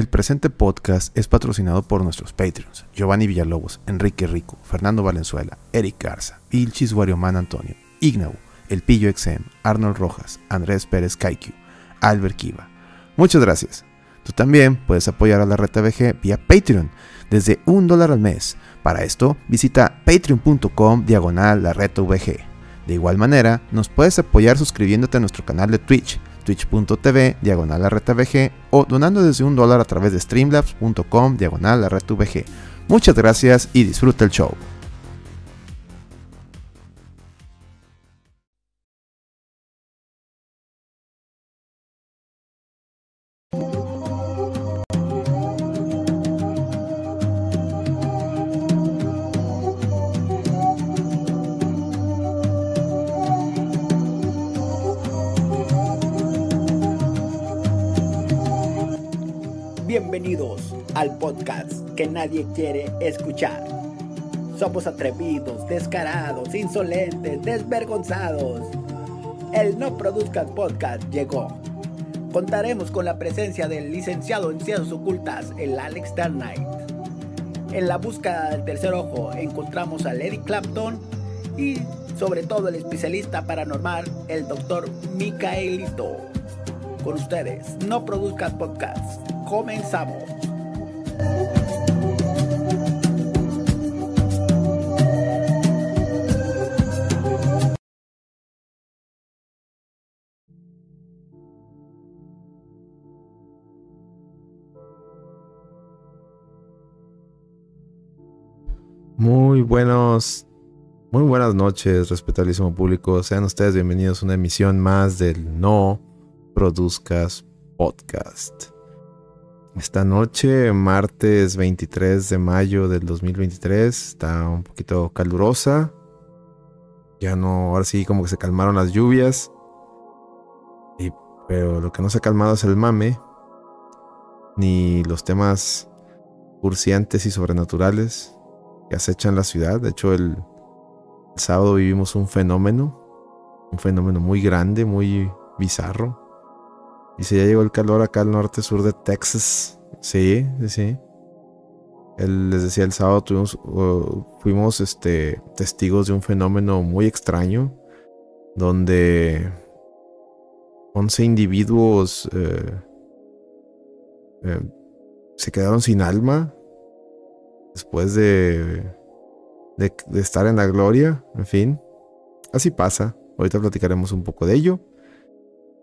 El presente podcast es patrocinado por nuestros Patreons, Giovanni Villalobos, Enrique Rico, Fernando Valenzuela, Eric Garza, Ilchis Warioman Antonio, Ignau, El Pillo XM, Arnold Rojas, Andrés Pérez Kaiku, Albert Kiva. Muchas gracias. Tú también puedes apoyar a la Reta VG vía Patreon desde un dólar al mes. Para esto, visita patreon.com diagonal la VG. De igual manera, nos puedes apoyar suscribiéndote a nuestro canal de Twitch twitch.tv diagonal o donando desde un dólar a través de streamlabs.com diagonal. Muchas gracias y disfruta el show. Quiere escuchar. Somos atrevidos, descarados, insolentes, desvergonzados. El No Produzcas Podcast llegó. Contaremos con la presencia del licenciado en Ciencias Ocultas, el Alex Darnight. En la búsqueda del tercer ojo encontramos a Lady Clapton y sobre todo el especialista paranormal, el doctor Micaelito. Con ustedes, No Produzcas Podcast. Comenzamos. Muy buenos, muy buenas noches, respetabilísimo público. Sean ustedes bienvenidos a una emisión más del No Produzcas Podcast. Esta noche, martes 23 de mayo del 2023, está un poquito calurosa. Ya no, ahora sí como que se calmaron las lluvias. Y, pero lo que no se ha calmado es el mame. Ni los temas urciantes y sobrenaturales que acechan la ciudad. De hecho, el, el sábado vivimos un fenómeno. Un fenómeno muy grande, muy bizarro y si ya llegó el calor acá al norte sur de Texas. Sí, sí, sí. les decía el sábado tuvimos, fuimos este, testigos de un fenómeno muy extraño donde 11 individuos eh, eh, se quedaron sin alma después de, de, estar en la gloria. En fin, así pasa. Ahorita platicaremos un poco de ello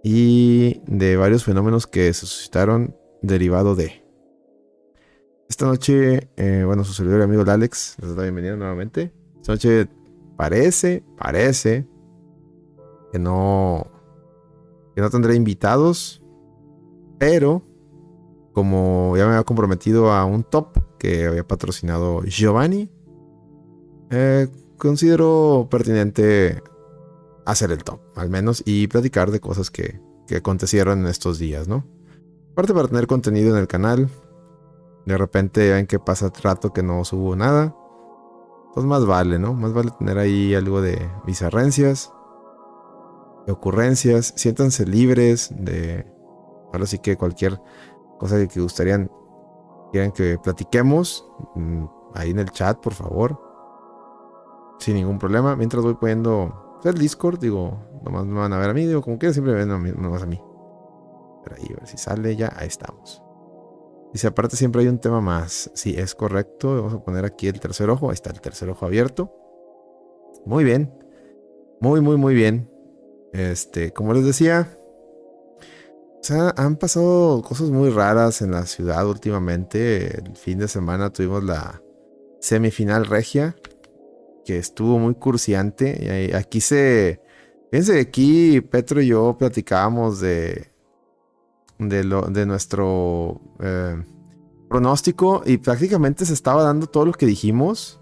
y de varios fenómenos que se suscitaron derivado de. Esta noche, eh, bueno, su servidor y amigo Alex les da bienvenida nuevamente. Esta noche parece, parece que no, que no tendré invitados, pero como ya me había comprometido a un top que había patrocinado Giovanni, eh, considero pertinente hacer el top, al menos, y platicar de cosas que, que acontecieron en estos días, ¿no? Aparte para tener contenido en el canal. De repente ven que pasa rato que no subo nada. Pues más vale, ¿no? Más vale tener ahí algo de bizarrencias, de ocurrencias. Siéntanse libres de... Ahora sí que cualquier cosa que gustarían, quieran que platiquemos, mm, ahí en el chat, por favor. Sin ningún problema. Mientras voy poniendo el Discord, digo, nomás me van a ver a mí, digo, como que siempre me ven nomás a mí. Pero ahí, a ver si sale ya, ahí estamos. Dice, aparte siempre hay un tema más. Sí, es correcto. Vamos a poner aquí el tercer ojo. Ahí está el tercer ojo abierto. Muy bien. Muy, muy, muy bien. Este, como les decía, o sea, han pasado cosas muy raras en la ciudad últimamente. El fin de semana tuvimos la semifinal regia que estuvo muy cursiante. Y aquí se. Fíjense, aquí Petro y yo platicábamos de. De, lo, de nuestro eh, pronóstico y prácticamente se estaba dando todo lo que dijimos.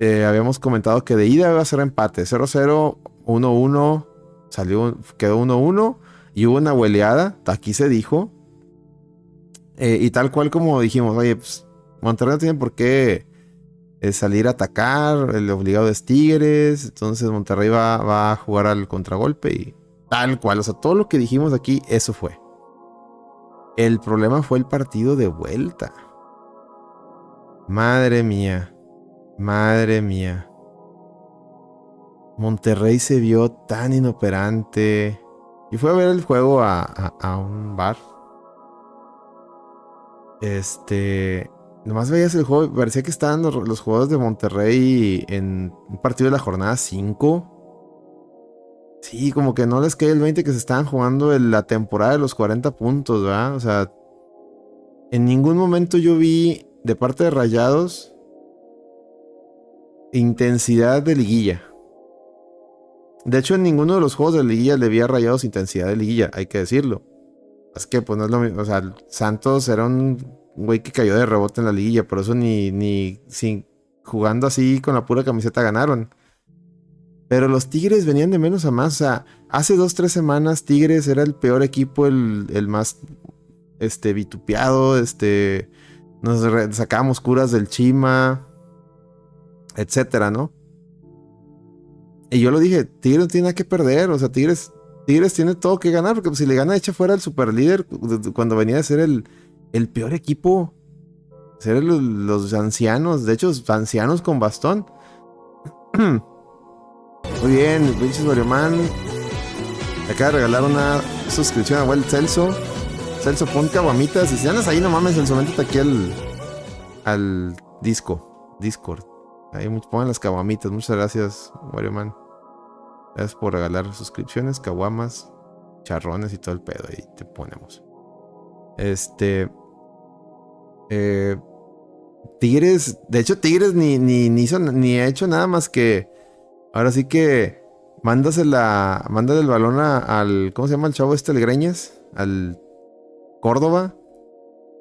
Eh, habíamos comentado que de ida iba a ser empate: 0-0, 1-1, salió, quedó 1-1 y hubo una hueleada. Aquí se dijo. Eh, y tal cual como dijimos, oye, pues Monterrey no tiene por qué salir a atacar, el obligado es Tigres, entonces Monterrey va, a jugar al contragolpe y tal cual, o sea, todo lo que dijimos aquí, eso fue. El problema fue el partido de vuelta. Madre mía. Madre mía. Monterrey se vio tan inoperante. Y fue a ver el juego a, un bar. Este. Nomás veías el juego. Parecía que estaban los, los jugadores de Monterrey en un partido de la jornada 5. Sí, como que no les cae el 20 que se estaban jugando en la temporada de los 40 puntos, ¿verdad? O sea, en ningún momento yo vi de parte de Rayados intensidad de liguilla. De hecho, en ninguno de los juegos de liguilla le vi a Rayados intensidad de liguilla, hay que decirlo. Es que, pues no es lo mismo. O sea, Santos era un güey que cayó de rebote en la liguilla, por eso ni, ni sin, jugando así con la pura camiseta ganaron. Pero los Tigres venían de menos a más. O sea, hace dos, tres semanas Tigres era el peor equipo, el, más este, vitupeado. Este, nos sacábamos curas del Chima, etcétera, ¿no? Y yo lo dije, Tigres no tiene nada que perder. O sea, Tigres, Tigres tiene todo que ganar. Porque si le gana echa fuera el superlíder cuando venía a ser el, el peor equipo. Ser los, ancianos. De hecho, ancianos con bastón. Muy bien, pinches Man. acaba de regalar una suscripción a Well Celso. Celso, pon caguamitas. Y si andas ahí, no mames, Celso, métete aquí al, al disco, Discord. Ahí pongan las caguamitas. Muchas gracias, Wario Man. Gracias por regalar suscripciones, caguamas, charrones y todo el pedo. Ahí te ponemos. Este. Eh, Tigres. De hecho, Tigres ni, ni, ni, ha hecho nada más que Ahora sí que mándasela, mándale el balón al, ¿cómo se llama el chavo este, el? Al Córdoba.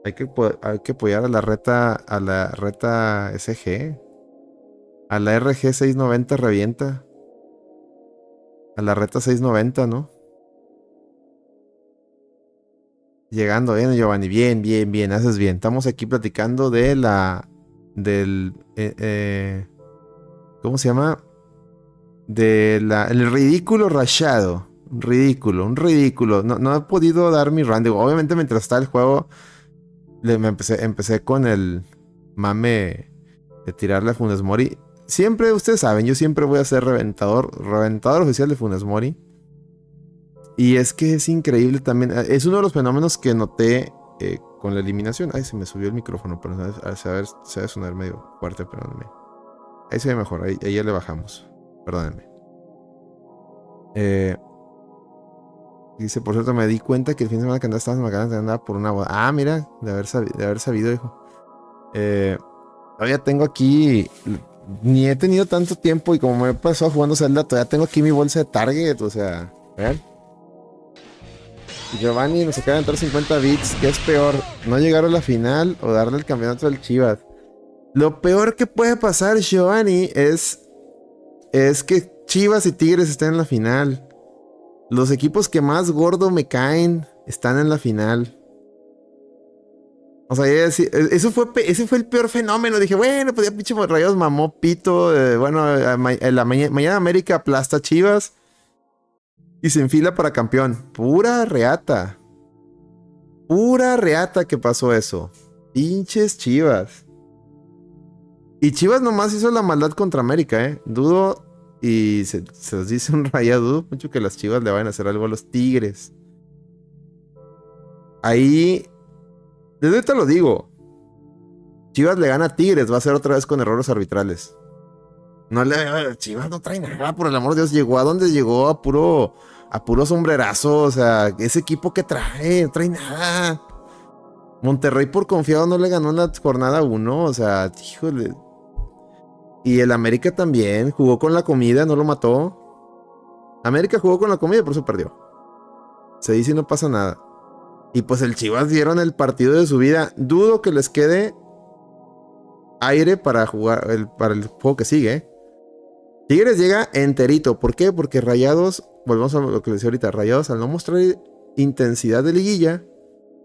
Hay que, hay que apoyar a la reta, a la reta SG. A la RG 690 revienta. A la reta 690, ¿no? Llegando bien, Giovanni. Bien, bien, bien. Haces bien. Estamos aquí platicando de la. Del. Eh, eh, ¿Cómo se llama? de la, el ridículo rayado. Ridículo, un ridículo. No, no he podido dar mi run. obviamente mientras está el juego, le, me empecé, empecé con el mame de tirarle a Funes Mori. Siempre, ustedes saben, yo siempre voy a ser reventador, reventador oficial de Funes Mori. Y es que es increíble también. Es uno de los fenómenos que noté eh, con la eliminación. Ay, se me subió el micrófono, pero se va a, sonar medio fuerte, perdóname. Ahí se ve mejor, ahí ya le bajamos. Perdónenme. Eh, dice, por cierto, me di cuenta que el fin de semana que andaba estabas en andaba por una boda. Ah, mira, de haber, de haber sabido, hijo. Eh, todavía tengo aquí. Ni he tenido tanto tiempo y como me he pasado jugando Zelda, todavía tengo aquí mi bolsa de Target. O sea, vean. Giovanni nos acaba de entrar 50 bits. ¿Qué es peor? ¿No llegar a la final o darle el campeonato al Chivas? Lo peor que puede pasar, Giovanni, es es que Chivas y Tigres están en la final. Los equipos que más gordo me caen están en la final. O sea, eso fue, ese fue el peor fenómeno. Dije, bueno, pues ya pinche Rayos mamó pito. Eh, bueno, la mañana América aplasta Chivas y se enfila para campeón. Pura reata. Pura reata que pasó eso. Pinches Chivas. Y Chivas nomás hizo la maldad contra América, ¿eh? Dudo y se, se dice un rayado, dudo mucho que las Chivas le vayan a hacer algo a los Tigres. Ahí, desde ahorita lo digo. Chivas le gana a Tigres, va a ser otra vez con errores arbitrales. No le, Chivas no trae nada, por el amor de Dios. Llegó a donde llegó a puro, a puro sombrerazo. O sea, ese equipo que trae, no trae nada. Monterrey por confiado no le ganó en la jornada 1. O sea, híjole. Y el América también jugó con la comida, no lo mató. América jugó con la comida, por eso perdió. Se dice y no pasa nada. Y pues el Chivas dieron el partido de su vida. Dudo que les quede aire para jugar el, para el juego que sigue. ¿eh? Tigres llega enterito. ¿Por qué? Porque Rayados, volvemos a lo que les decía ahorita, Rayados al no mostrar intensidad de liguilla,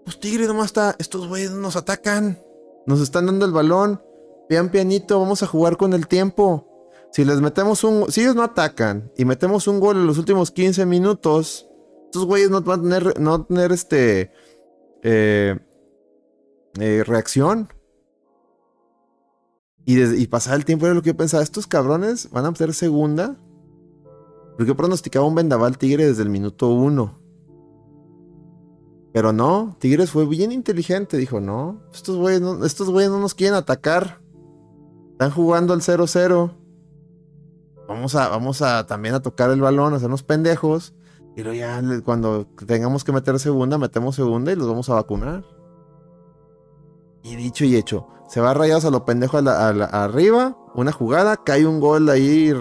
pues Tigres nomás está, estos güeyes nos atacan, nos están dando el balón, pian pianito, vamos a jugar con el tiempo. Si les metemos un. Si ellos no atacan y metemos un gol en los últimos 15 minutos, estos güeyes no van a tener, no tener este. eh, eh, reacción. Y, pasar el tiempo era lo que yo pensaba, estos cabrones van a hacer segunda. Porque yo pronosticaba un vendaval tigre desde el minuto uno. Pero no, Tigres fue bien inteligente. Dijo, no, estos güeyes no, estos güeyes no nos quieren atacar. Están jugando al 0-0. Vamos a, vamos a también a tocar el balón, a hacernos pendejos. Y luego ya cuando tengamos que meter segunda, metemos segunda y los vamos a vacunar. Y dicho y hecho, se va rayados a lo pendejo arriba, una jugada, cae un gol ahí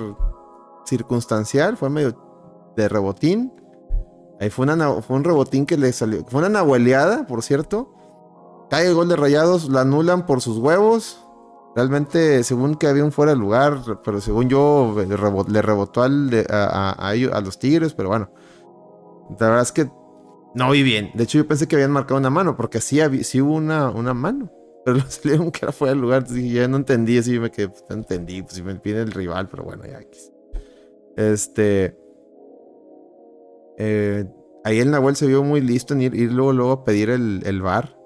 circunstancial, fue medio de rebotín. Ahí fue, una, fue un rebotín que le salió, fue una nahueleada, por cierto. Cae el gol de rayados, lo anulan por sus huevos. Realmente, según que había un fuera de lugar, pero según yo, le, rebotó al a, a, los Tigres, pero bueno. La verdad es que no vi bien. De hecho, yo pensé que habían marcado una mano, porque sí, sí hubo una, una mano. Pero salieron que era fuera del lugar. Entonces ya no entendí, así me quedé, no entendí, pues si me pide el rival, pero bueno, ya. Este. Eh, ahí el Nahuel se vio muy listo en ir, luego, luego a pedir el, el bar.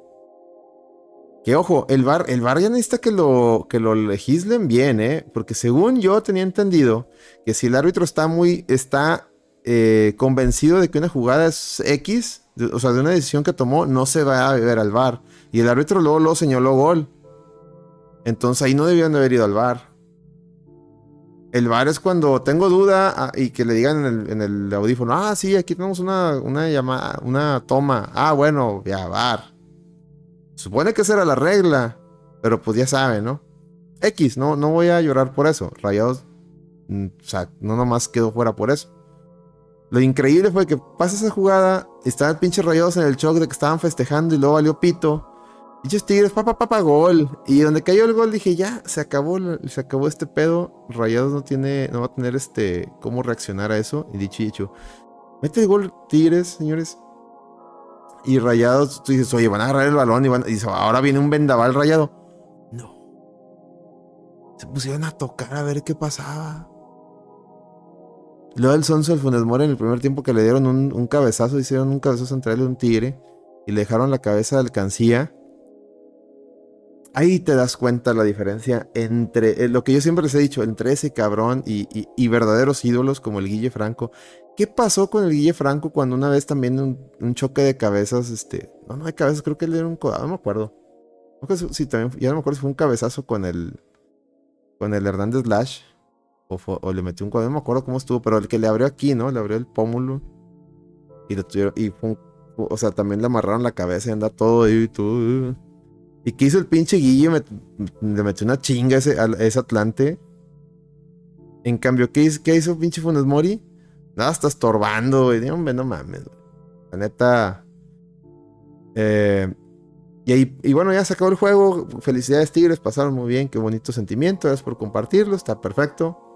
Que ojo, el bar, el bar ya necesita que lo, que lo legislen bien, ¿eh? Porque según yo tenía entendido que si el árbitro está muy, está eh, convencido de que una jugada es X, o sea, de una decisión que tomó, no se va a ver al bar. Y el árbitro luego lo señaló gol. Entonces ahí no debían de haber ido al bar. El bar es cuando tengo duda ah, y que le digan en el, audífono, ah, sí, aquí tenemos una, una llamada, una toma. Ah, bueno, ya, bar. Supone que esa era la regla, pero pues ya sabe, ¿no? X, no, no voy a llorar por eso. Rayados, mm, o sea, no nomás quedó fuera por eso. Lo increíble fue que pasa esa jugada, estaban pinches rayados en el shock de que estaban festejando y luego valió pito. Dichos Tigres, papá, papá, gol. Y donde cayó el gol dije, ya, se acabó, se acabó este pedo. Rayados no tiene, no va a tener este, cómo reaccionar a eso. Y dicho y dicho, mete el gol Tigres, señores. Y Rayados, tú dices, oye, van a agarrar el balón y van, y dice, ahora viene un vendaval rayado. No. Se pusieron a tocar a ver qué pasaba. Luego el Sonso del Funes en el primer tiempo que le dieron un, cabezazo, hicieron un cabezazo él y un tigre. Y le dejaron la cabeza de alcancía ahí te das cuenta la diferencia entre eh, lo que yo siempre les he dicho, entre ese cabrón y, verdaderos ídolos como el Guille Franco. ¿Qué pasó con el Guille Franco cuando una vez también un, choque de cabezas, este, no, no de cabezas, creo que él era un codado, no me acuerdo. Sí, también, ya no me acuerdo si fue un cabezazo con el, con el Hernández Lash o, le metió un codado, no me acuerdo cómo estuvo, pero el que le abrió aquí, ¿no? Le abrió el pómulo y lo tuvieron, y fue un, o sea, también le amarraron la cabeza y anda todo y todo. ¿Y qué hizo el pinche Guille? le metió una chinga ese, ese Atlante. En cambio, ¿qué hizo, qué hizo pinche Funes Mori? Nada, está estorbando, güey. Hombre, no mames, La neta. Eh, y, ahí, y bueno, ya se acabó el juego. Felicidades, Tigres. Pasaron muy bien. Qué bonito sentimiento. Gracias por compartirlo. Está perfecto.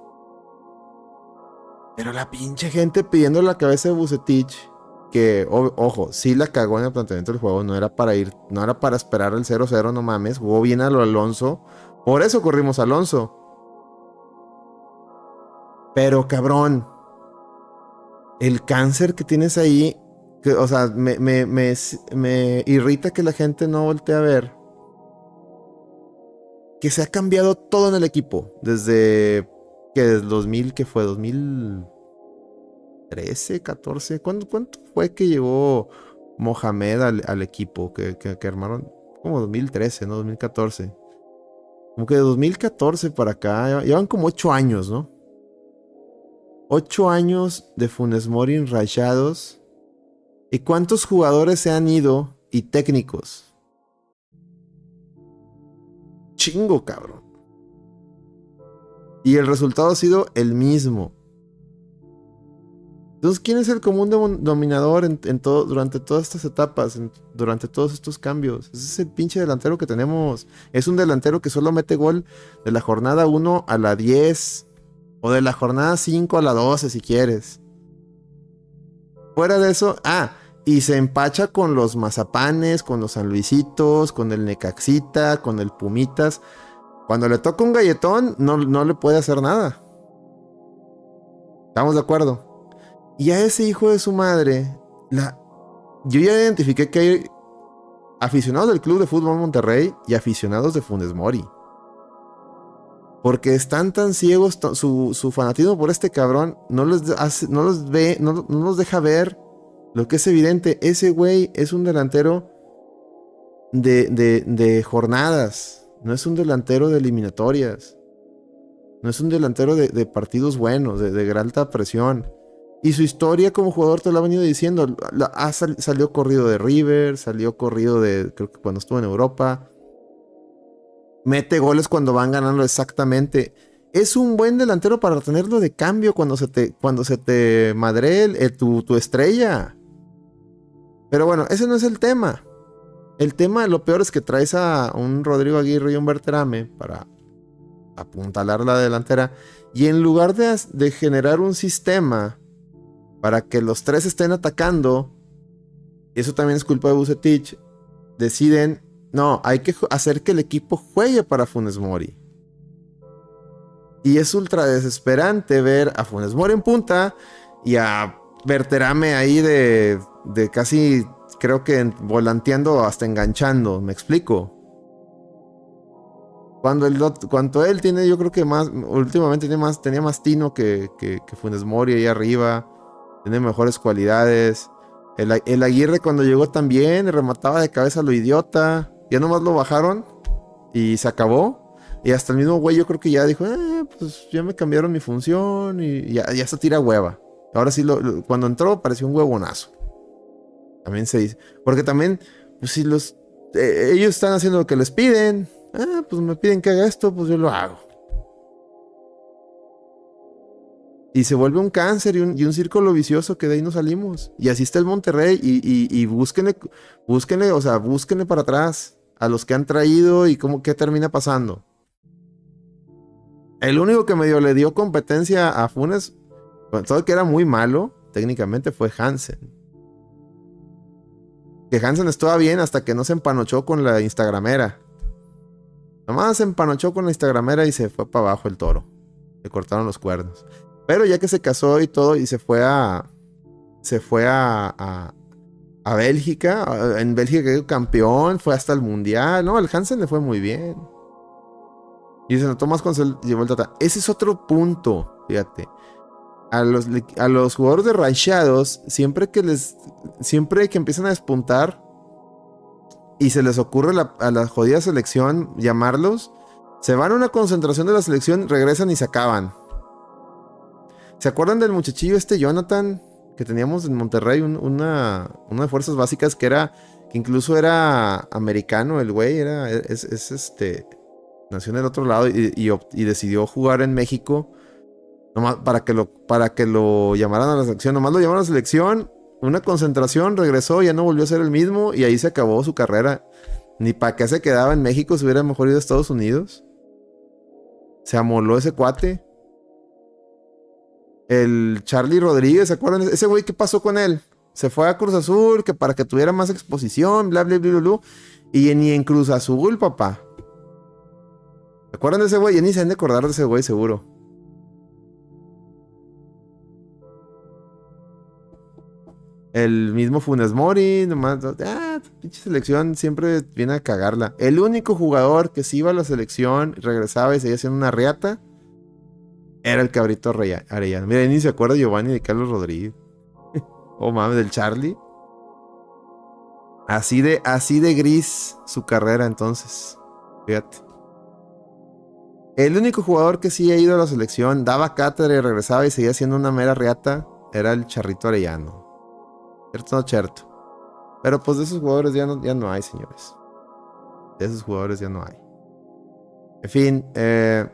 Pero la pinche gente pidiendo la cabeza de Bucetich que, ojo, sí la cagó en el planteamiento del juego, no era para ir, no era para esperar el 0-0, no mames, jugó bien a lo Alonso, por eso corrimos Alonso. Pero cabrón, el cáncer que tienes ahí, que, o sea, me, me, me, me irrita que la gente no voltee a ver que se ha cambiado todo en el equipo, desde que desde 2000, que fue 2000 13, 14. ¿Cuánto, cuánto fue que llegó Mohamed al, equipo que, que, armaron? Como 2013, ¿no? 2014. Como que de 2014 para acá, llevan como 8 años, ¿no? 8 años de Funes Mori rayados. ¿Y cuántos jugadores se han ido y técnicos? Chingo, cabrón. Y el resultado ha sido el mismo. Entonces, ¿quién es el común dominador en, todo, durante todas estas etapas, durante todos estos cambios? Ese es el pinche delantero que tenemos. Es un delantero que solo mete gol de la jornada 1 a la 10 o de la jornada 5 a la 12 si quieres. Fuera de eso, ah, y se empacha con los mazapanes, con los San Luisitos, con el Necaxita, con el Pumitas. Cuando le toca un galletón, no, no le puede hacer nada. ¿Estamos de acuerdo? Y a ese hijo de su madre, la, yo ya identifiqué que hay aficionados del Club de Fútbol Monterrey y aficionados de Funes Mori. Porque están tan ciegos, su, fanatismo por este cabrón no los, no los ve, no, no los deja ver lo que es evidente. Ese güey es un delantero de, de, jornadas, no es un delantero de eliminatorias. No es un delantero de, partidos buenos, de, de, alta presión. Y su historia como jugador te lo ha venido diciendo. salió corrido de River, salió corrido de, creo que cuando estuvo en Europa mete goles cuando van ganando exactamente. Es un buen delantero para tenerlo de cambio cuando se te, cuando se te madre eh, tu, estrella. Pero bueno, ese no es el tema. El tema, lo peor es que traes a un Rodrigo Aguirre y un Berterame para apuntalar la delantera. Y en lugar de, de generar un sistema para que los tres estén atacando, y eso también es culpa de Bucetich, deciden no, hay que hacer que el equipo juegue para Funes Mori. Y es ultra desesperante ver a Funes Mori en punta y a Berterame ahí de, de casi, creo que volanteando hasta enganchando. ¿Me explico? Cuando, el, cuando él tiene, yo creo que más, últimamente tiene más, tenía más tino que, que, Funes Mori ahí arriba. Tiene mejores cualidades. El, el Aguirre cuando llegó también remataba de cabeza lo idiota. Ya nomás lo bajaron y se acabó. Y hasta el mismo güey yo creo que ya dijo, eh, pues ya me cambiaron mi función y ya, se tira hueva. Ahora sí, cuando entró pareció un huevonazo. También se dice. Porque también, pues si los... Eh, ellos están haciendo lo que les piden. Ah, pues me piden que haga esto, pues yo lo hago. Y se vuelve un cáncer y un, círculo vicioso que de ahí no salimos. Y así está el Monterrey. Y, y, y búsquenle, búsquenle, o sea, búsquenle para atrás a los que han traído y cómo qué termina pasando. El único que medio le dio competencia a Funes, todo que era muy malo, técnicamente fue Hansen. Que Hansen estaba bien hasta que no se empanochó con la Instagramera. Nomás se empanochó con la Instagramera y se fue para abajo el toro. Le cortaron los cuernos. Pero ya que se casó y todo y se fue a. Se fue a, a Bélgica. En Bélgica quedó campeón, fue hasta el mundial. No, el Hansen le fue muy bien. Y se notó más cuando llevó el Tata. Ese es otro punto, fíjate. A los, a los jugadores de Rayados, siempre que les. Siempre que empiezan a despuntar. Y se les ocurre a la jodida selección llamarlos. Se van a una concentración de la selección, regresan y se acaban. ¿Se acuerdan del muchachillo este Jonathan? que teníamos en Monterrey una, una de fuerzas básicas que era, que incluso era americano, el güey, era, es, este, nació en el otro lado y, decidió jugar en México, nomás para que, lo, para que lo llamaran a la selección, nomás lo llamaron a la selección, una concentración, regresó, ya no volvió a ser el mismo y ahí se acabó su carrera. Ni para qué se quedaba en México, si hubiera mejor ido a Estados Unidos. Se amoló ese cuate el Charlie Rodríguez, ¿se acuerdan? Ese güey, ¿qué pasó con él? Se fue a Cruz Azul, que para que tuviera más exposición, bla, bla, bla. Y ni en Cruz Azul, papá. ¿Se acuerdan de ese güey? Ya ni se han de acordar de ese güey, seguro. El mismo Funes Mori, nomás, ah, pinche selección siempre viene a cagarla. El único jugador que se iba a la selección, regresaba y seguía haciendo una reata, era el cabrito Arellano. Mira, ni se acuerda Giovanni de Carlos Rodríguez. oh mames, del Charlie. Así de, así de gris su carrera entonces. Fíjate. El único jugador que sí ha ido a la selección, daba cátedra y regresaba y seguía siendo una mera reata, era el Charrito Arellano. No cierto. Pero pues de esos jugadores ya no, ya no hay, señores. De esos jugadores ya no hay. En fin, eh,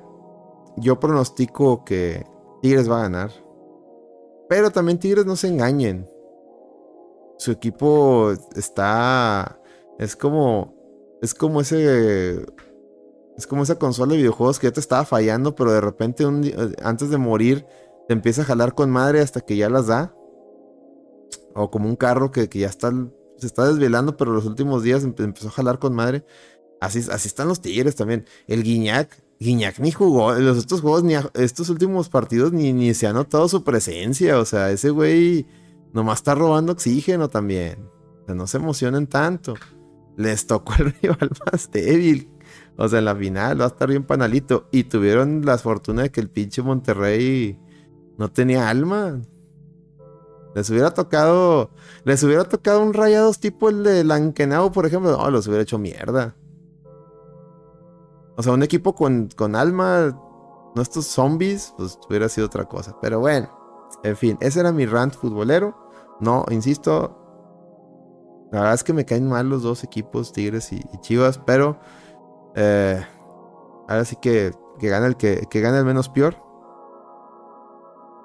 yo pronostico que Tigres va a ganar. Pero también Tigres no se engañen. Su equipo está. Es como. Es como ese. Es como esa consola de videojuegos que ya te estaba fallando, pero de repente antes de morir te empieza a jalar con madre hasta que ya las da. O como un carro que, ya está, se está desvelando, pero los últimos días empezó a jalar con madre. Así, así están los Tigres también. El Guiñac Guiñac ni jugó, en los estos juegos, ni estos últimos partidos, ni, ni se ha notado su presencia. O sea, ese güey nomás está robando oxígeno también. O sea, no se emocionen tanto. les tocó el rival más débil. O sea, en la final va a estar bien panalito. Y tuvieron la fortuna de que el pinche Monterrey no tenía alma. Les hubiera tocado. Les hubiera tocado un rayados tipo el de Lankenau, por ejemplo. No, los hubiera hecho mierda. O sea, un equipo con, con alma. No estos zombies, pues hubiera sido otra cosa. Pero bueno. En fin, ese era mi rant futbolero. No, insisto. La verdad es que me caen mal los dos equipos, Tigres y, Chivas, pero eh, ahora sí que, que gana el que, que gana el menos peor.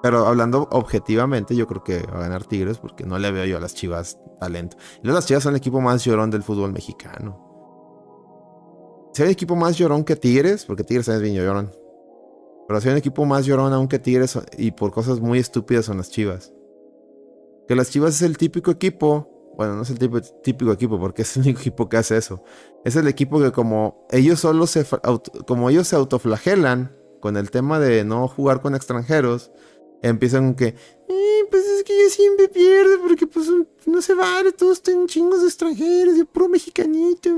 Pero hablando objetivamente, yo creo que va a ganar Tigres porque no le veo yo a las Chivas talento. Y las Chivas son el equipo más llorón del fútbol mexicano. Hay un equipo más llorón que Tigres, porque Tigres también es bien llorón. Pero hay un equipo más llorón aún que Tigres y por cosas muy estúpidas son las Chivas. Que las Chivas es el típico equipo. Bueno, no es el típico equipo porque es el único equipo que hace eso. Es el equipo que como ellos solo se como ellos se autoflagelan con el tema de no jugar con extranjeros, empiezan con que, eh, pues es que yo siempre pierdo porque pues no se vale, todos tienen chingos de extranjeros, yo puro mexicanito.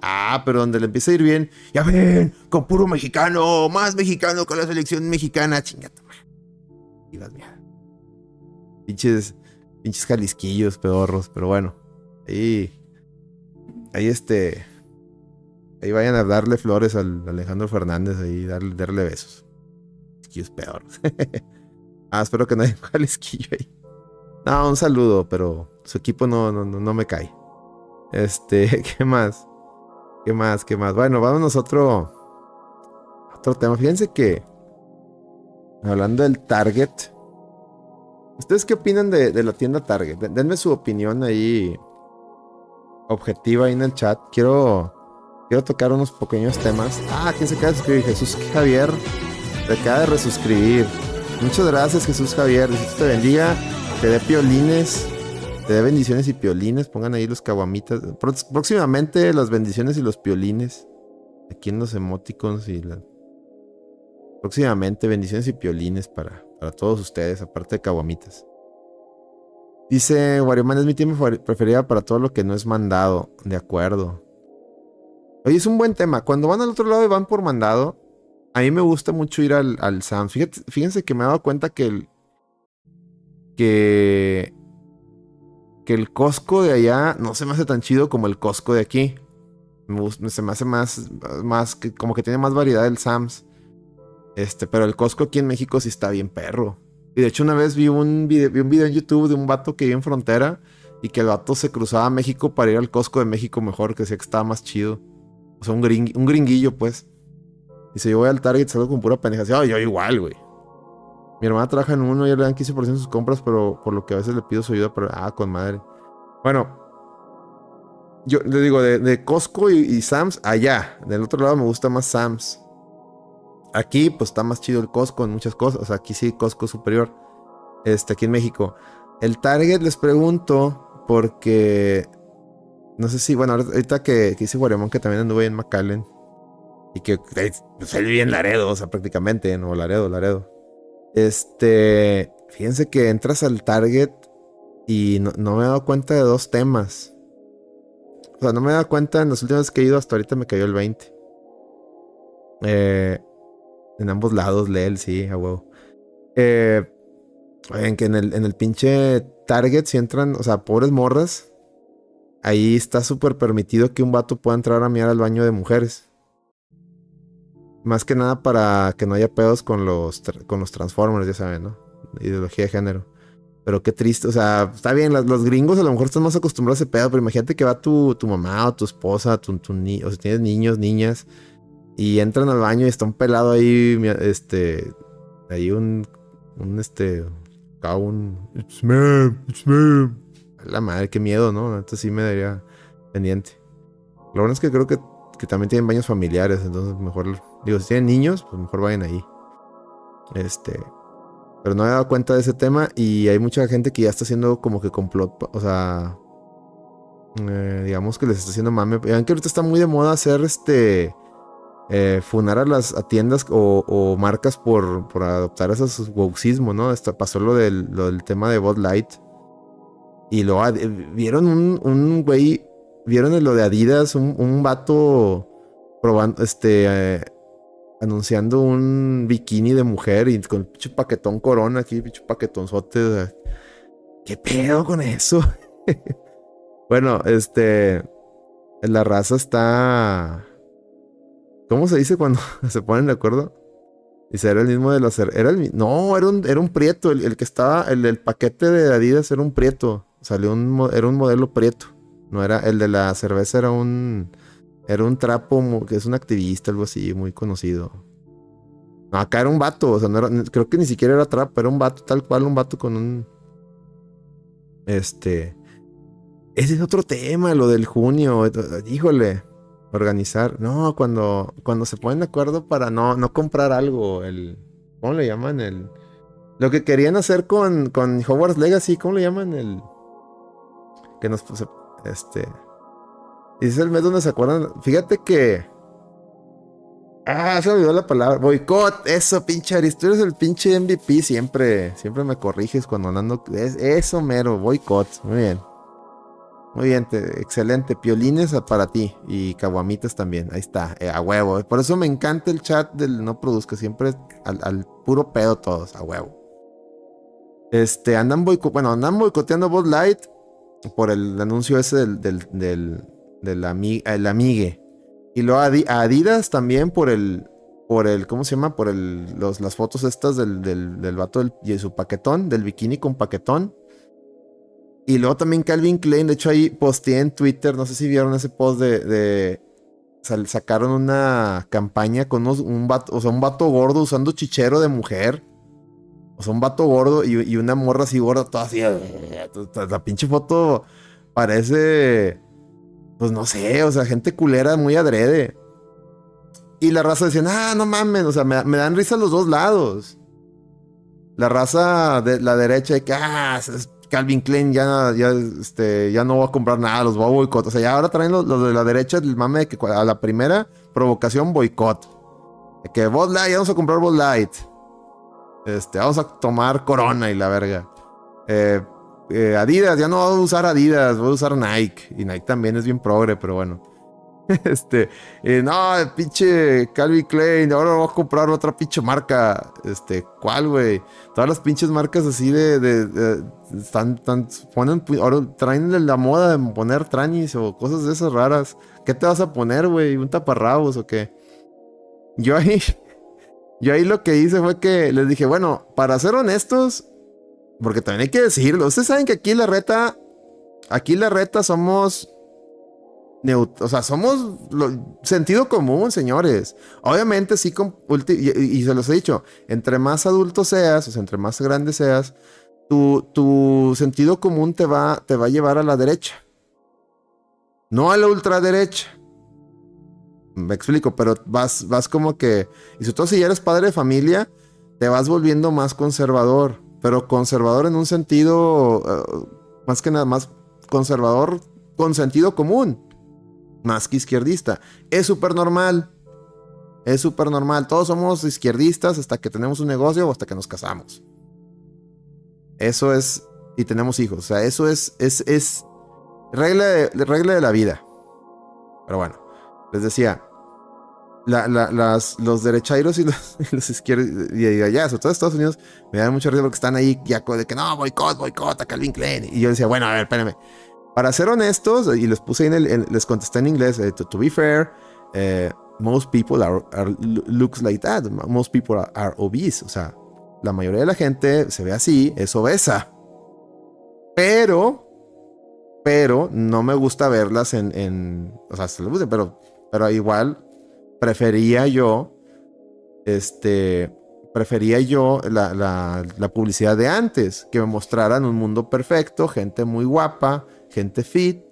Ah, pero donde le empieza a ir bien, ya ven, con puro mexicano, más mexicano con la selección mexicana, chingata. Y las mierdas. Pinches, pinches jalisquillos, pedorros, pero bueno. Ahí, ahí este, ahí vayan a darle flores al Alejandro Fernández, ahí darle, darle besos. Ah, espero que no haya un jalisquillo ahí. No, un saludo, pero su equipo no, no, no me cae. Este, ¿qué más? ¿Qué más? ¿Qué más? Bueno, vámonos a otro, tema. Fíjense que, hablando del Target, ¿Ustedes qué opinan de, la tienda Target? Denme su opinión ahí objetiva ahí en el chat. Quiero, quiero tocar unos pequeños temas. Ah, ¿quién se de suscribir? Jesús Javier. Te acaba de resuscribir. Muchas gracias, Jesús Javier. Dios te bendiga. Te dé piolines. Te dé bendiciones y piolines. Pongan ahí los caguamitas. Próximamente las bendiciones y los piolines. Aquí en los emoticons y. Próximamente bendiciones y piolines para, para todos ustedes, aparte de caguamitas. Dice Warioman, es mi tiempo preferido para todo lo que no es mandado. De acuerdo. Oye, es un buen tema. Cuando van al otro lado y van por mandado, a mí me gusta mucho ir al, al fíjense que me he dado cuenta que el. Que. Que el Costco de allá no se me hace tan chido como el Costco de aquí. se me hace más. más como que tiene más variedad el Sam's. Este, pero el Costco aquí en México sí está bien perro. Y de hecho una vez vi un video, vi un video en YouTube de un vato que iba en frontera y que el vato se cruzaba a México para ir al Costco de México mejor, que decía que estaba más chido. O sea, un, un gringuillo, pues. Dice, yo voy al Target, salgo con pura pendeja. Yo igual, güey. Mi hermana trabaja en uno y le dan 15% de sus compras, pero por lo que a veces le pido su ayuda, pero ah, con madre. Bueno, yo le digo, de, Costco y, y, Sam's, allá. Del otro lado me gusta más Sam's. Aquí, pues está más chido el Costco en muchas cosas. O sea, aquí sí, Costco superior. Este, aquí en México. El Target les pregunto porque. No sé si, bueno, ahorita que, que hice Guaremón, que también anduve en McAllen. Y que pues, salí en Laredo, o sea, prácticamente, no Laredo, Laredo. Este. Fíjense que entras al Target y no, me he dado cuenta de dos temas. O sea, no me he dado cuenta en las últimas que he ido, hasta ahorita me cayó el 20. Eh, en ambos lados, Leel, sí, a huevo. Eh, que en el, en el pinche Target, si entran, o sea, pobres morras, ahí está súper permitido que un vato pueda entrar a mirar al baño de mujeres. Más que nada para que no haya pedos con los, con los Transformers, ya saben, ¿no? Ideología de género. Pero qué triste, o sea, está bien, los, gringos a lo mejor están más acostumbrados a ese pedo, pero imagínate que va tu, tu mamá o tu esposa, tu, tu o si tienes niños, niñas, y entran al baño y está un pelado ahí, este, ahí un, un, este, un, it's me, it's me. La madre, qué miedo, ¿no? Entonces sí me daría pendiente. Lo bueno es que creo que, que también tienen baños familiares, entonces mejor, digo, si tienen niños, pues mejor vayan ahí. Este, pero no he dado cuenta de ese tema y hay mucha gente que ya está haciendo como que complot, o sea, eh, digamos que les está haciendo mame. Vean que ahorita está muy de moda hacer este eh, funar a las tiendas o, marcas por, por adoptar esos wokismo, ¿no? pasó lo del, tema de Bud Light. Y luego ah, vieron un, un güey ¿Vieron lo de Adidas? Un, un vato probando, este, eh, anunciando un bikini de mujer y con pinche paquetón corona aquí, pinche paquetonzote. ¿Qué pedo con eso? bueno, este, la raza está... ¿Cómo se dice cuando se ponen de acuerdo? Dice, era el mismo de los... Era el, no, era un, era un prieto. El, que estaba... El paquete de Adidas era un prieto. Salió un... Era un modelo prieto. No era... El de la cerveza era un... Era un trapo que es un activista, algo así, muy conocido. No, acá era un vato, o sea, no era, creo que ni siquiera era trapo, era un vato, tal cual, un vato con un. Este. Ese es otro tema, lo del junio. Híjole, organizar. No, cuando, cuando se ponen de acuerdo para no, no comprar algo, el. ¿Cómo le llaman? El. Lo que querían hacer con, con Hogwarts Legacy, ¿cómo le llaman? El. Que nos puse. Este. Y es el mes donde se acuerdan. Fíjate que. Ah, se me olvidó la palabra. Boicot. Eso, pinche Aris. Tú eres el pinche MVP. Siempre, siempre me corriges cuando andando. eso, mero. Boicot. Muy bien. Muy bien, excelente. Piolines para ti. Y caguamitas también. Ahí está. Eh, a huevo. Por eso me encanta el chat del no produzca. Siempre al, al puro pedo todos. A huevo. Este, andan. Bueno, andan boicoteando Bud Light. Por el anuncio ese del del el Amigue. Y luego a Adidas también por el, por el, ¿cómo se llama? Por el, los, las fotos estas del, del, del vato y su paquetón, del bikini con paquetón. Y luego también Calvin Klein, de hecho ahí posteé en Twitter, no sé si vieron ese post de, de sacaron una campaña con un vato, o sea, un vato gordo usando chichero de mujer. O sea, un vato gordo y, y una morra así gorda, toda así. La pinche foto parece pues no sé, o sea, gente culera muy adrede. Y la raza decía, ah, no mames, o sea, me, dan risa los dos lados. La raza de la derecha de que, ah, Calvin Klein ya, ya, este, ya no va a comprar nada, los va a boicot. O sea, ya ahora traen los, de la derecha el mame de que a la primera provocación boicot. De que Bud Light, ya vamos a comprar Bud Light. Este, vamos a tomar Corona y la verga. Eh, eh, Adidas, ya no voy a usar Adidas, voy a usar Nike. Y Nike también es bien progre, pero bueno. Este, eh, no, pinche Calvin Klein, ahora voy a comprar otra pinche marca. Este, ¿cuál, güey? Todas las pinches marcas así de, de, están, ponen, ahora traen la moda de poner tranis o cosas de esas raras. ¿Qué te vas a poner, güey? ¿Un taparrabos o qué? Yo ahí, yo ahí lo que hice fue que les dije, bueno, para ser honestos, porque también hay que decirlo. Ustedes saben que aquí la reta. Aquí la reta somos. O sea, somos sentido común, señores. Obviamente, sí, y, se los he dicho, entre más adulto seas, o sea, entre más grande seas, tu, tu sentido común te va, te va a llevar a la derecha. No a la ultraderecha. Me explico, pero vas, vas como que. Y sobre todo si ya eres padre de familia, te vas volviendo más conservador pero conservador en un sentido, eh, más que nada, más conservador con sentido común, más que izquierdista. Es súper normal. Es súper normal. Todos somos izquierdistas hasta que tenemos un negocio o hasta que nos casamos. Eso es, y tenemos hijos. O sea, eso es, es, es regla regla de la vida. Pero bueno, les decía, las, los derechairos y los, los izquierdos y, allá, sobre todo Estados Unidos, me dan mucho ruido porque están ahí ya de que no, boicot, boicot a Calvin Klein. Y yo decía, bueno, a ver, espérame. Para ser honestos, y les puse en el, les contesté en inglés, eh, to, be fair, eh, most people are, looks like that. Most people are, obese. O sea, la mayoría de la gente se ve así, es obesa. Pero, pero no me gusta verlas en, en o sea, se le pero, pero igual prefería yo, este, prefería yo la, la, publicidad de antes, que me mostraran un mundo perfecto, gente muy guapa, gente fit.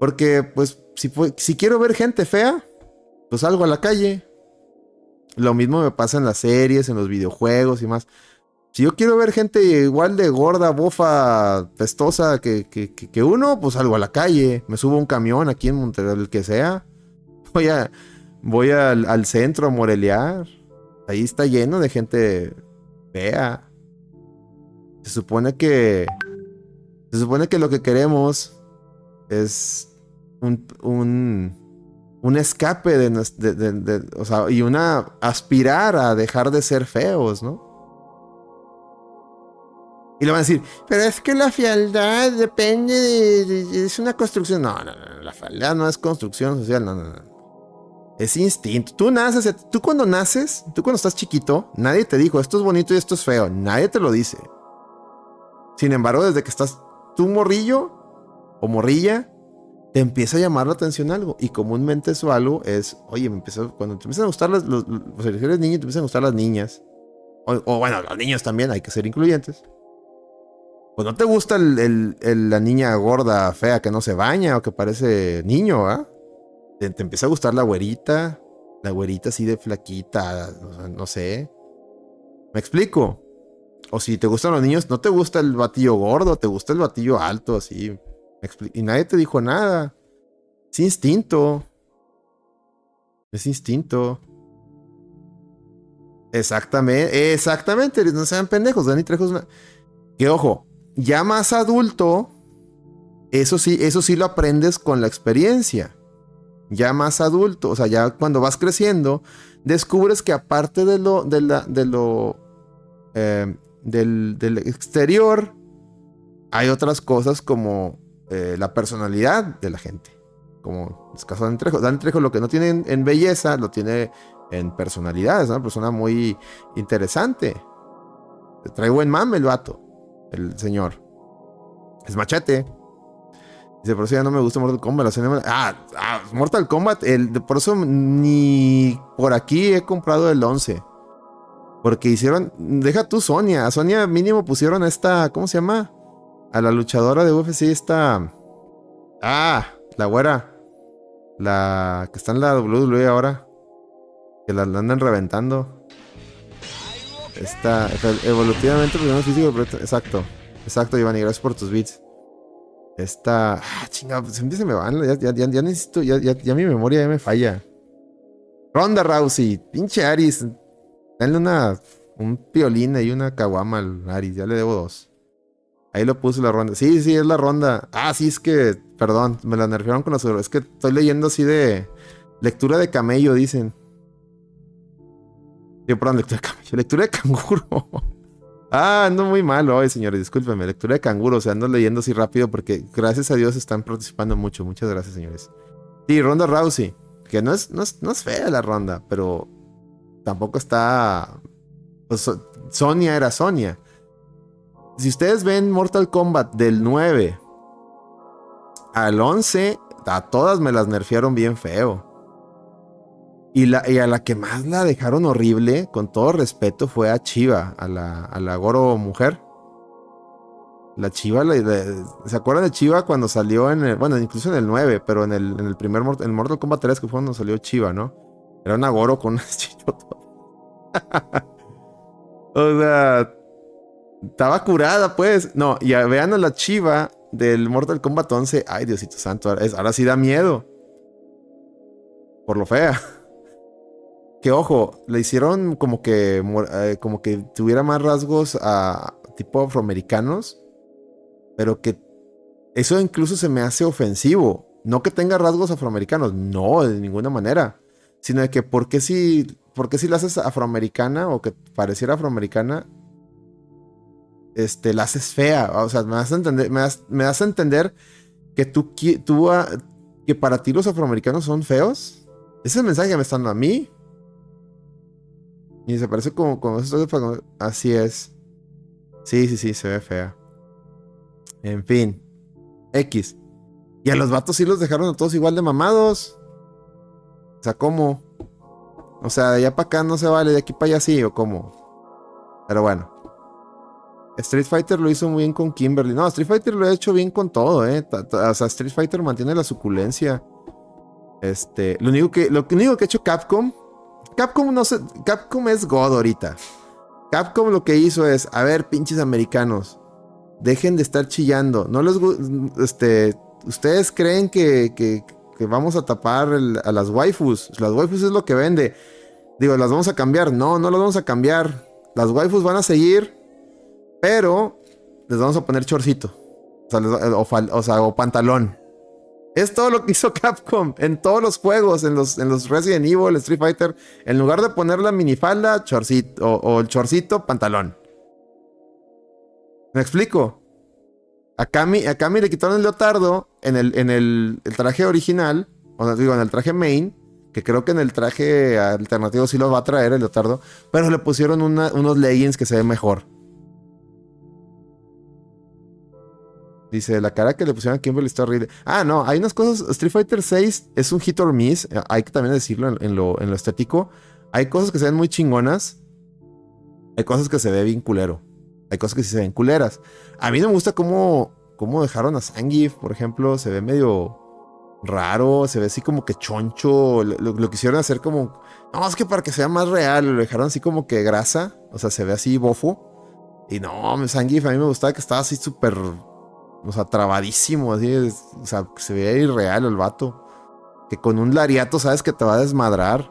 Porque, pues, si, si quiero ver gente fea, pues salgo a la calle. Lo mismo me pasa en las series, en los videojuegos y más. Si yo quiero ver gente igual de gorda, bofa, pestosa que, que, que uno, pues salgo a la calle. Me subo a un camión aquí en Monterrey, el que sea. Voy a, Voy al, centro a morelear. Ahí está lleno de gente fea. Se supone que. Se supone que lo que queremos es un, un, un escape de, de, de, o sea, y una aspirar a dejar de ser feos, ¿no? Y le van a decir, pero es que la fealdad depende de, es una construcción. No, no, no, la fealdad no es construcción social, no, no, no. Es instinto. Tú naces, tú cuando naces, tú cuando estás chiquito, nadie te dijo esto es bonito y esto es feo. Nadie te lo dice. Sin embargo, desde que estás tú morrillo o morrilla, te empieza a llamar la atención algo. Y comúnmente eso algo es, oye, me empieza, cuando te empiezan a gustar las, los, los, eres te empiezan a gustar las niñas. O, bueno, los niños también, hay que ser incluyentes. Pues no te gusta la niña gorda, fea, que no se baña o que parece niño, ¿ah? Te, empieza a gustar la güerita, la güerita así de flaquita, no sé. ¿Me explico? O si te gustan los niños, no te gusta el batillo gordo, te gusta el batillo alto, así. Y nadie te dijo nada. Es instinto. Es instinto. Exactamente, exactamente. No sean pendejos. Dani Trejo es una. Que ojo, ya más adulto, eso sí, eso sí lo aprendes con la experiencia. Ya más adulto, o sea, ya cuando vas creciendo, descubres que aparte de lo, de lo eh, del, del exterior, hay otras cosas como eh, la personalidad de la gente. Como el caso de Dan Trejo. Lo que no tiene en, belleza, lo tiene en personalidad. Es una persona muy interesante. Trae buen mame el vato, el señor. Es machete. Dice, por eso ya no me gusta Mortal Kombat. ah, ah, Mortal Kombat. El, por eso ni por aquí he comprado el 11. Porque hicieron, deja tú Sonia, a Sonia mínimo pusieron esta, ¿cómo se llama? A la luchadora de UFC esta... Ah, la güera. La que está en la WWE ahora. Que la, andan reventando. Está evolutivamente pues, físico, exacto. Exacto, Giovanni, gracias por tus beats. Esta. Ah, chingada, pues se me van. Ya, necesito. Ya, ya, mi memoria ya me falla. Ronda Rousey. Pinche Aris. Dale una, un piolín y una caguama al Aris, ya le debo dos. Ahí lo puse la ronda. Sí, sí, es la ronda. Ah, sí, es que, perdón, me la nerfearon con la Es que estoy leyendo así de lectura de camello, dicen. Sí, perdón, lectura de camello. Lectura de canguro. ah, ando muy mal hoy, señores. Discúlpenme. Lectura de canguro. O sea, ando leyendo así rápido porque gracias a Dios están participando mucho. Muchas gracias, señores. Sí, Ronda Rousey. Que no es, no es, no es fea la ronda, pero tampoco está. Pues, Sonia era Sonia. Si ustedes ven Mortal Kombat del 9 al 11, a todas me las nerfearon bien feo. Y, la, a la que más la dejaron horrible, con todo respeto, fue a Chiva, a la, a la Goro mujer. La Chiva, ¿se acuerdan de Chiva cuando salió en el, bueno, incluso en el 9, pero en el, en el primer Mortal Kombat 3 que fue cuando salió Chiva, ¿no? Era una Goro con un chichotas. o sea, estaba curada, pues. No, y vean a la chiva del Mortal Kombat 11. Ay, Diosito Santo, ahora sí da miedo. Por lo fea. Que ojo, le hicieron como que, eh, como que tuviera más rasgos a tipo afroamericanos. Pero que eso incluso se me hace ofensivo. No que tenga rasgos afroamericanos, no, de ninguna manera. Sino de que, ¿por qué si, por si la haces afroamericana o que pareciera afroamericana, este, la haces fea. O sea, me das a entender, me das, a entender que tú, tú ah, que para ti los afroamericanos son feos. Ese es el mensaje que me están dando a mí. Y se parece como, como así es. Sí, sí, sí, se ve fea. En fin. X. Y a los vatos sí los dejaron a todos igual de mamados. O sea, ¿cómo? O sea, de allá para acá no se vale, de aquí para allá sí, o cómo. Pero bueno. Street Fighter lo hizo muy bien con Kimberly. No, Street Fighter lo ha hecho bien con todo, ¿eh? O sea, Street Fighter mantiene la suculencia. Este, lo único que, lo único que ha hecho Capcom, Capcom no sé, Capcom es God ahorita. Capcom lo que hizo es, a ver, pinches americanos, dejen de estar chillando. No les, este, ustedes creen que, que, vamos a tapar a las waifus. Las waifus es lo que vende. Digo, las vamos a cambiar. No, no las vamos a cambiar. Las waifus van a seguir pero les vamos a poner chorcito. O sea, o, pantalón. Es todo lo que hizo Capcom en todos los juegos, en los, en los Resident Evil, Street Fighter. En lugar de poner la minifalda, chorcito, o, el chorcito, pantalón. ¿Me explico? A Kami, a le quitaron el leotardo en el, en el, traje original, o digo, en el traje main, que creo que en el traje alternativo sí lo va a traer el leotardo, pero le pusieron unos leggings que se ven mejor. Dice, la cara que le pusieron a Kimberly está horrible. Ah, no, hay unas cosas. Street Fighter 6 es un hit or miss. Eh, hay que también decirlo en, lo, en lo estético. Hay cosas que se ven muy chingonas. Hay cosas que se ve bien culero. Hay cosas que sí se ven culeras. A mí no me gusta cómo, cómo dejaron a Zangief, por ejemplo. Se ve medio raro. Se ve así como que choncho. Lo, quisieron hacer como. No, es que para que sea más real. Lo dejaron así como que grasa. O sea, se ve así bofo. Y no, Zangief a mí me gustaba que estaba así súper o sea, trabadísimo, así, o sea, se veía irreal el vato. Que con un lariato sabes que te va a desmadrar.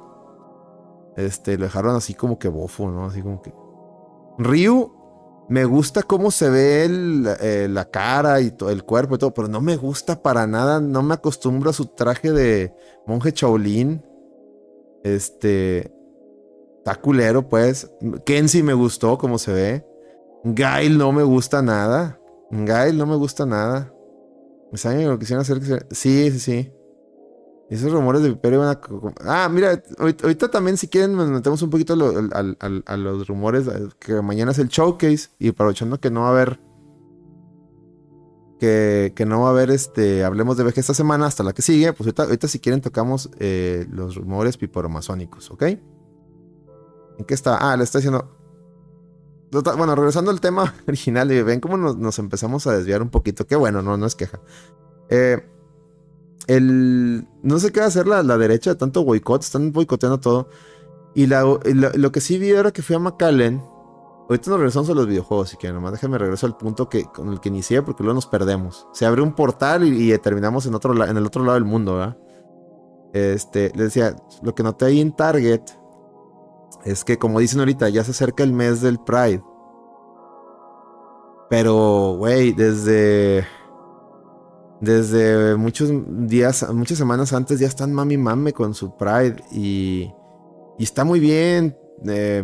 Este, lo dejaron así como que bofo, ¿no? Así como que... Ryu, me gusta cómo se ve eh, la cara y el cuerpo y todo, pero no me gusta para nada, no me acostumbro a su traje de monje Shaolin. Este... Está culero, pues. Kenzie me gustó cómo se ve. Gail no me gusta nada. Gail no me gusta nada. Saben lo que quisieron hacer. Sí, sí, sí. Esos rumores de Viperio van a. Ah, mira, ahorita también, si quieren, nos metemos un poquito a, los rumores. Que mañana es el showcase. Y aprovechando que no va a haber. Que, que no va a haber este. Hablemos de VG esta semana hasta la que sigue. Pues ahorita, si quieren, tocamos eh, los rumores piporomasónicos, ¿ok? ¿En qué está? Ah, le está diciendo. Bueno, regresando al tema original, ven cómo nos, empezamos a desviar un poquito. Qué bueno, no, no es queja. Eh, el, no sé qué va a hacer la, derecha de tanto boicot, están boicoteando todo. Y, lo que sí vi era que fui a McAllen. Ahorita nos regresamos a los videojuegos, si quieren, nomás déjenme regreso al punto que, con el que inicié, porque luego nos perdemos. Se abre un portal y, terminamos en, otro, en el otro lado del mundo, ¿verdad? Este, les decía, lo que noté ahí en Target es que como dicen ahorita, ya se acerca el mes del Pride. Pero, güey, desde... Desde muchos días, muchas semanas antes ya están mami mame con su Pride y, y está muy bien. Eh,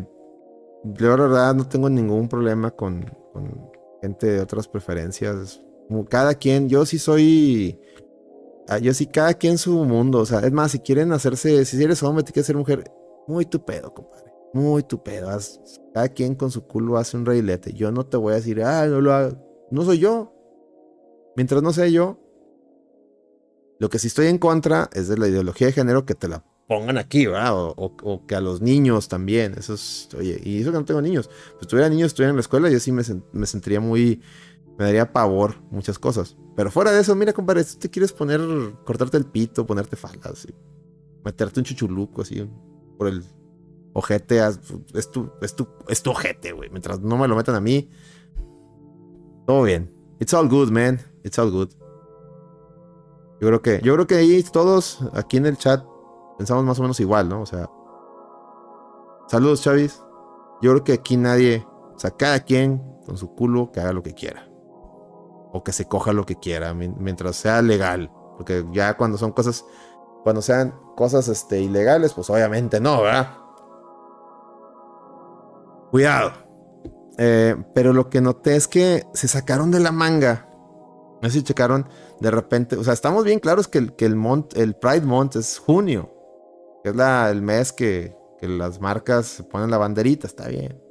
yo la verdad no tengo ningún problema con, con gente de otras preferencias. Cada quien, yo sí soy ah, yo sí, cada quien su mundo. O sea, es más, si quieren hacerse, si eres hombre, te quieres ser mujer, muy tu pedo, compadre. Muy tu pedo. cada quien con su culo hace un reilete. Yo no te voy a decir, ah, no lo hago. No soy yo. Mientras no sea yo. Lo que sí estoy en contra es de la ideología de género que te la pongan aquí, ¿verdad? O, que a los niños también. Eso es, oye, y eso que no tengo niños. Pues tuviera niños, estuviera en la escuela, yo sí me, me sentiría muy, me daría pavor muchas cosas. Pero fuera de eso, mira, compadre, si te quieres poner, cortarte el pito, ponerte faldas, meterte un chuchuluco así por el ojete, es tu, es tu, es tu ojete, güey. Mientras no me lo metan a mí, todo bien. It's all good, man. It's all good. Yo creo que, yo creo que ahí todos aquí en el chat pensamos más o menos igual, ¿no? O sea, saludos, Chavis. Yo creo que aquí nadie, o sea, cada quien con su culo que haga lo que quiera. O que se coja lo que quiera, mientras sea legal. Porque ya cuando son cosas, cuando sean cosas este, ilegales, pues obviamente no, ¿verdad? Cuidado. Eh, pero lo que noté es que se sacaron de la manga. No sé si checaron de repente. O sea, estamos bien claros que el, que el, el Pride Month es junio. Que es la, el mes que, que las marcas se ponen la banderita. Está bien.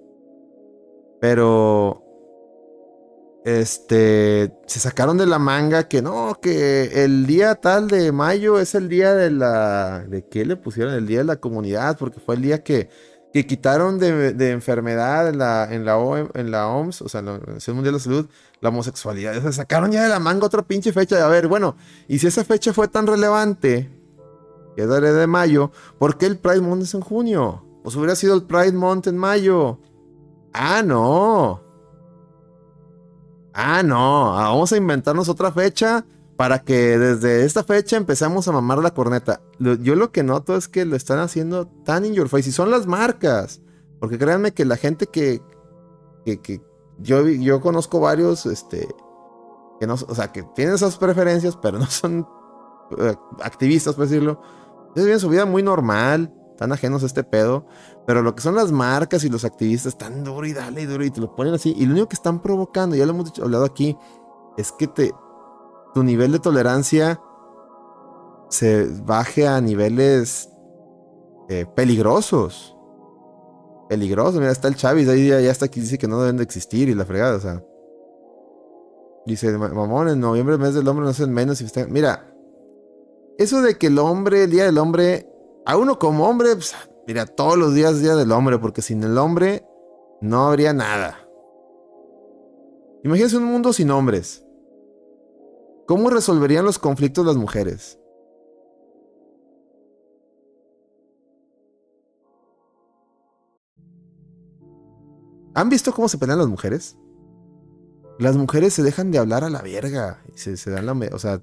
Pero este, se sacaron de la manga que no, que el día tal de mayo es el día de la, ¿de qué le pusieron? El día de la comunidad, porque fue el día que que quitaron de, enfermedad en la, en, la en la OMS, o sea, en la Organización Mundial de la Salud, la homosexualidad. O sea, sacaron ya de la manga otra pinche fecha. De, a ver, bueno, y si esa fecha fue tan relevante, que es de mayo, ¿por qué el Pride Month es en junio? Pues hubiera sido el Pride Month en mayo. Ah, no. Ah, no. Vamos a inventarnos otra fecha para que desde esta fecha empezamos a mamar la corneta. Yo lo que noto es que lo están haciendo tan in your face y son las marcas. Porque créanme que la gente que, que, yo, yo conozco varios, este, que no, o sea, que tienen esas preferencias, pero no son eh, activistas, por decirlo, ellos su vida muy normal, están ajenos a este pedo, pero lo que son las marcas y los activistas están duro y dale y duro y te lo ponen así. Y lo único que están provocando, ya lo hemos hablado aquí, es que te, tu nivel de tolerancia se baje a niveles eh, peligrosos. Peligrosos. Mira, está el Chávez ahí ya, ya está aquí, dice que no deben de existir y la fregada, o sea. Dice, mamón, en noviembre, mes del hombre, no hacen menos. Mira, eso de que el hombre, el día del hombre, a uno como hombre, pues, mira, todos los días día del hombre, porque sin el hombre no habría nada. Imagínense un mundo sin hombres. ¿Cómo resolverían los conflictos las mujeres? ¿Han visto cómo se pelean las mujeres? Las mujeres se dejan de hablar a la verga. Se, dan. O sea.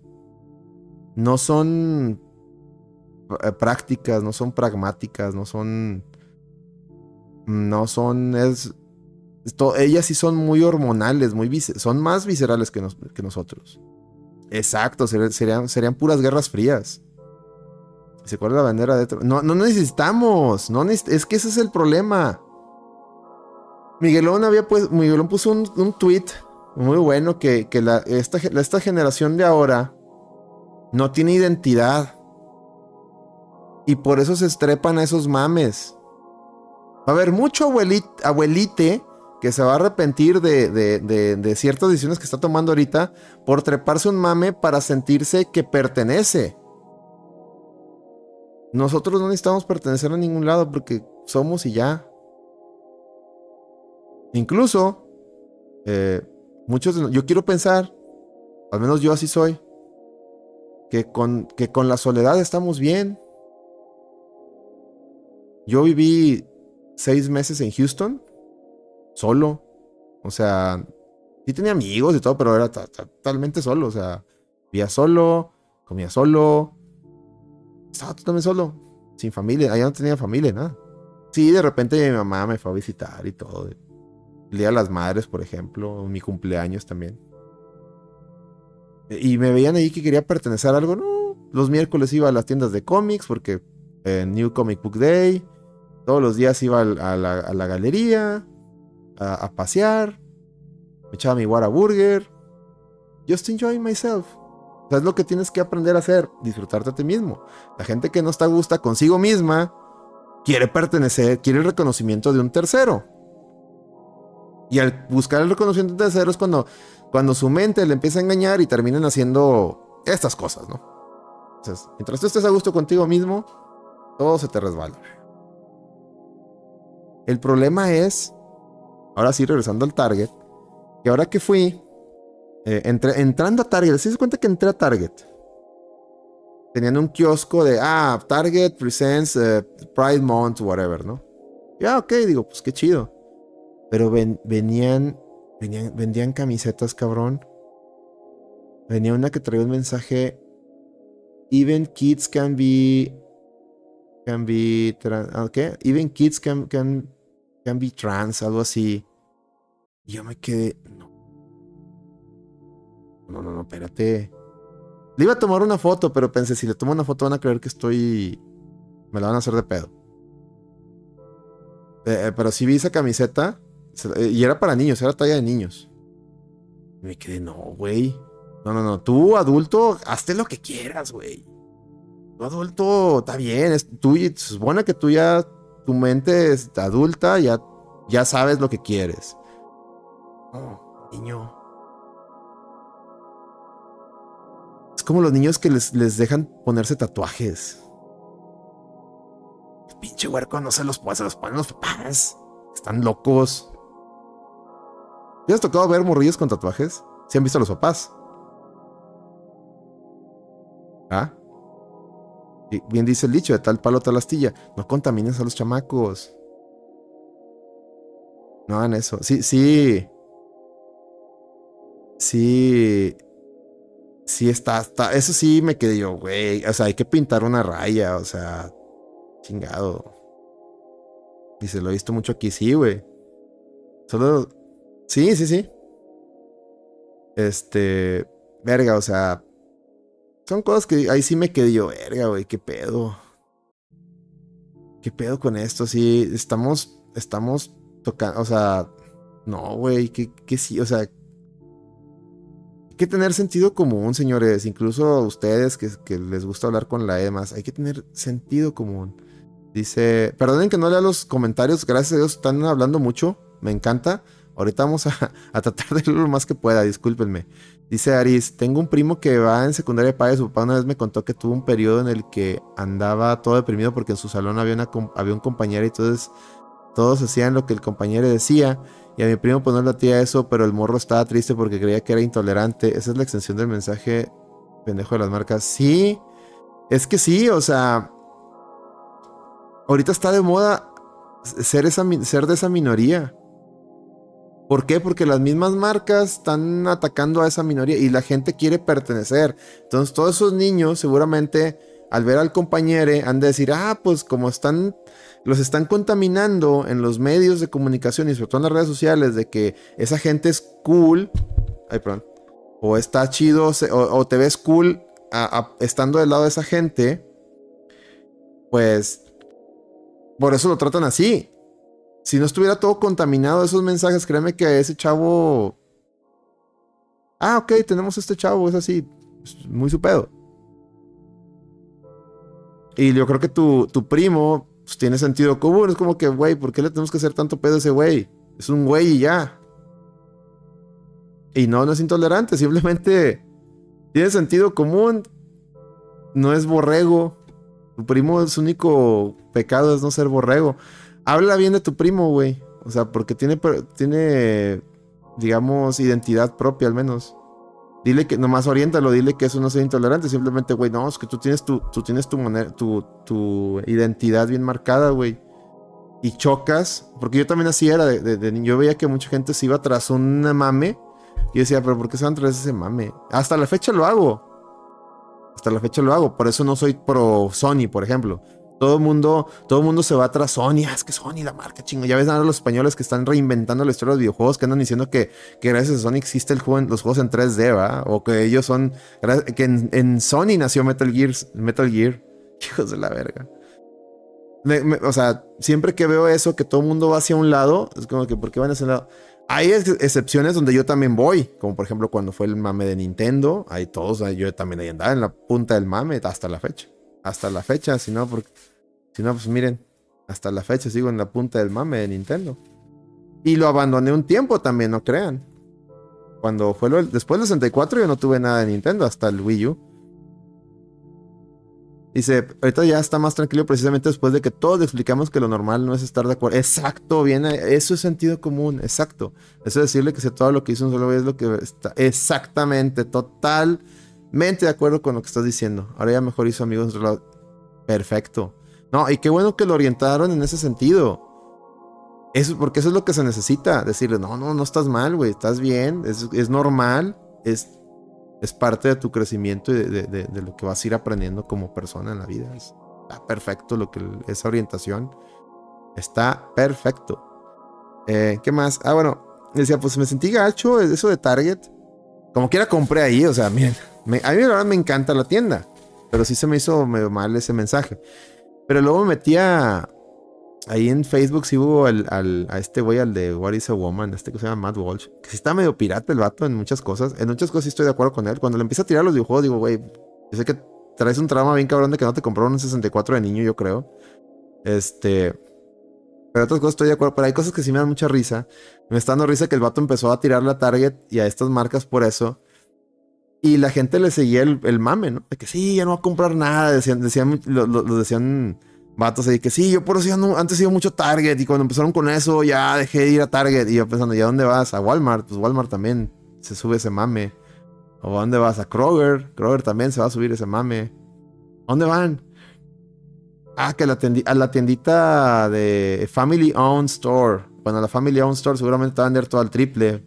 No son eh, prácticas, no son pragmáticas, no son. No son. Ellas sí son muy hormonales, muy son más viscerales que nosotros. Exacto, serían, puras guerras frías. ¿Se acuerda la bandera de No, no necesitamos. No es que ese es el problema. Miguelón había pues, Miguelón puso un, tweet muy bueno que, esta generación de ahora no tiene identidad. Y por eso se estrepan a esos mames. Va a haber mucho abuelite, abuelite que se va a arrepentir de, de, de, ciertas decisiones que está tomando ahorita por treparse un mame para sentirse que pertenece. Nosotros no necesitamos pertenecer a ningún lado porque somos y ya. Incluso, eh, muchos, yo quiero pensar, al menos yo así soy, que con, que con la soledad estamos bien. Yo viví seis meses en Houston, solo. O sea, sí tenía amigos y todo, pero era totalmente solo. O sea, vivía solo, comía solo, estaba totalmente solo, sin familia. Allá no tenía familia, nada. Sí, de repente mi mamá me fue a visitar y todo. El Día de las Madres, por ejemplo, mi cumpleaños también. Y me veían ahí que quería pertenecer a algo, no. Los miércoles iba a las tiendas de cómics porque eh, New Comic Book Day. Todos los días iba a la, galería a, pasear. Me echaba mi Burger. Just enjoying myself. O sea, es lo que tienes que aprender a hacer, disfrutarte a ti mismo. La gente que no está a gusto consigo misma quiere pertenecer, quiere el reconocimiento de un tercero. Y al buscar el reconocimiento de terceros es cuando, cuando su mente le empieza a engañar y terminan haciendo estas cosas, ¿no? Entonces, mientras tú estés a gusto contigo mismo, todo se te resbala. El problema es, ahora sí, regresando al Target, que ahora que fui, eh, entrando a Target, ¿se cuenta que entré a Target? Tenían un kiosco de, ah, Target presents eh, Pride Month, whatever, ¿no? Ya, ok, digo, pues qué chido. Pero venían, venían, vendían camisetas, cabrón. Venía una que traía un mensaje. Even kids can be. Can be. Ah, ¿Qué? Even kids can, can, can be trans, algo así. Y yo me quedé. No. No, no, no, espérate. Le iba a tomar una foto, pero pensé, si le tomo una foto van a creer que estoy. Me la van a hacer de pedo. Eh, eh, pero si vi esa camiseta. Eh, y era para niños, era talla de niños. me quedé, no, güey. No, no, no. Tú, adulto, hazte lo que quieras, güey. Tú, adulto, está bien. Es, tú, se supone que tú ya, tu mente es adulta, ya, ya sabes lo que quieres. No, niño. Es como los niños que les, les dejan ponerse tatuajes. Pinche huerco no se los puede, se los ponen los papás. Están locos. ¿Ya has tocado ver morrillos con tatuajes? ¿Se han visto a los papás? ¿Ah? bien dice el dicho, de tal palo tal astilla. No contamines a los chamacos. No hagan eso. Sí, sí. Sí. Sí está, está. Eso sí me quedé yo, güey. O sea, hay que pintar una raya. O sea, chingado. Y se lo he visto mucho aquí, sí, güey. Solo Sí, sí, sí. Este, verga, o sea, son cosas que ahí sí me quedé yo, verga, güey, qué pedo. ¿Qué pedo con esto? Sí, estamos, estamos tocando, o sea, no, güey, que, que sí, o sea, que tener sentido común, señores. Incluso ustedes que, les gusta hablar con la EMAS, hay que tener sentido común. Dice, perdonen que no lea los comentarios, gracias a Dios están hablando mucho, me encanta. Ahorita vamos a, tratar de lo más que pueda, discúlpenme. Dice Aris, tengo un primo que va en secundaria de su papá una vez me contó que tuvo un periodo en el que andaba todo deprimido porque en su salón había, había un compañero y entonces todos hacían lo que el compañero decía. Y a mi primo pues no le latía eso, pero el morro estaba triste porque creía que era intolerante. Esa es la extensión del mensaje pendejo de las marcas. Sí, es que sí, o sea, ahorita está de moda ser, esa, ser de esa minoría. ¿Por qué? Porque las mismas marcas están atacando a esa minoría y la gente quiere pertenecer. Entonces todos esos niños seguramente al ver al compañero han de decir, ah, pues como están, los están contaminando en los medios de comunicación y sobre todo en las redes sociales de que esa gente es cool, ay, perdón, o está chido, o, te ves cool estando del lado de esa gente, pues por eso lo tratan así si no estuviera todo contaminado esos mensajes, créeme que ese chavo. Ah, ok, tenemos este chavo, es así. Es muy su pedo. Y yo creo que tu, tu primo pues, tiene sentido común. Es como que, güey, ¿por qué le tenemos que hacer tanto pedo a ese güey? Es un güey y ya. Y no, no es intolerante, simplemente tiene sentido común. No es borrego. Tu primo, su único pecado es no ser borrego habla bien de tu primo, güey. O sea, porque tiene, tiene, digamos, identidad propia al menos. Dile que, nomás oriéntalo, dile que eso no sea intolerante. Simplemente, güey, no, es que tú tienes tu, tú tienes tu, manera, tu, tu identidad bien marcada, güey. Y chocas, porque yo también así era de, de, Yo veía que mucha gente se iba tras un mame. Y decía, pero ¿por qué se van tras ese mame? Hasta la fecha lo hago. Hasta la fecha lo hago. Por eso no soy pro Sony, por ejemplo. Todo mundo, todo mundo se va tras Sony. Ah, es que Sony, la marca chingo. Ya ves ahora los españoles que están reinventando la historia de los videojuegos, que andan diciendo que, que gracias a Sony existe el juego los juegos en 3D, ¿va? O que ellos son. Que en, Sony nació Metal Gear. Metal Gear. Hijos de la verga. o sea, siempre que veo eso, que todo el mundo va hacia un lado, es como que, ¿por qué van hacia un lado? Hay excepciones donde yo también voy, como por ejemplo cuando fue el mame de Nintendo, ahí todos, yo también ahí andaba en la punta del mame hasta la fecha hasta la fecha, si no, porque, si no, pues miren, hasta la fecha sigo en la punta del mame de Nintendo. Y lo abandoné un tiempo también, no crean. Cuando fue lo, después del 64 yo no tuve nada de Nintendo hasta el Wii U. Dice, ahorita ya está más tranquilo precisamente después de que todos explicamos que lo normal no es estar de acuerdo. Exacto, viene, eso es sentido común, exacto. Eso es decirle que todo lo que hizo un solo es lo que está. Exactamente, total Mente de acuerdo con lo que estás diciendo. Ahora ya mejor hizo amigos. Perfecto. No, y qué bueno que lo orientaron en ese sentido. Eso, porque eso es lo que se necesita. Decirle, no, no, no estás mal, güey. Estás bien. Es, normal. Es, es parte de tu crecimiento y de, lo que vas a ir aprendiendo como persona en la vida. Está perfecto lo que esa orientación. Está perfecto. Eh, ¿Qué más? Ah, bueno. Decía, pues me sentí gacho. Eso de Target. Como quiera compré ahí. O sea, a mí la verdad me encanta la tienda, pero sí se me hizo medio mal ese mensaje. Pero luego me metía ahí en Facebook, sí hubo al, a este güey, al de What is a Woman, este que se llama Matt Walsh, que sí está medio pirata el vato en muchas cosas. En muchas cosas sí estoy de acuerdo con él. Cuando le empieza a tirar los videojuegos, digo, güey, yo sé que traes un trauma bien cabrón de que no te compraron un 64 de niño, yo creo. Este. Pero otras cosas estoy de acuerdo. Pero hay cosas que sí me dan mucha risa. Me está dando risa que el vato empezó a tirar la Target y a estas marcas por eso. Y la gente le seguía el, mame, ¿no? De que sí, ya no va a comprar nada. Decían, decían, lo, decían vatos ahí que sí, yo por eso no, antes iba mucho Target y cuando empezaron con eso ya dejé de ir a Target. Y yo pensando, ¿y a dónde vas? A Walmart. Pues Walmart también se sube ese mame. ¿O dónde vas? A Kroger. Kroger también se va a subir ese mame. ¿A dónde van? Ah, que la a la tiendita de Family Owned Store. Bueno, la Family Owned Store seguramente te va a vender todo al triple.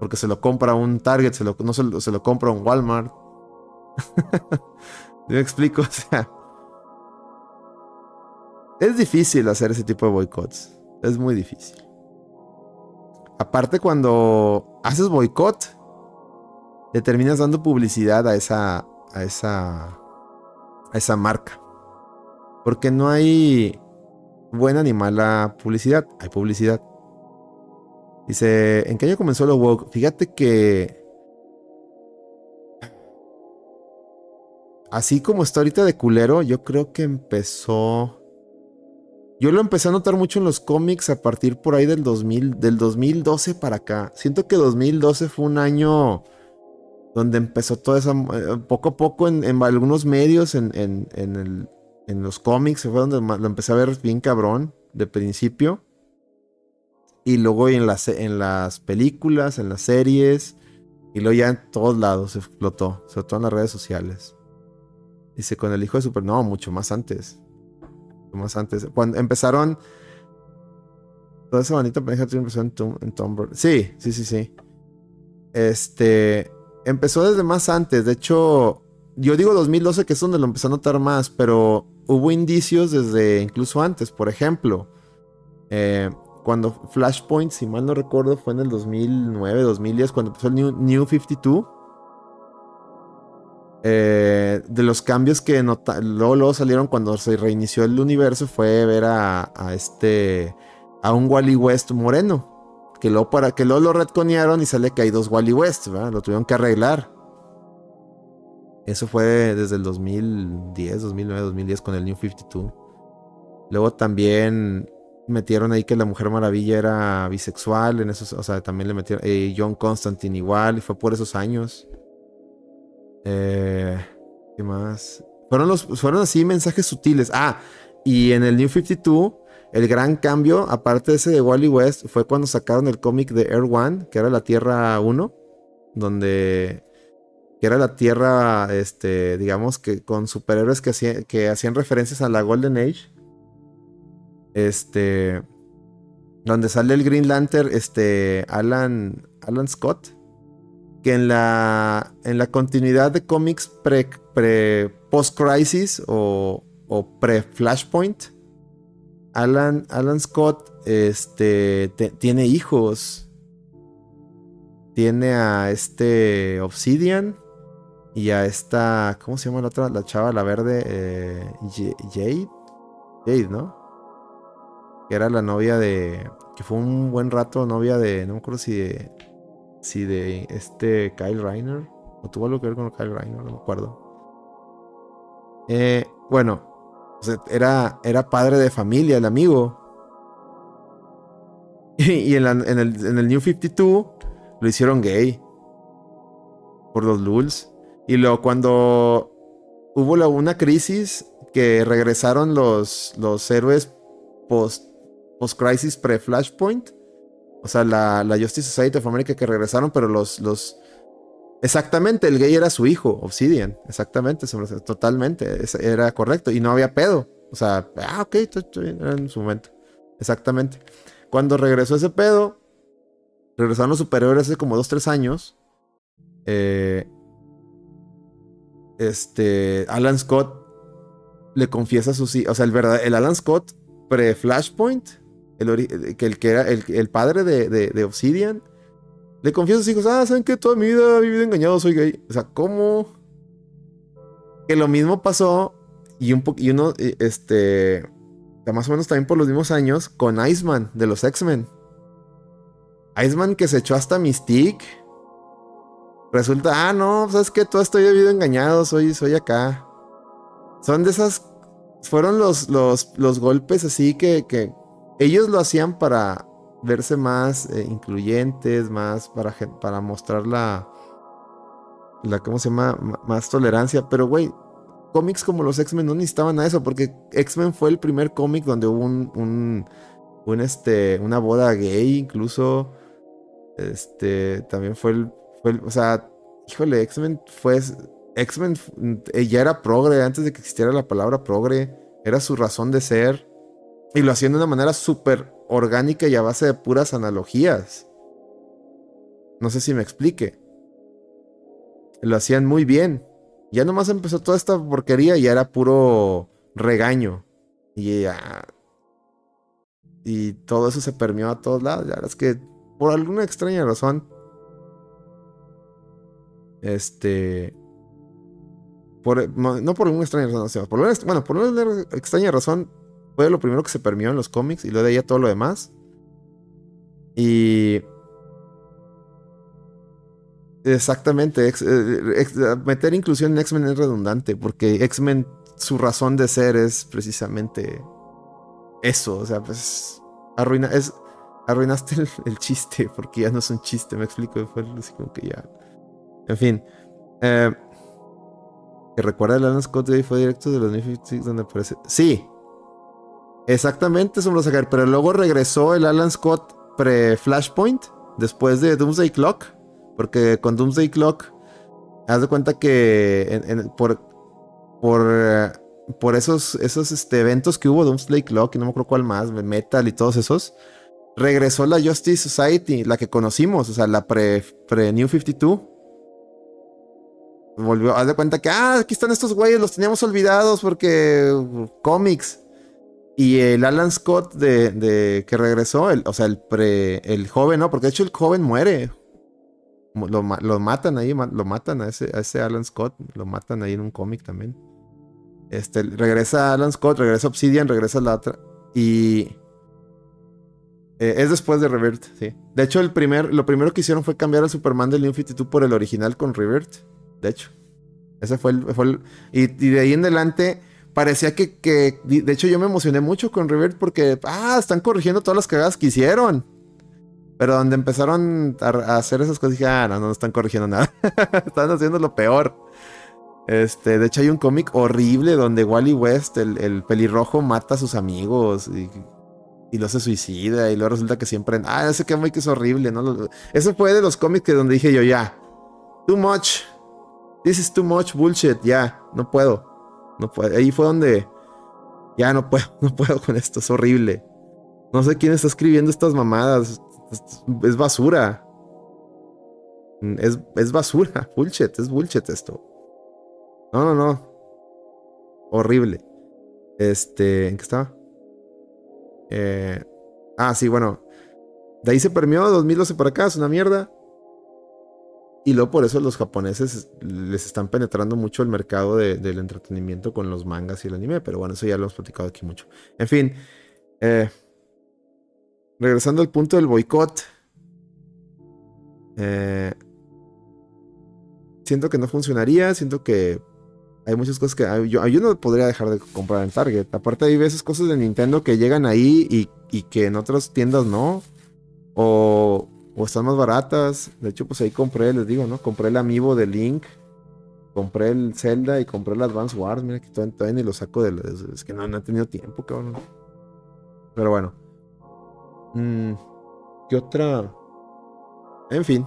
Porque se lo compra un Target, se lo, no se, lo compra un Walmart. Yo explico, o sea. Es difícil hacer ese tipo de boicots. Es muy difícil. Aparte, cuando haces boicot, le terminas dando publicidad a esa, a esa, a esa marca. Porque no hay buena ni mala publicidad, hay publicidad. Dice, ¿en qué año comenzó lo woke? Fíjate que... Así como está ahorita de culero, yo creo que empezó... Yo lo empecé a notar mucho en los cómics a partir por ahí del 2000, del 2012 para acá. Siento que 2012 fue un año donde empezó todo eso, eh, poco a poco en, algunos medios, en, en, los cómics, fue donde lo empecé a ver bien cabrón de principio. Y luego en las, en las películas, en las series, y luego ya en todos lados se explotó, sobre todo en las redes sociales. Dice, con el hijo de Super, no, mucho más antes. Mucho más antes. Cuando empezaron... Toda esa bonita pareja empezó en, en Tomb Sí, sí, sí, sí. Este empezó desde más antes. De hecho, yo digo 2012 que es donde lo empezó a notar más, pero hubo indicios desde incluso antes. Por ejemplo, eh, cuando Flashpoint, si mal no recuerdo, fue en el 2009, 2010, cuando empezó el New, 52. Eh, de los cambios que luego, salieron cuando se reinició el universo fue ver a, a este a un Wally West moreno que luego, para, que lo retconearon y sale que hay dos Wally West, ¿verdad? Lo tuvieron que arreglar. Eso fue desde el 2010, 2009, 2010 con el New 52. Luego también metieron ahí que la Mujer Maravilla era bisexual, en esos, o sea, también le metieron eh, John Constantine igual, y fue por esos años. Eh, ¿Qué más? Fueron, los, fueron así mensajes sutiles. Ah, y en el New 52 el gran cambio, aparte de ese de Wally West, fue cuando sacaron el cómic de Air One, que era la Tierra 1, donde que era la Tierra, este, digamos que con superhéroes que, hacían, que hacían referencias a la Golden Age. Este, donde sale el Green Lantern, este, Alan, Alan Scott, que en la, en la continuidad de cómics pre, pre post crisis o, o pre Flashpoint, Alan, Alan Scott este, tiene hijos. Tiene a este Obsidian y a esta, ¿cómo se llama la otra? La chava, la verde, eh, Jade. Jade, ¿no? Que era la novia de, que fue un buen rato novia de, no me acuerdo si de, si de este Kyle Reiner, o tuvo algo que ver con Kyle Reiner, no me acuerdo. Eh, bueno, era, era padre de familia, el amigo. Y, en, el, New 52 lo hicieron gay. Por los lulz. Y luego cuando hubo la, una crisis que regresaron los, los héroes post, post crisis pre-Flashpoint. O sea, la, la, Justice Society of America que regresaron, pero los, los, Exactamente, el gay era su hijo, Obsidian. Exactamente, totalmente. Era correcto. Y no había pedo. O sea, ah, ok, era en su momento. Exactamente. Cuando regresó ese pedo, regresaron los superiores hace como 2-3 años. Eh, este, Alan Scott le confiesa a sus hijos. O sea, el verdad, el Alan Scott pre-Flashpoint, el, que, el que era el, padre de, de Obsidian le confieso a sus hijos, ah, ¿saben que Toda mi vida he vivido engañado, soy gay. O sea, ¿cómo? Que lo mismo pasó y, un y uno, este, más o menos también por los mismos años, con Iceman de los X-Men. Iceman que se echó hasta Mystique. Resulta, ah, no, ¿sabes qué? Todo estoy vivido engañado, soy, soy acá. Son de esas, fueron los, los, los golpes así que, que ellos lo hacían para verse más eh, incluyentes, más para, para mostrar la, la, ¿cómo se llama? más tolerancia. Pero, güey, cómics como los X-Men no necesitaban a eso, porque X-Men fue el primer cómic donde hubo un, un, este, una boda gay, incluso. Este, también fue el, fue el o sea, híjole, X-Men fue, X-Men ya era progre antes de que existiera la palabra progre, era su razón de ser. Y lo hacían de una manera súper orgánica y a base de puras analogías. No sé si me explique. Lo hacían muy bien. Ya nomás empezó toda esta porquería y ya era puro regaño. Y ya. Y todo eso se permeó a todos lados. Ya es que por alguna extraña razón. Este. por, no, por una extraña razón, bueno, por una extraña razón, fue lo primero que se permitió en los cómics y luego de ahí todo lo demás. Y. Exactamente, eh, meter inclusión en X-Men es redundante, porque X-Men, su razón de ser es precisamente eso, o sea, pues arruina, es, arruinaste el, chiste, porque ya no es un chiste, me explico, fue así como que ya. En fin. Eh, que recuerda el Alan Scott de fue directo de los New 56 donde aparece. Sí. Exactamente, lo sacar. Pero luego regresó el Alan Scott pre-Flashpoint. Después de Doomsday Clock. Porque con Doomsday Clock. Haz de cuenta que por. Por. por esos, esos este, eventos que hubo, Doomsday Clock, y no me acuerdo cuál más, Metal y todos esos, regresó la Justice Society, la que conocimos, o sea, la pre-New 52 volvió, haz de cuenta que, ah, aquí están estos güeyes, los teníamos olvidados porque cómics. Y el Alan Scott de, que regresó, el, o sea, el pre, el joven, ¿no? Porque de hecho el joven muere. Lo, matan ahí, lo matan a ese, a ese Alan Scott, lo matan ahí en un cómic también. Este, regresa Alan Scott, regresa Obsidian, regresa la otra. Y eh, es después de Revert, sí. De hecho, el primer, lo primero que hicieron fue cambiar al Superman del New 52 por el original con Revert de hecho. Ese fue el... y, de ahí en adelante parecía que, De hecho yo me emocioné mucho con River porque... Ah, están corrigiendo todas las cagadas que hicieron. Pero donde empezaron a, hacer esas cosas dije, ah, no, no están corrigiendo nada. están haciendo lo peor. Este, de hecho hay un cómic horrible donde Wally West, el, pelirrojo, mata a sus amigos y, y se suicida y luego resulta que siempre... Ah, ese cómic es horrible, ¿no? Ese fue de los cómics que donde dije yo, ya, too much. This is too much bullshit. Ya, no puedo. No. Ahí fue donde. Ya no puedo, no puedo con esto. Es horrible. No sé quién está escribiendo estas mamadas. Es, basura. Es, es, basura. Bullshit. Es bullshit esto. No, no, no. Horrible. Este. ¿En qué estaba? Eh, ah, sí, bueno. De ahí se permeó 2012 para acá. Es una mierda. Y luego por eso los japoneses les están penetrando mucho el mercado del entretenimiento con los mangas y el anime. Pero bueno, eso ya lo hemos platicado aquí mucho. En fin. Eh, regresando al punto del boicot. Eh, siento que no funcionaría. Siento que hay muchas cosas que yo, yo, no podría dejar de comprar en Target. Aparte hay veces cosas de Nintendo que llegan ahí y, y que en otras tiendas no. O o están más baratas. De hecho, pues ahí compré, les digo, ¿no? Compré el amiibo de Link, compré el Zelda y compré el Advance Wars. Mira que todavía, ni lo saco de... Es que no, no he tenido tiempo, cabrón. Pero bueno. Mm, ¿Qué otra? En fin.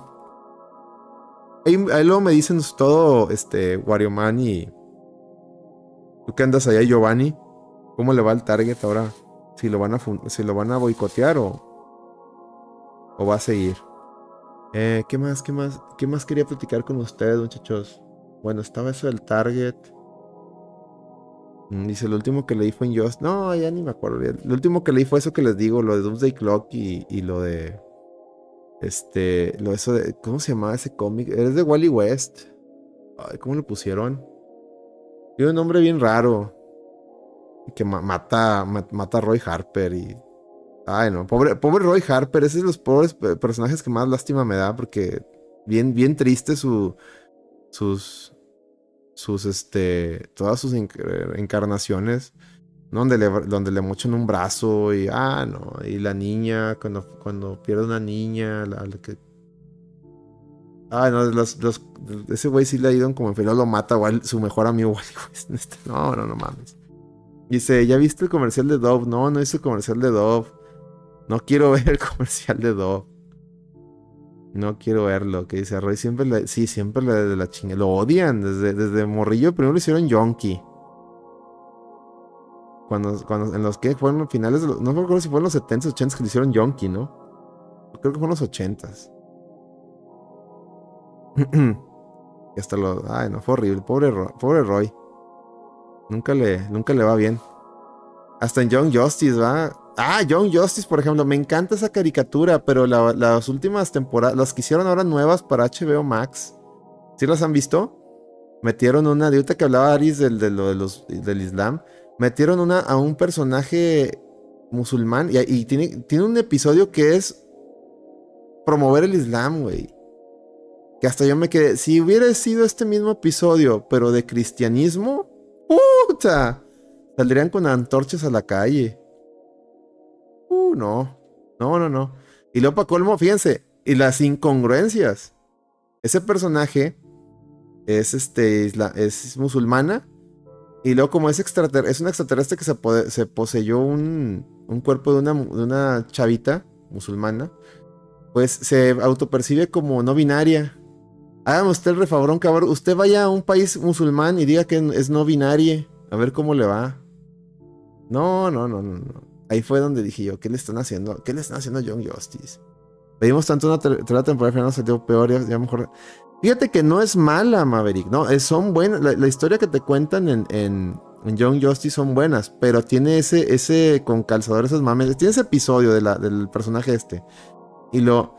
Ahí, luego me dicen todo, este, Wario Man y... ¿Tú qué andas allá, Giovanni? ¿Cómo le va el Target ahora? Si lo van a, si lo van a boicotear o... ¿O va a seguir? Eh, ¿Qué más? ¿Qué más? ¿Qué más quería platicar con ustedes, muchachos? Bueno, estaba eso del Target. Mm, dice, lo último que leí fue en Just. No, ya ni me acuerdo. Lo último que leí fue eso que les digo, lo de Doomsday Clock y, lo de. Este. Lo eso de. ¿Cómo se llamaba ese cómic? Es de Wally West. Ay, ¿cómo lo pusieron? Tiene un nombre bien raro. Que mata, mata a Roy Harper y Ay, no, pobre, pobre Roy Harper, ese es de los pobres personajes que más lástima me da porque bien, bien triste su, sus, sus, este, todas sus encarnaciones, donde le, donde le mochan un brazo y, ah, no, y la niña, cuando, cuando pierde una niña, la, que... Ah, no, los, ese güey sí le ha ido como en lo mata o su mejor amigo. No, no, no mames. Dice, ¿ya viste el comercial de Dove? No, no hice el comercial de Dove. No quiero ver el comercial de Dove. No quiero verlo. Que dice Roy siempre le, sí, siempre le de la chinga. Lo odian. Desde, desde morrillo primero lo hicieron Yonky. Cuando, cuando en los que fueron finales de los, No me acuerdo si fueron los 70s, 80s que le hicieron Yonky, ¿no? Creo que fueron los 80s. y hasta lo. Ay, no, fue horrible. Pobre, pobre Roy. Nunca le, nunca le va bien. Hasta en Young Justice, ¿va? Ah, Young Justice, por ejemplo. Me encanta esa caricatura, pero las últimas temporadas, las que hicieron ahora nuevas para HBO Max, ¿sí las han visto? metieron una, de ahorita que hablaba Aris del, de lo de los, del Islam, metieron una a un personaje musulmán y, y tiene, tiene un episodio que es promover el Islam, güey. Que hasta yo me quedé, si hubiera sido este mismo episodio, pero de cristianismo, puta, saldrían con antorchas a la calle. Uh, no, no, no, no. Y luego para colmo, fíjense, y las incongruencias. Ese personaje es este, es musulmana. Y luego como es extraterrestre, es un extraterrestre que se, se poseyó un, cuerpo de una, de una chavita musulmana pues se autopercibe como no binaria. Hágame usted el refabrón, cabrón. Usted vaya a un país musulmán y diga que es no binaria. A ver cómo le va. No, no, no, no, no. Ahí fue donde dije yo, ¿qué le están haciendo? ¿Qué le están haciendo a John Justice? Pedimos tanto una tercera temporada, no se dio peor, ya, mejor. Fíjate que no es mala, Maverick, ¿no? Es, son buenas. La, historia que te cuentan en, en, en, Young Justice son buenas, pero tiene ese, ese con calzador, esos mames. Tiene ese episodio de del personaje este y lo.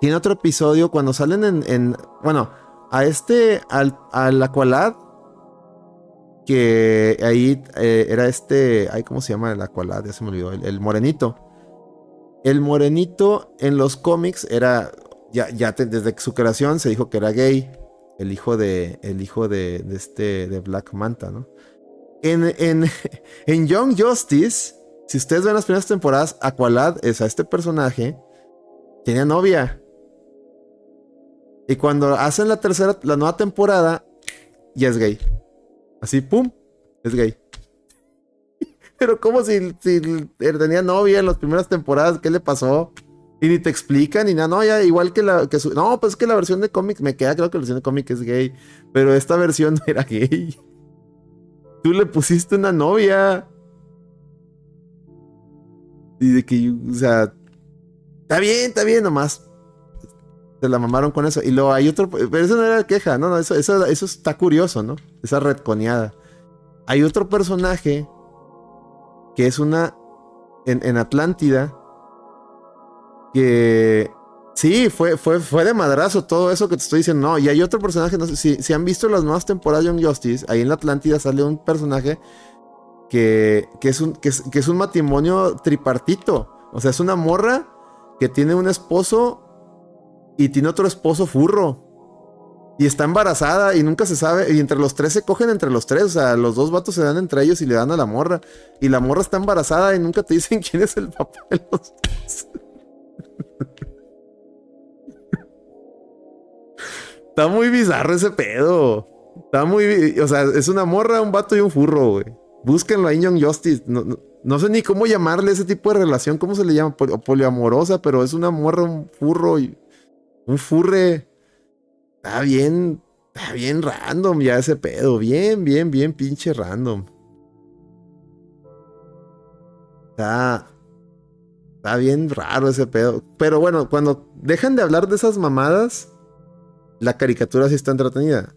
Tiene otro episodio cuando salen en. bueno, a este. Al, al Aqualad. Que ahí eh, era este. Ay, ¿cómo se llama el Aqualad? Ya se me olvidó. El, morenito. El morenito en los cómics era. Ya, ya desde su creación se dijo que era gay. El hijo de. El hijo de, este. de Black Manta, ¿no? En, en, en Young Justice. Si ustedes ven las primeras temporadas, Aqualad es a este personaje tenía novia. Y cuando hacen la tercera, la nueva temporada, ya es gay. Así, pum, es gay. Pero como si, si tenía novia en las primeras temporadas, ¿qué le pasó? Y ni te explican ni nada. No, ya igual que la. Que no, pues es que la versión de cómic me queda claro que la versión de cómic es gay. Pero esta versión no era gay. Tú le pusiste una novia. Y de que, o sea, Está bien, está bien, nomás. Se la mamaron con eso. Y luego hay otro. Pero eso no era queja, no, no, eso, eso, eso está curioso, ¿no? Esa redconeada. Hay otro personaje que es una. En, Atlántida. Que. Sí, fue, fue, fue de madrazo todo eso que te estoy diciendo. No, y hay otro personaje, no si, si han visto las nuevas temporadas de Young Justice, ahí en la Atlántida sale un personaje que, que, es un, que, es, un matrimonio tripartito. O sea, es una morra que tiene un esposo y tiene otro esposo furro. Y está embarazada y nunca se sabe. Y entre los tres se cogen entre los tres. O sea, los dos vatos se dan entre ellos y le dan a la morra. Y la morra está embarazada y nunca te dicen quién es el papá de los dos. está muy bizarro ese pedo. Está muy. O sea, es una morra, un vato y un furro, güey. Búsquenlo en Young Justice. No, no sé ni cómo llamarle ese tipo de relación, cómo se le llama, poliamorosa, pero es una morra, un furro y un furre. Está bien, está bien random ya ese pedo, bien, bien, bien pinche random. Está, está bien raro ese pedo. Pero bueno, cuando dejan de hablar de esas mamadas, la caricatura sí está entretenida.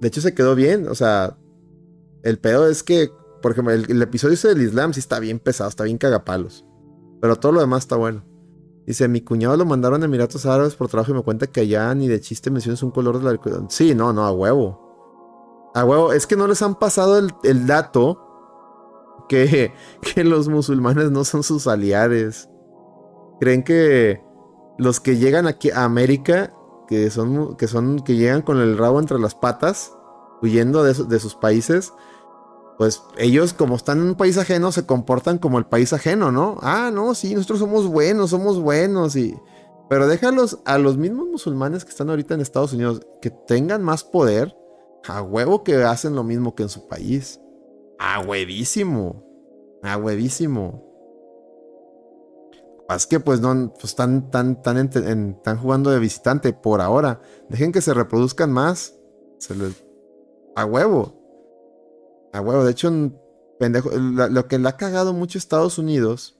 De hecho se quedó bien, o sea, el pedo es que por ejemplo, el, episodio ese del Islam sí está bien pesado, está bien cagapalos. Pero todo lo demás está bueno. Dice, mi cuñado lo mandaron a Emiratos Árabes por trabajo y me cuenta que allá ni de chiste mencionas un color de la... Sí, no, no, a huevo. A huevo. Es que no les han pasado el, dato que, que los musulmanes no son sus aliados. Creen que los que llegan aquí a América, que son, que son, que llegan con el rabo entre las patas, huyendo de, de sus países, pues ellos como están en un país ajeno se comportan como el país ajeno, ¿no? Ah, no, sí, nosotros somos buenos, somos buenos y... Pero déjalos a los mismos musulmanes que están ahorita en Estados Unidos que tengan más poder, a huevo que hacen lo mismo que en su país. A huevísimo. A huevísimo. Es que pues no, pues están, tan, tan, jugando de visitante por ahora. Dejen que se reproduzcan más. A huevo. A huevo, de hecho, lo que le ha cagado mucho Estados Unidos.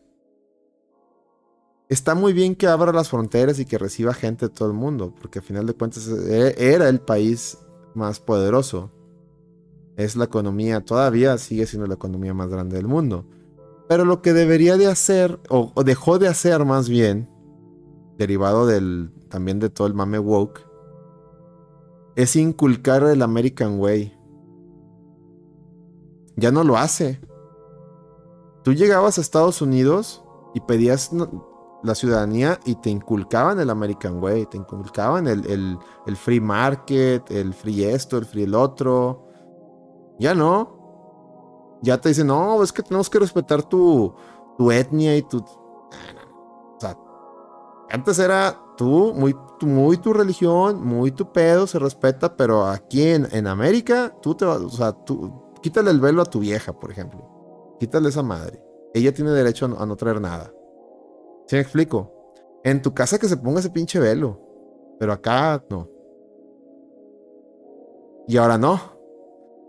Está muy bien que abra las fronteras y que reciba gente de todo el mundo, porque al final de cuentas e, era el país más poderoso. Es la economía, todavía sigue siendo la economía más grande del mundo. Pero lo que debería de hacer, o, o dejó de hacer más bien, derivado del, también de todo el mame woke, es inculcar el American Way. Ya no lo hace. Tú llegabas a Estados Unidos y pedías la ciudadanía y te inculcaban el American Way, te inculcaban el, el, free market, el free esto, el free el otro. Ya no. Ya te dicen, no, es que tenemos que respetar tu, tu etnia y tu... O sea, antes era tú, muy, muy tu religión, muy tu pedo, se respeta, pero aquí en, en América, tú te vas, o sea, tú, quítale el velo a tu vieja, por ejemplo. Quítale esa madre. Ella tiene derecho a no, traer nada. ¿Sí me explico? En tu casa que se ponga ese pinche velo. Pero acá no. Y ahora no.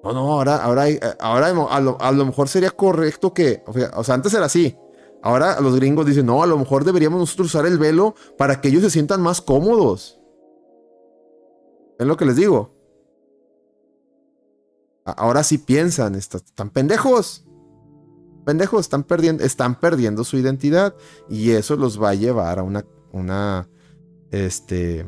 No, no, ahora, ahora, ahora a lo, a lo mejor sería correcto que, o sea, antes era así. Ahora los gringos dicen, no, a lo mejor deberíamos nosotros usar el velo para que ellos se sientan más cómodos. Es lo que les digo. Ahora sí piensan, están pendejos. Pendejos, están perdiendo, están perdiendo su identidad. Y eso los va a llevar a una, una este,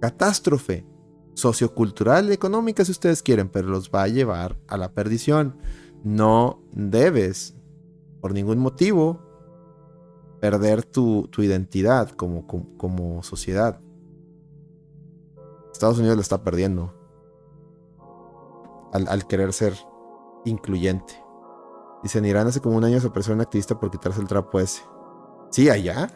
catástrofe sociocultural y económica, si ustedes quieren, pero los va a llevar a la perdición. No debes, por ningún motivo, perder tu, identidad como, como sociedad. Estados Unidos lo está perdiendo al, querer ser incluyente. Dice, en Irán hace como un año se apresó un activista por quitarse el trapo ese. Sí, allá.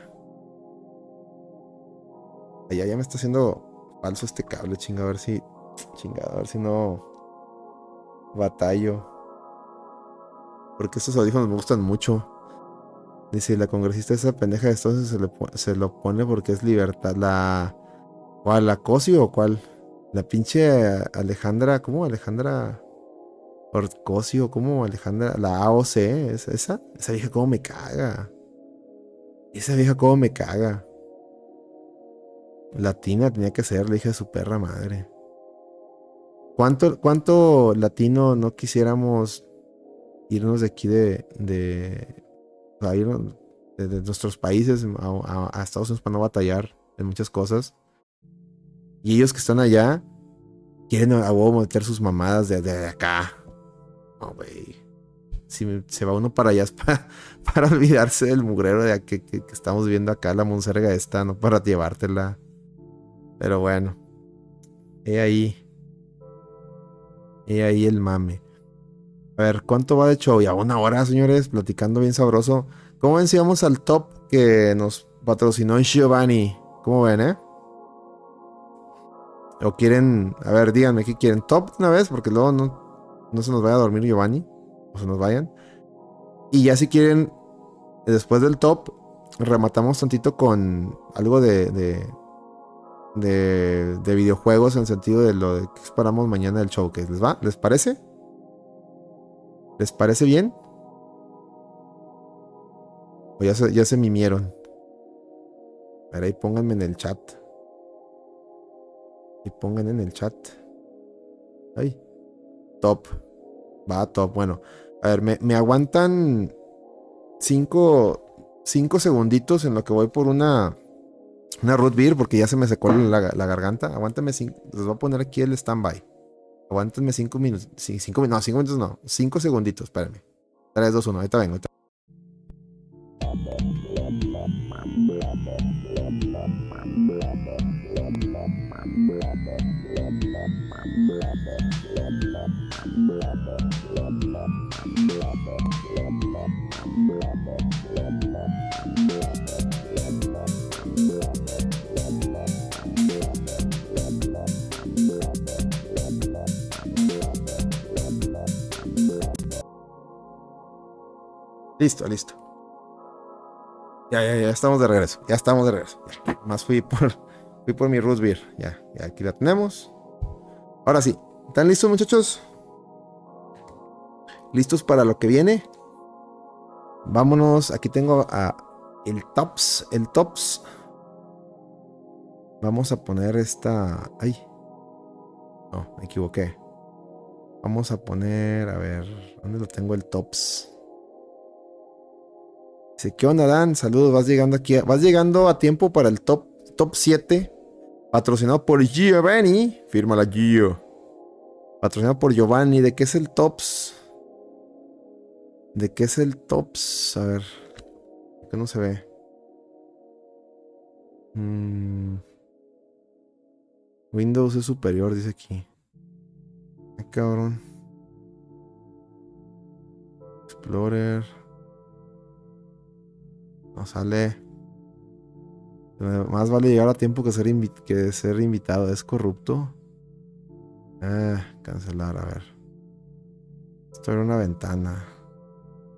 Allá ya me está haciendo falso este cable, chinga, a ver si. Chingada, a ver si no. Batallo. Porque estos audífonos me gustan mucho. Dice, la congresista esa pendeja de estos se, se lo pone porque es libertad. La. ¿Cuál? ¿La COSI o cuál? La pinche Alejandra, ¿cómo? Alejandra Orcosio, ¿cómo? Alejandra, la AOC, ¿es esa? Esa vieja cómo me caga. Esa vieja cómo me caga. Latina tenía que ser, le dije a su perra madre. ¿Cuánto, ¿Cuánto latino no quisiéramos irnos de aquí de, de, de, nuestros países a, a Estados Unidos para no batallar en muchas cosas? Y ellos que están allá quieren a huevo meter sus mamadas de, acá. No, güey. Si se va uno para allá es para, olvidarse del mugrero de que, que, estamos viendo acá, la monserga esta, no para llevártela. Pero bueno. He ahí. He ahí el mame. A ver, ¿cuánto va de show? Ya una hora, señores, platicando bien sabroso. ¿Cómo vencíamos al top que nos patrocinó Giovanni? ¿Cómo ven, eh? O quieren, a ver, díganme qué quieren. Top una vez, porque luego no, no se nos vaya a dormir Giovanni. O se nos vayan. Y ya si quieren, después del top, rematamos tantito con algo de, de, de, videojuegos en sentido de lo de que esperamos mañana del showcase. ¿Les va? ¿Les parece? ¿Les parece bien? O ya se, ya se mimieron. A ver, ahí pónganme en el chat pongan en el chat. Ay, top. Va top. Bueno, a ver, me, aguantan cinco, segunditos en lo que voy por una, una root beer porque ya se me secó la, garganta. Aguántame cinco. Les voy a poner aquí el standby. Aguántenme cinco minutos. Cinco, no, cinco minutos no. Cinco segunditos, espérenme. 3, 2, 1. Ahorita vengo. Ahorita. Listo, listo. Ya, ya, ya estamos de regreso. Ya estamos de regreso. Más fui por, fui por mi root beer. Ya, ya aquí la tenemos. Ahora sí. ¿Están listos, muchachos? ¿Listos para lo que viene? Vámonos. Aquí tengo a el tops. El tops. Vamos a poner esta. Ay. No, me equivoqué. Vamos a poner. A ver. ¿Dónde lo tengo el tops? Dice, ¿qué onda, Dan? Saludos, vas llegando aquí. Vas llegando a tiempo para el top, top 7 Patrocinado por Giovanni. Firma la Gio. Patrocinado por Giovanni. ¿De qué es el Tops? ¿De qué es el Tops? A ver. Que no se ve. Mm. Windows es superior, dice aquí. Ay, cabrón. Explorer. No sale. Más vale llegar a tiempo que ser, que ser invitado. ¿Es corrupto? Ah, cancelar, a ver. Esto era una ventana.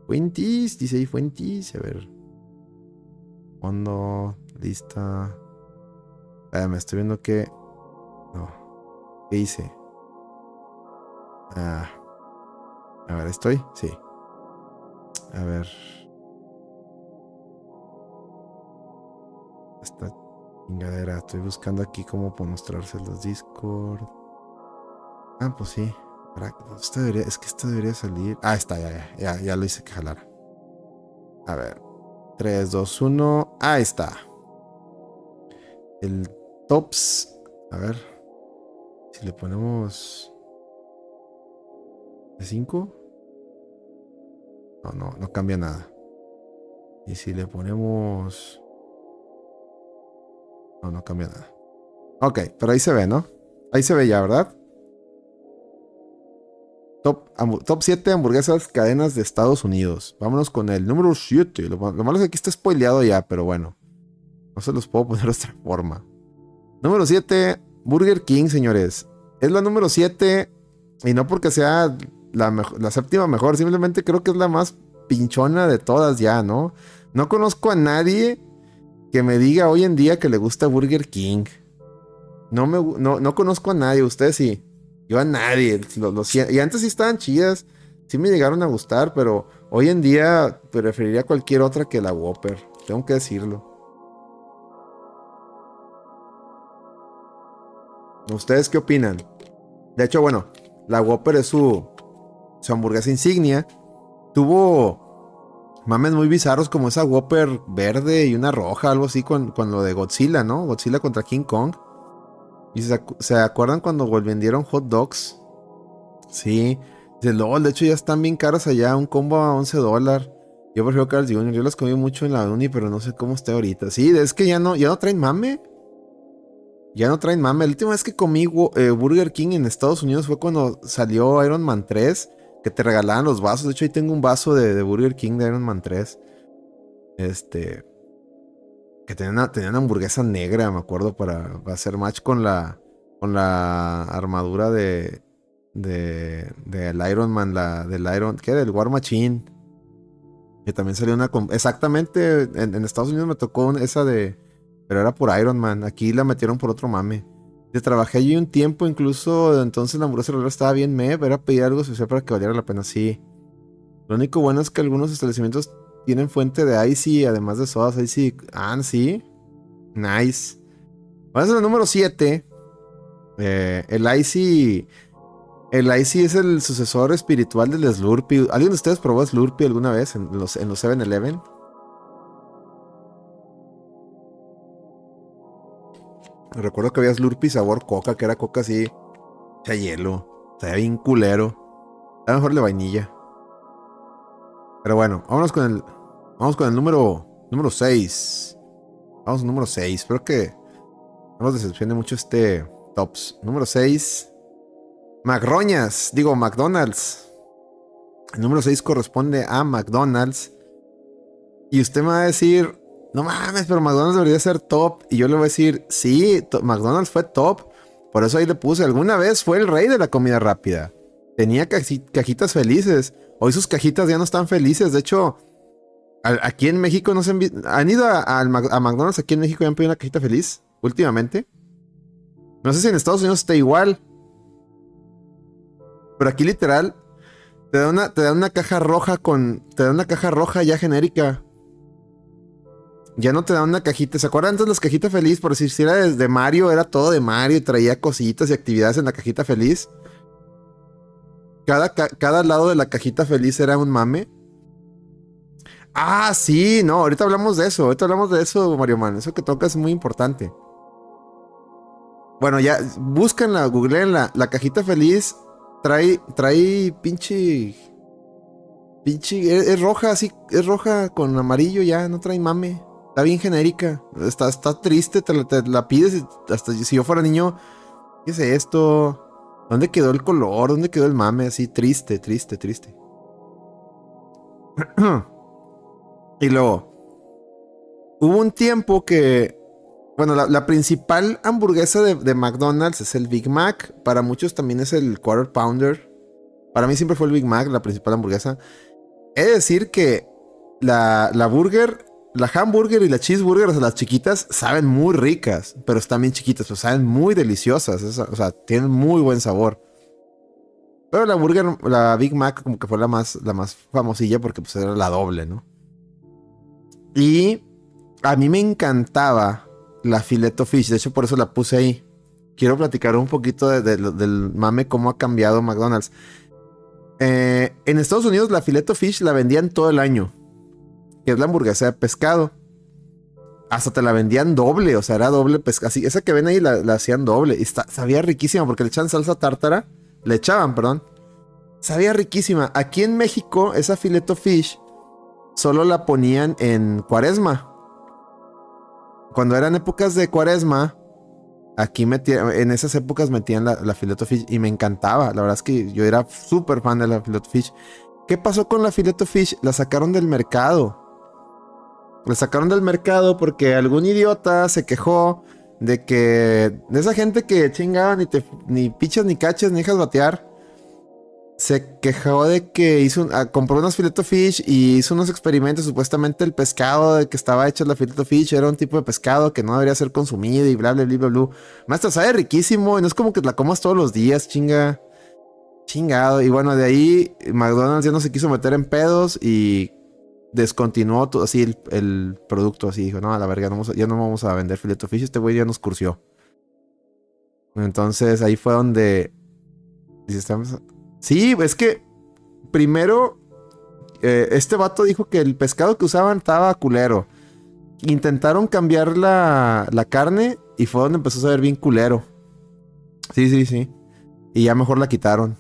Fuentis, dice ahí Fuentis. A ver. Fondo, lista. Ah, me estoy viendo que. No. ¿Qué hice? Ah. A ver, ¿estoy? Sí. A ver. Esta chingadera. Estoy buscando aquí cómo mostrarse los Discord. Ah, pues sí. Esto debería, es que esto debería salir. Ah, está, ya, ya, ya, ya lo hice que jalara. A ver. 3, 2, 1. Ahí está. El tops. A ver. Si le ponemos. ¿De 5? No, no, no cambia nada. Y si le ponemos... No, no cambia nada. Ok, pero ahí se ve, ¿no? Ahí se ve ya, ¿verdad? Top, top 7 hamburguesas cadenas de Estados Unidos. Vámonos con el número 7. Lo, malo es que aquí está spoileado ya, pero bueno. No se los puedo poner de otra forma. Número 7, Burger King, señores. Es la número 7 y no porque sea la, séptima mejor, simplemente creo que es la más pinchona de todas ya, ¿no? No conozco a nadie que me diga hoy en día que le gusta Burger King. No, me, no, conozco a nadie, ustedes sí. Yo a nadie. y antes sí estaban chidas, sí me llegaron a gustar, pero hoy en día preferiría cualquier otra que la Whopper. Tengo que decirlo. ¿Ustedes qué opinan? De hecho, bueno, la Whopper es su, su hamburguesa insignia, tuvo mames muy bizarros como esa Whopper verde y una roja, algo así con, lo de Godzilla, ¿no? Godzilla contra King Kong. ¿Y se, acuerdan cuando vendieron hot dogs? Sí. De LOL, de hecho ya están bien caros allá, un combo a 11 dólares. Yo prefiero Carl Jr., yo las comí mucho en la uni, pero no sé cómo está ahorita. Sí, es que ya no, ya no traen mame. Ya no traen mame. La última vez que comí eh, Burger King en Estados Unidos fue cuando salió Iron Man 3 que te regalaban los vasos. De hecho, ahí tengo un vaso de, Burger King de Iron Man 3. Este. Que tenía una, una hamburguesa negra, me acuerdo, para, hacer match con la. Con la armadura de. De. Del Iron Man, la. Del Iron. ¿Qué? Del War Machine. Que también salió una. Exactamente. En, en Estados Unidos me tocó esa de. Pero era por Iron Man. Aquí la metieron por otro mame. Yo trabajé allí un tiempo, incluso entonces la hamburguesa estaba bien me, era pedir algo especial para que valiera la pena, sí. Lo único bueno es que algunos establecimientos tienen fuente de Icy, además de sodas Icy. Ah, sí. Nice. Vamos a la número 7. Eh, el Icy. El Icy es el sucesor espiritual del Slurpee. ¿Alguien de ustedes probó Slurpee alguna vez en los, en los 7-Eleven? Recuerdo que había Slurpee sabor coca, que era coca así, ya hielo. Estaba bien culero. A lo mejor de vainilla. Pero bueno, vámonos con el. Vamos con el número. Número 6. Vamos al número 6. Espero que no nos decepcione mucho este tops. Número 6. Macroñas. Digo, McDonald's. El número 6 corresponde a McDonald's. Y usted me va a decir, no mames, pero McDonald's debería ser top. Y yo le voy a decir, sí, McDonald's fue top. Por eso ahí le puse, alguna vez fue el rey de la comida rápida. Tenía cajitas felices. Hoy sus cajitas ya no están felices. De hecho, aquí en México no se han, han ido a, McDonald's aquí en México y han pedido una cajita feliz últimamente. No sé si en Estados Unidos está igual. Pero aquí literal te da una, te da una caja roja con. Te da una caja roja ya genérica ya no te dan una cajita. ¿Se acuerdan antes las cajitas feliz? Por decir, si era de Mario, era todo de Mario y traía cositas y actividades en la cajita feliz. Cada, cada lado de la cajita feliz era un mame. Ah, sí, no, ahorita hablamos de eso. Ahorita hablamos de eso, Mario Man. Eso que toca es muy importante. Bueno, ya, búscanla, googleenla. La cajita feliz trae, trae pinche. Pinche. Es, es roja, así, es roja con amarillo ya, no trae mame. Está bien genérica. Está, está triste, te la, pides. Hasta si yo fuera niño, ¿qué es esto? ¿Dónde quedó el color? ¿Dónde quedó el mame? Así, triste, triste, triste. y luego, hubo un tiempo que, bueno, la, la principal hamburguesa de, de McDonald's es el Big Mac. Para muchos también es el Quarter Pounder. Para mí siempre fue el Big Mac, la principal hamburguesa. He de decir que la, la burger, la hamburger y la cheeseburger, o sea, las chiquitas, saben muy ricas, pero están bien chiquitas, pero saben muy deliciosas. o sea, tienen muy buen sabor. Pero la burger, la Big Mac, como que fue la más, la más famosilla porque pues era la doble, ¿no? Y a mí me encantaba la fileto fish, de hecho por eso la puse ahí. Quiero platicar un poquito de- del mame, cómo ha cambiado McDonald's. Eh, en Estados Unidos la fileto fish la vendían todo el año, que es la hamburguesa de pescado. Hasta te la vendían doble, o sea, era doble pescado. Así, esa que ven ahí la, hacían doble. Y está- sabía riquísima porque le echaban salsa tártara. Le echaban, perdón. Sabía riquísima. Aquí en México, esa fileto fish solo la ponían en cuaresma. Cuando eran épocas de cuaresma, aquí metían, en esas épocas metían la, la fileto fish y me encantaba. La verdad es que yo era súper fan de la fileto fish. ¿Qué pasó con la fileto fish? La sacaron del mercado. La sacaron del mercado porque algún idiota se quejó de que de esa gente que chingaba ni te ni pichas ni cachas ni dejas batear se quejó de que hizo un- ah, compró unos fileto fish y hizo unos experimentos supuestamente el pescado de que estaba hecho la fileto fish era un tipo de pescado que no debería ser consumido y bla bla bla bla bla. Maestro sabe riquísimo y no es como que la comas todos los días chinga chingado. Y bueno de ahí McDonald's ya no se quiso meter en pedos y descontinuó todo así el, producto así dijo no a la verga ya no vamos a vender fileto fish este güey ya nos cursió entonces ahí fue donde sí es que primero eh, este vato dijo que el pescado que usaban estaba culero. Intentaron cambiar la, la carne y fue donde empezó a saber bien culero. Sí sí sí. Y ya mejor la quitaron.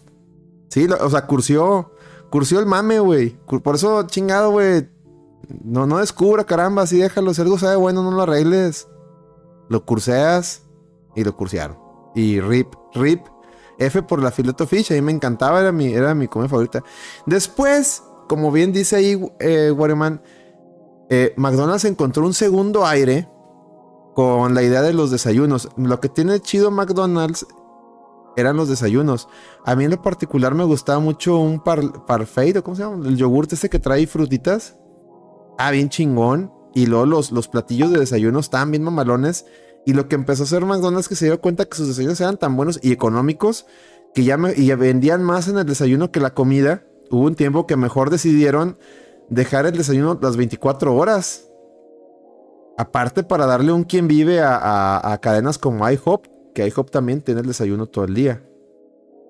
Sí o sea cursió cursió el mame güey por eso chingado güey no, no descubra, caramba, así déjalo. Si algo sabe bueno, no lo arregles. Lo curseas y lo cursearon. Y rip, rip. F por la fileto fish, a mí me encantaba, era mi, era mi comida favorita. Después, como bien dice ahí eh, eh, McDonald's encontró un segundo aire con la idea de los desayunos. Lo que tiene chido McDonald's eran los desayunos. A mí en lo particular me gustaba mucho un par, parfait, ¿o cómo se llama? El yogurt ese que trae frutitas. Ah, bien chingón. Y luego los, los platillos de desayuno estaban bien mamalones. Y lo que empezó a hacer McDonald's que se dio cuenta que sus desayunos eran tan buenos y económicos que ya, me- y vendían más en el desayuno que la comida. Hubo un tiempo que mejor decidieron dejar el desayuno las 24 horas. Aparte para darle un quien vive a, a- a cadenas como IHOP, que IHOP también tiene el desayuno todo el día.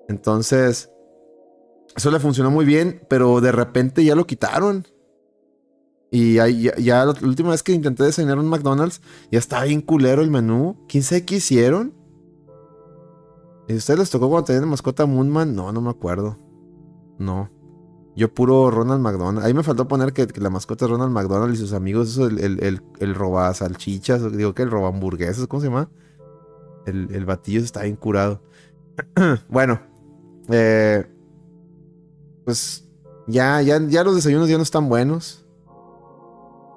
Entonces, eso le funcionó muy bien, pero de repente ya lo quitaron. Y ya, ya la última vez que intenté desayunar un McDonald's, ya estaba bien culero el menú. ¿Quién sabe qué hicieron? ¿Y ustedes les tocó cuando tenían mascota Moonman? No, no me acuerdo. No. Yo puro Ronald McDonald. Ahí me faltó poner que, que la mascota es Ronald McDonald y sus amigos, eso, el, el, el, el roba salchichas, digo que el roba hamburguesas, ¿cómo se llama? El, el batillo está bien curado. bueno, eh, pues ya, ya, ya los desayunos ya no están buenos.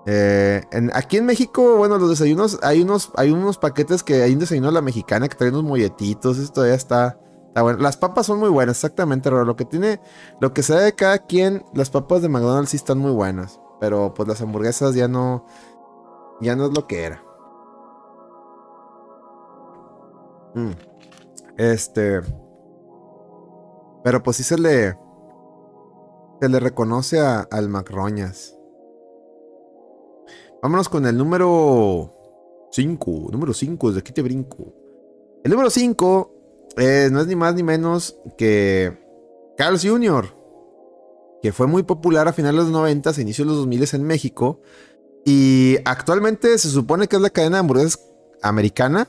Eh, aquí en México, bueno, los desayunos, hay unos, hay unos paquetes que hay un desayuno a la mexicana que trae unos molletitos, esto ya está, bueno. Las papas son muy buenas, exactamente, lo que tiene, lo que sea de cada quien, las papas de McDonald's sí están muy buenas, pero pues las hamburguesas ya no, ya no es lo que era. Mm. Este, pero pues sí se le, se le reconoce a- al Macroñas. Vámonos con el número 5. Número 5, desde aquí te brinco. El número 5 no es ni más ni menos que Carl's Jr., que fue muy popular a finales de los 90, a inicios de los 2000 en México. Y actualmente se supone que es la cadena de hamburguesas americana.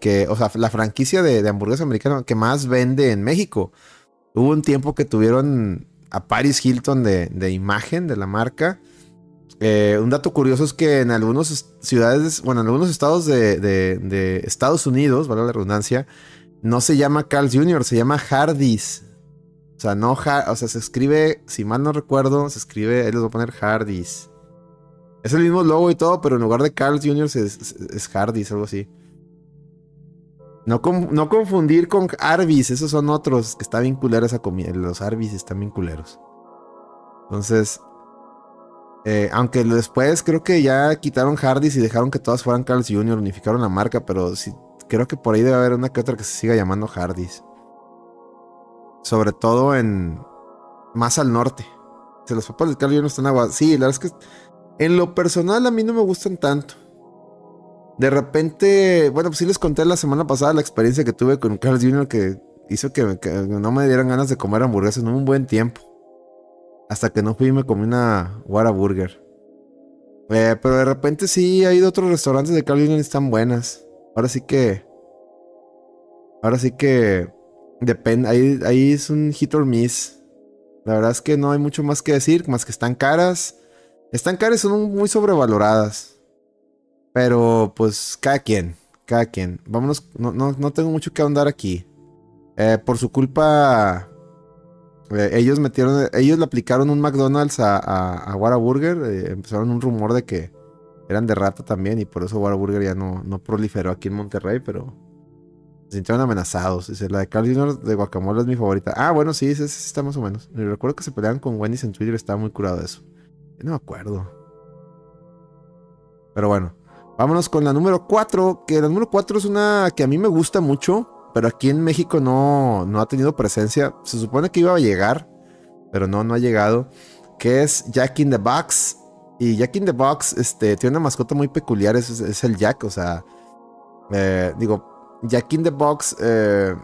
Que, o sea, la franquicia de, de hamburguesa americana que más vende en México. Hubo un tiempo que tuvieron a Paris Hilton de, de imagen de la marca. Eh, un dato curioso es que en algunas ciudades, bueno, en algunos estados de, de, Estados Unidos, vale la redundancia, no se llama Carl's Jr., se llama Hardee's. O sea, no, o sea, se escribe, si mal no recuerdo, se escribe, ahí les voy a poner Hardee's. Es el mismo logo y todo, pero en lugar de Carl's Jr. es, es, es Hardee's, algo así. No, no, confundir con Arby's, esos son otros que está bien culero esa comida. Los Arby's están bien culeros. Entonces, eh, aunque después creo que ya quitaron Hardee's y dejaron que todas fueran Carl's Jr., unificaron la marca, pero sí, creo que por ahí debe haber una que otra que se siga llamando Hardee's. Sobre todo en. más al norte. Si los papas del Carl's Jr. están agua. Sí, la verdad es que. En lo personal a mí no me gustan tanto. De repente, bueno, pues sí les conté la semana pasada la experiencia que tuve con Carl's Jr. que hizo que, no me dieran ganas de comer hamburguesas en un buen tiempo. Hasta que no fui y me comí una Whataburger. Eh, pero de repente sí ha ido otros restaurantes de Carl's Jr. y están buenas. Ahora sí que. Ahora sí que. Depende. Ahí, ahí es un hit or miss. La verdad es que no hay mucho más que decir, más que están caras. Están caras y son muy sobrevaloradas. Pero pues cada quien, cada quien. Vámonos, no, no, no tengo mucho que ahondar aquí. Eh, por su culpa, eh, ellos metieron, ellos le aplicaron un McDonald's a, a, Whataburger. Eh, empezaron un rumor de que eran de rata también y por eso Whataburger ya no, no proliferó aquí en Monterrey, pero se sintieron amenazados. Dice, la de Carl Jr. de guacamole es mi favorita. Ah, bueno, sí, ese, está más o menos. Me recuerdo que se peleaban con Wendy's en Twitter, estaba muy curado de eso. No me acuerdo. Pero bueno. Vámonos con la número 4, que la número 4 es una que a mí me gusta mucho, pero aquí en México no, no ha tenido presencia. Se supone que iba a llegar, pero no, no ha llegado. Que es Jack in the Box. Y Jack in the Box este, tiene una mascota muy peculiar, es, el Jack, o sea, eh, digo, Jack in the Box eh,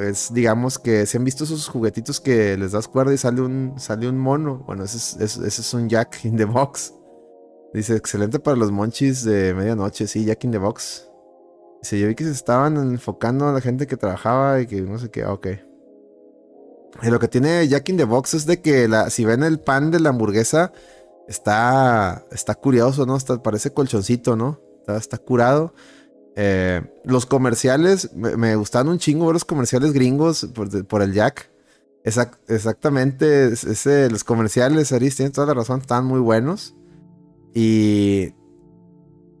es, digamos que se han visto esos juguetitos que les das cuerda y sale un, sale un mono. Bueno, ese es, ese es un Jack in the Box. Dice, excelente para los monchis de medianoche, sí, Jack in the Box. Dice, yo vi que se estaban enfocando a la gente que trabajaba y que no sé qué, ah, ok. Y lo que tiene Jack in the Box es de que si ven el pan de la hamburguesa, está, está curioso, ¿no? Está, parece colchoncito, ¿no? Está, curado. Eh, los comerciales, me, gustan un chingo ver los comerciales gringos por, el Jack. exactamente, los comerciales, Aris, tienes toda la razón, están muy buenos. Y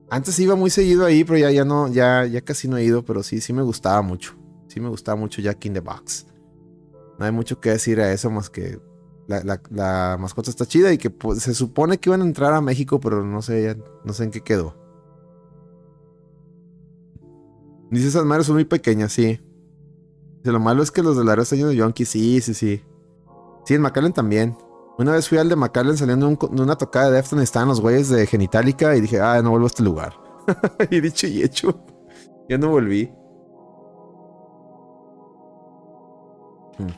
antes iba muy seguido ahí, pero ya, ya no, ya, ya casi no he ido, pero sí, sí me gustaba mucho. Sí me gustaba mucho Jack in the Box. No hay mucho que decir a eso más que la, mascota está chida y que pues, se supone que iban a entrar a México, pero no sé, no sé en qué quedó. Dice esas madres son muy pequeñas, sí. Dice, lo malo es que los de la año de Yonki, sí, sí, sí. Sí, en McAllen también. Una vez fui al de McAllen saliendo de una tocada de Defton y estaban los güeyes de Genitalica y dije, ah, no vuelvo a este lugar. y dicho y hecho, ya no volví. Hmm.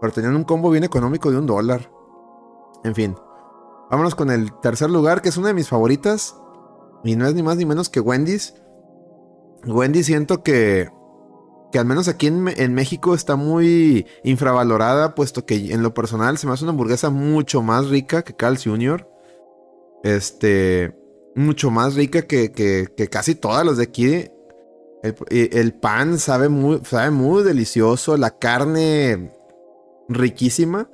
Pero tenían un combo bien económico de un dólar. En fin. Vámonos con el tercer lugar, que es una de mis favoritas. Y no es ni más ni menos que Wendy's. Wendy's siento que que al menos aquí en, México está muy infravalorada, puesto que en lo personal se me hace una hamburguesa mucho más rica que Carl's Jr. Este, mucho más rica que, que, casi todas las de aquí. El, pan sabe muy, sabe muy delicioso, la carne riquísima.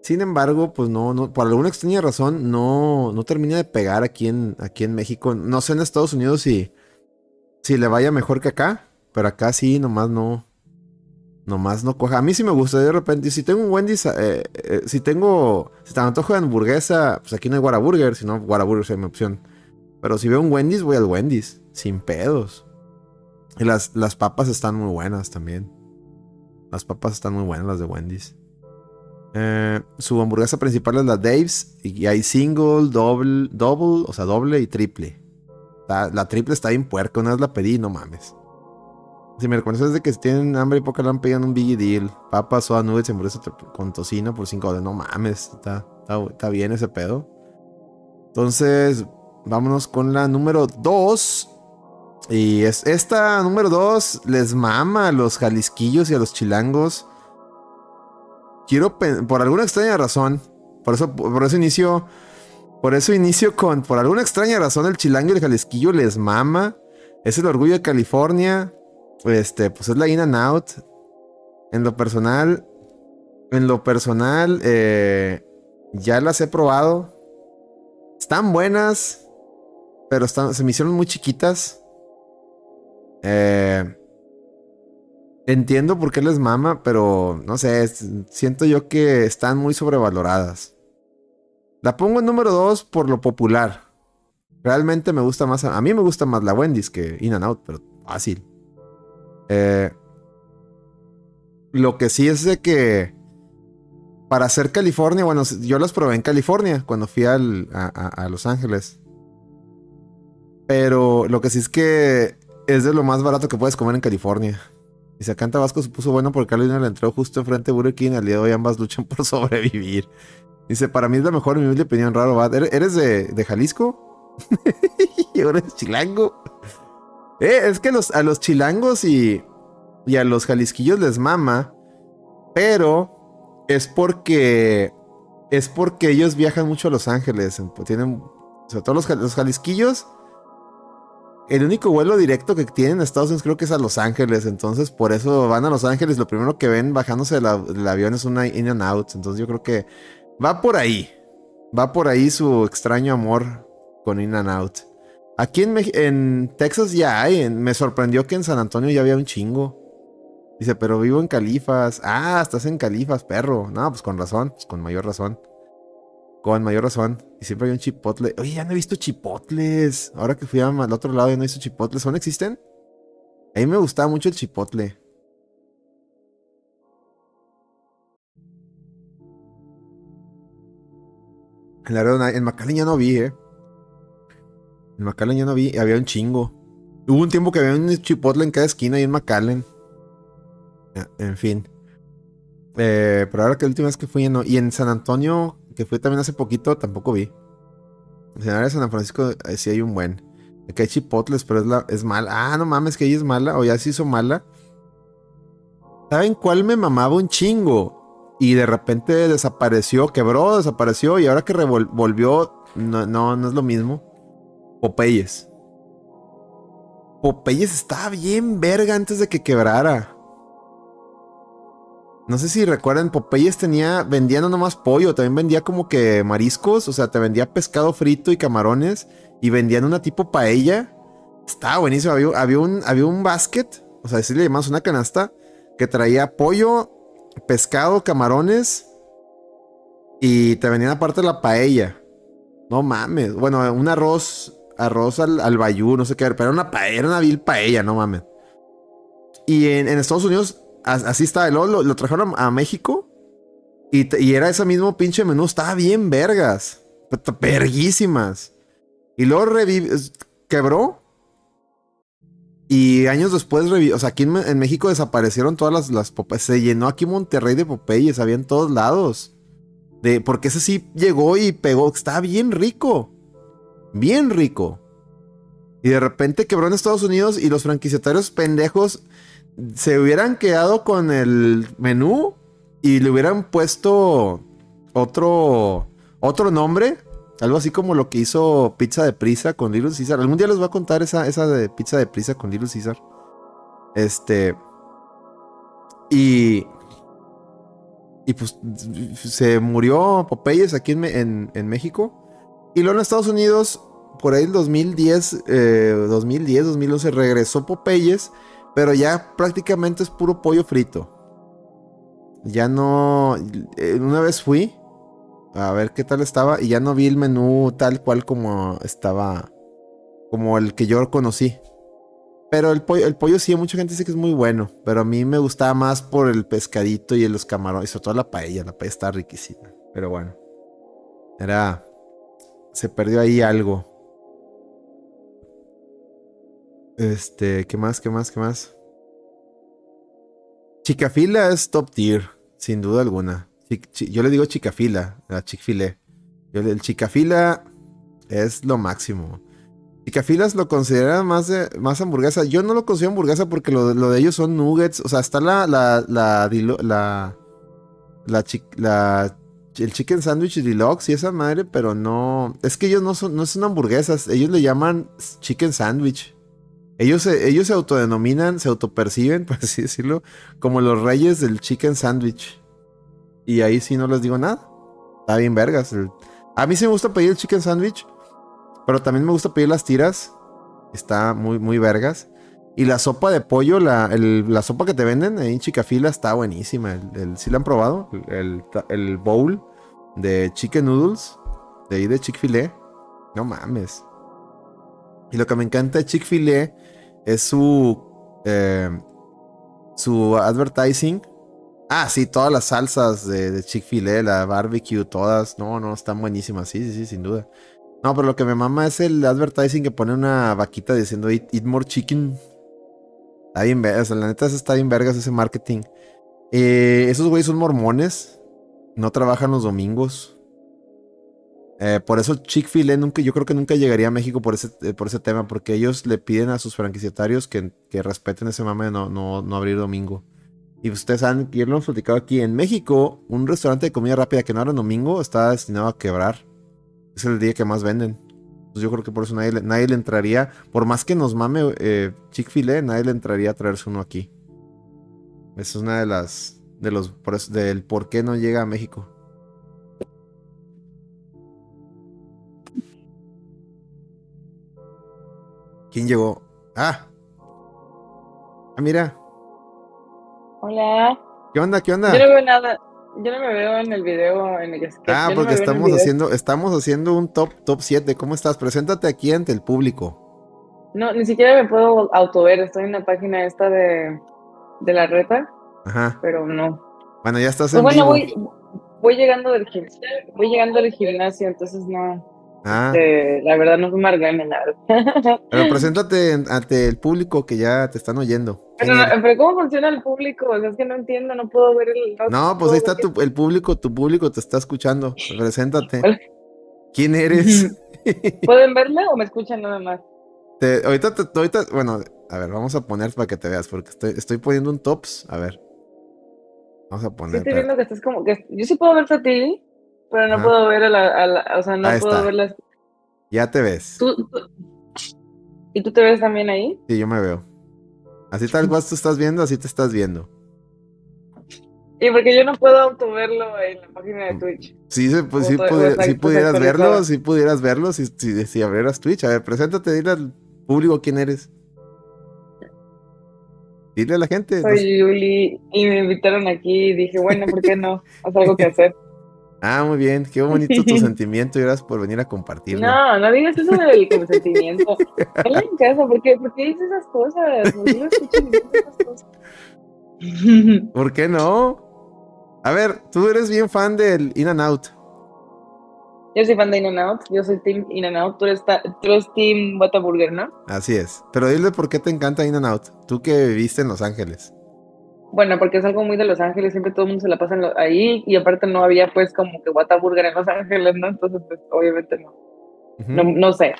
Sin embargo, pues no, no, por alguna extraña razón, no, no termina de pegar aquí en, aquí en México. No sé en Estados Unidos si, si le vaya mejor que acá. Pero acá sí, nomás no. Nomás no coja. A mí sí me gusta de repente. Si tengo un Wendy's, eh, eh, si tengo. Si te antojo de hamburguesa, pues aquí no hay Whataburger, sino Whataburger es mi opción. Pero si veo un Wendy's, voy al Wendy's. Sin pedos. Y las, las papas están muy buenas también. Las papas están muy buenas, las de Wendy's. Eh, su hamburguesa principal es la Dave's. Y hay single, double, double, o sea, doble y triple. La, la triple está bien puerca. Una vez la pedí, no mames. Si me reconoces de que si tienen hambre y poca lampa, un Biggie Deal. Papas, soda, nubes, hamburguesa con tocino por 5 dólares. No mames, está, está, bien ese pedo. Entonces, vámonos con la número 2. Y es, esta número dos les mama a los jalisquillos y a los chilangos. Quiero, por alguna extraña razón, por eso, por eso inicio, por eso inicio con, por alguna extraña razón, el chilango y el jalisquillo les mama. Es el orgullo de California. Este, pues es la in and out. En lo personal, en lo personal, eh, ya las he probado. Están buenas, pero están, se me hicieron muy chiquitas. Eh, entiendo por qué les mama, pero no sé, siento yo que están muy sobrevaloradas. La pongo en número 2 por lo popular. Realmente me gusta más, a, mí me gusta más la Wendy's que In and Out, pero fácil. Eh, lo que sí es de que para hacer California, bueno, yo las probé en California cuando fui a, a Los Ángeles. Pero lo que sí es que es de lo más barato que puedes comer en California. Y acá en Tabasco se puso bueno porque Carolina le entró justo enfrente de Burger King. Al día de hoy ambas luchan por sobrevivir. Dice, para mí es la mejor, mi opinión, raro, va. ¿Eres de, de Jalisco? y ahora eres chilango. Eh, es que a los chilangos y, a los jalisquillos les mama. Pero es porque... Es porque ellos viajan mucho a Los Ángeles. Tienen... Sobre todo los, los jalisquillos el único vuelo directo que tienen en Estados Unidos creo que es a Los Ángeles. Entonces, por eso van a Los Ángeles. Lo primero que ven bajándose del avión es una in and out. Entonces, yo creo que va por ahí. Va por ahí su extraño amor con in and out. Aquí en, Texas ya hay. me sorprendió que en San Antonio ya había un chingo. Dice, pero vivo en Califas. Ah, estás en Califas, perro. No, pues con razón. Pues con mayor razón. Con mayor razón. Y siempre hay un chipotle. Oye, ya no he visto chipotles. Ahora que fui al otro lado y no he visto chipotles. ¿Son existen? A mí me gustaba mucho el chipotle. En, la en McAllen ya no vi, eh. En McAllen ya no vi. Había un chingo. Hubo un tiempo que había un chipotle en cada esquina y en McAllen. En fin. Eh, pero ahora que la última vez que fui en, y en San Antonio que fui también hace poquito, tampoco vi. En de San Francisco eh, sí hay un buen. Aquí hay chipotles, pero es, la, es mala. Ah, no mames, que ella es mala. O ya se hizo mala. ¿Saben cuál me mamaba un chingo? Y de repente desapareció, quebró, desapareció. Y ahora que volvió, no, no, no es lo mismo. Popeyes. Popeyes estaba bien verga antes de que quebrara. No sé si recuerdan, Popeyes tenía, vendía no nomás pollo, también vendía como que mariscos, o sea, te vendía pescado frito y camarones y vendían una tipo paella. Estaba buenísimo, había, un, había un basket, o sea, así le llamamos una canasta, que traía pollo, pescado, camarones y te vendían aparte la paella. No mames, bueno, un arroz, arroz al, al bayú, no sé qué, pero era una era una vil paella, no mames. Y en, en Estados Unidos así está. Luego lo, trajeron a, México. Y, era ese mismo pinche menú. Estaba bien vergas. Verguísimas. Y luego quebró. Y años después, o sea, aquí en, México desaparecieron todas las, las Popeyes. Se llenó aquí Monterrey de Popeyes. Había en todos lados. De, porque ese sí llegó y pegó. Estaba bien rico. Bien rico. Y de repente quebró en Estados Unidos y los franquiciatarios pendejos se hubieran quedado con el menú y le hubieran puesto otro, otro nombre, algo así como lo que hizo Pizza de Prisa con Little Caesar. Algún día les voy a contar esa, esa de Pizza de Prisa con Little Caesar. Este. Y. Y pues se murió Popeyes aquí en, en, México. Y luego en Estados Unidos, por ahí el 2010, 2010, 2011, regresó Popeyes pero ya prácticamente es puro pollo frito. Ya no. Eh, una vez fui a ver qué tal estaba y ya no vi el menú tal cual como estaba. Como el que yo conocí. Pero el pollo, el pollo sí, mucha gente dice que es muy bueno. Pero a mí me gustaba más por el pescadito y los camarones. Y sobre todo la paella. La paella está riquísima. Pero bueno. Era. Se perdió ahí algo. Este, ¿qué más? ¿Qué más? ¿Qué más? Chicafila es top tier, sin duda alguna. yo le digo chicafila, la chick El chicafila es lo máximo. Chicafilas lo consideran más, más hamburguesa. Yo no lo considero hamburguesa porque lo, lo de ellos son nuggets. O sea, está la. La. La. la, la, la- el chicken sandwich deluxe y esa madre, pero no. Es que ellos no son, no son hamburguesas. Ellos le llaman chicken sandwich. Ellos se, ellos se autodenominan, se autoperciben, por así decirlo, como los reyes del chicken sandwich. Y ahí sí no les digo nada. Está bien vergas. A mí sí me gusta pedir el chicken sandwich. Pero también me gusta pedir las tiras. Está muy, muy vergas. Y la sopa de pollo, la, el- la sopa que te venden en Chicafila está buenísima. El, ¿Sí la han probado? El, el, bowl de chicken noodles. De ahí de Chick-fil-A. No mames. Y lo que me encanta de Chick-fil-A es su... eh, su advertising. Ah, sí, todas las salsas de, de Chick-fil-A, la barbecue, todas. No, no, están buenísimas. Sí, sí, sí, sin duda. No, pero lo que me mama es el advertising que pone una vaquita diciendo eat more chicken. Está bien vergas, la neta está bien vergas ese marketing. Eh, esos güeyes son mormones. No trabajan los domingos. Eh, por eso Chick-fil-A nunca, yo creo que nunca llegaría a México por ese, eh, por ese tema, porque ellos le piden a sus franquiciatarios que, que respeten ese mame de no, no, no abrir domingo. Y ustedes y ya lo hemos platicado aquí, en México, un restaurante de comida rápida que no abra domingo está destinado a quebrar. Es el día que más venden. Pues yo creo que por eso nadie, le- nadie le entraría, por más que nos mame eh, Chick-fil-A, nadie le entraría a traerse uno aquí. Esa es una de las, de los, por eso- del por qué no llega a México. ¿Quién llegó? Ah. Ah, mira. Hola. ¿Qué onda? ¿Qué onda? Yo no veo nada. Yo no me veo en el video en el que Ah, yo porque estamos haciendo, estamos haciendo un top, top 7. ¿Cómo estás? Preséntate aquí ante el público. No, ni siquiera me puedo autover. Estoy en la página esta de, de la reta, Ajá. pero no. Bueno, ya estás Pues en bueno, vivo. voy, voy llegando del gimnasio, voy llegando del gimnasio, entonces no. Ah, eh, la verdad no margarme nada. pero preséntate en- ante el público que ya te están oyendo. ¿Quién Pero, ¿cómo funciona el público? O sea, es que no entiendo, no puedo ver el. No, pues ahí está tu- el público, tu público te está escuchando. Preséntate. Hola. ¿Quién eres? ¿Pueden verme o me escuchan nada más? Te- ahorita, te- ahorita, bueno, a ver, vamos a poner para que te veas, porque estoy, estoy poniendo un tops. A ver. Vamos a poner. estoy viendo que estás como que. Yo sí puedo verte a ti, pero no Ajá. puedo ver a la, a la- O sea, no Ahí puedo está. ver las. Ya te ves. ¿Tú, tú- ¿Y tú te ves también ahí? Sí, yo me veo. Así tal cual tú estás viendo, así te estás viendo. Y porque yo no puedo autoverlo en la página de Twitch. Sí, pues, sí, pudi- sí pudieras verlo, si pudieras verlo, si, si, si abrieras Twitch. A ver, preséntate, dile al público quién eres. Dile a la gente. Soy Yuli y me invitaron aquí y dije, bueno, ¿por qué no? Haz algo que hacer. Ah, muy bien, qué bonito tu sentimiento y gracias por venir a compartirlo. No, no digas eso del consentimiento. Él en casa, ¿por qué, ¿por qué dices esas cosas? ¿Por qué lo escuchas diciendo esas cosas? ¿Por qué no? A ver, tú eres bien fan del In and Out. Yo soy fan de In-N-Out, yo soy Team In-N-Out, tú eres, tú eres Team Whataburger, ¿no? Así es. Pero dile por qué te encanta In and Out. Tú que viviste en Los Ángeles. Bueno, porque es algo muy de Los Ángeles, siempre todo el mundo se la pasa en lo- ahí y aparte no había pues como que Whataburger en Los Ángeles, ¿no? Entonces, pues obviamente no. No, no sé.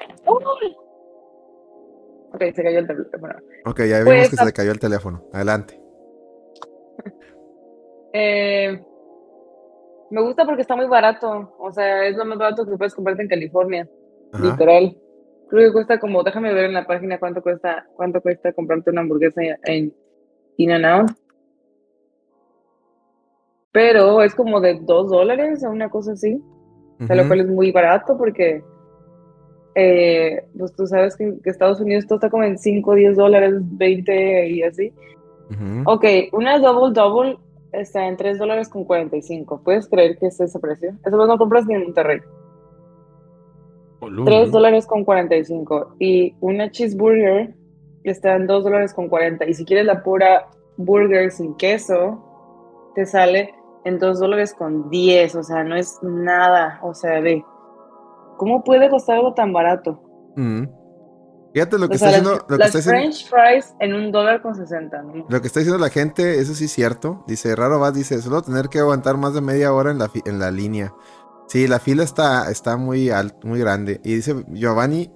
Ok, se cayó el teléfono. Ok, ya vimos Pues, que se le cayó el teléfono. Adelante. Eh, me gusta porque está muy barato. O sea, es lo más barato que puedes comprarte en California. Ajá. Literal. Creo que cuesta como, déjame ver en la página cuánto cuesta, cuánto cuesta comprarte una hamburguesa en In-N-Out. Pero es como de dos dólares o una cosa así. O sea, lo cual es muy barato porque, eh, pues tú sabes que, que Estados Unidos todo está como en 5, 10 dólares, 20 y así. Ujú. Ok, una double double está en 3 dólares con 45. ¿Puedes creer que es ese precio? Eso no compras ni en Monterrey. 3 dólares con 45. Y una cheeseburger está en 2 dólares con 40. Y si quieres la pura burger sin queso, te sale en 2 dólares con 10. O sea, no es nada. O sea, ve. ¿Cómo puede costar algo tan barato? Ujú. Fíjate lo que O está sea, haciendo, las, lo que las está French fries en un dólar con 60. ¿no? lo que está diciendo la gente, eso sí es cierto. Dice, raro va, dice, solo tener que aguantar más de media hora en la, en la línea. Sí, la fila está, está muy alta, muy grande. Y dice Giovanni,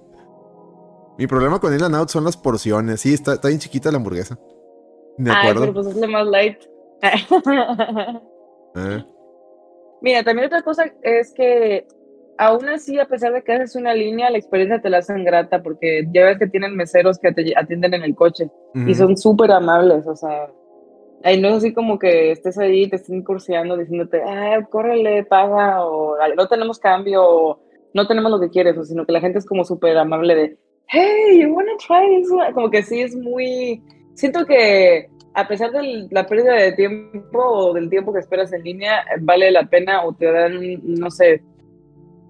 Mi problema con In and Out son las porciones. Sí, está, está bien chiquita la hamburguesa. De Ay, acuerdo. pero pues es lo más light. Eh, Mira, también otra cosa es que aún así, a pesar de que haces una línea, la experiencia te la hacen grata porque ya ves que tienen meseros que te atienden en el coche y ujú. son súper amables, o sea, ahí no es así como que estés ahí y te estén curseando diciéndote, ah, córrele, paga, o "Ay, no tenemos cambio, o no tenemos lo que quieres, o sino que la gente es como súper amable de, hey, you wanna try this one?" Como que sí es muy, siento que a pesar de la pérdida de tiempo o del tiempo que esperas en línea, vale la pena o te dan, no sé,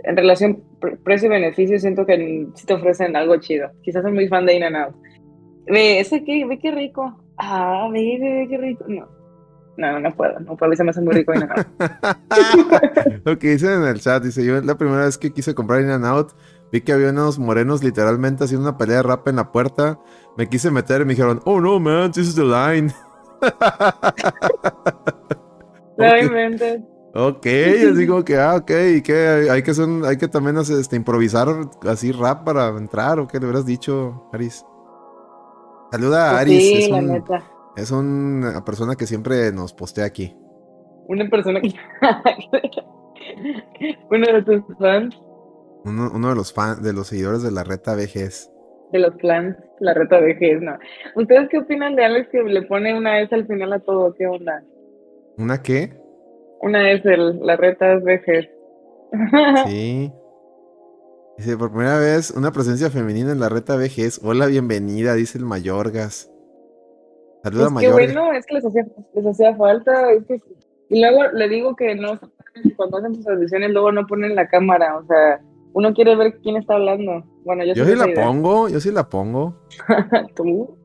en relación pre- precio-beneficio, siento que sí te ofrecen algo chido. Quizás soy muy fan de In-N-Out. Ve, ese que, ve qué rico. Ah, ve, ve, ve qué rico. No, no, no, puedo, no puedo, se me hace muy rico In-N-Out. Lo que dicen en el chat, dice, yo la primera vez que quise comprar In and Out, vi que había unos morenos literalmente haciendo una pelea de rap en la puerta. Me quise meter y me dijeron, oh no, man, this is the line. No Ok. así como que, ah, ok, ¿y qué? Hay que, son, hay que también hacer, este, improvisar así rap para entrar, ¿o qué le hubieras dicho, Aris? Saluda a Pues Aris, sí, es, la un- neta. es una persona que siempre nos postea aquí. Una persona que. Uno de tus fans Uno, uno de los fan, de los seguidores de la reta VGs. de los plans, la reta G's, no. ¿Ustedes qué opinan de Alex que le pone una S al final a todo? ¿Qué onda? ¿Una qué? Una S, el- la reta es G's. Sí. Dice, por primera vez, una presencia femenina en la reta VGs. Hola, bienvenida, dice el Mayorgas. Saluda, Pues qué bueno, es que les hacía, les hacía falta. es que- y luego le digo que no, cuando hacen sus transmisiones, luego no ponen la cámara. O sea, uno quiere ver quién está hablando. Bueno, yo, Yo sí la pongo, yo sí la pongo. ¿Tú?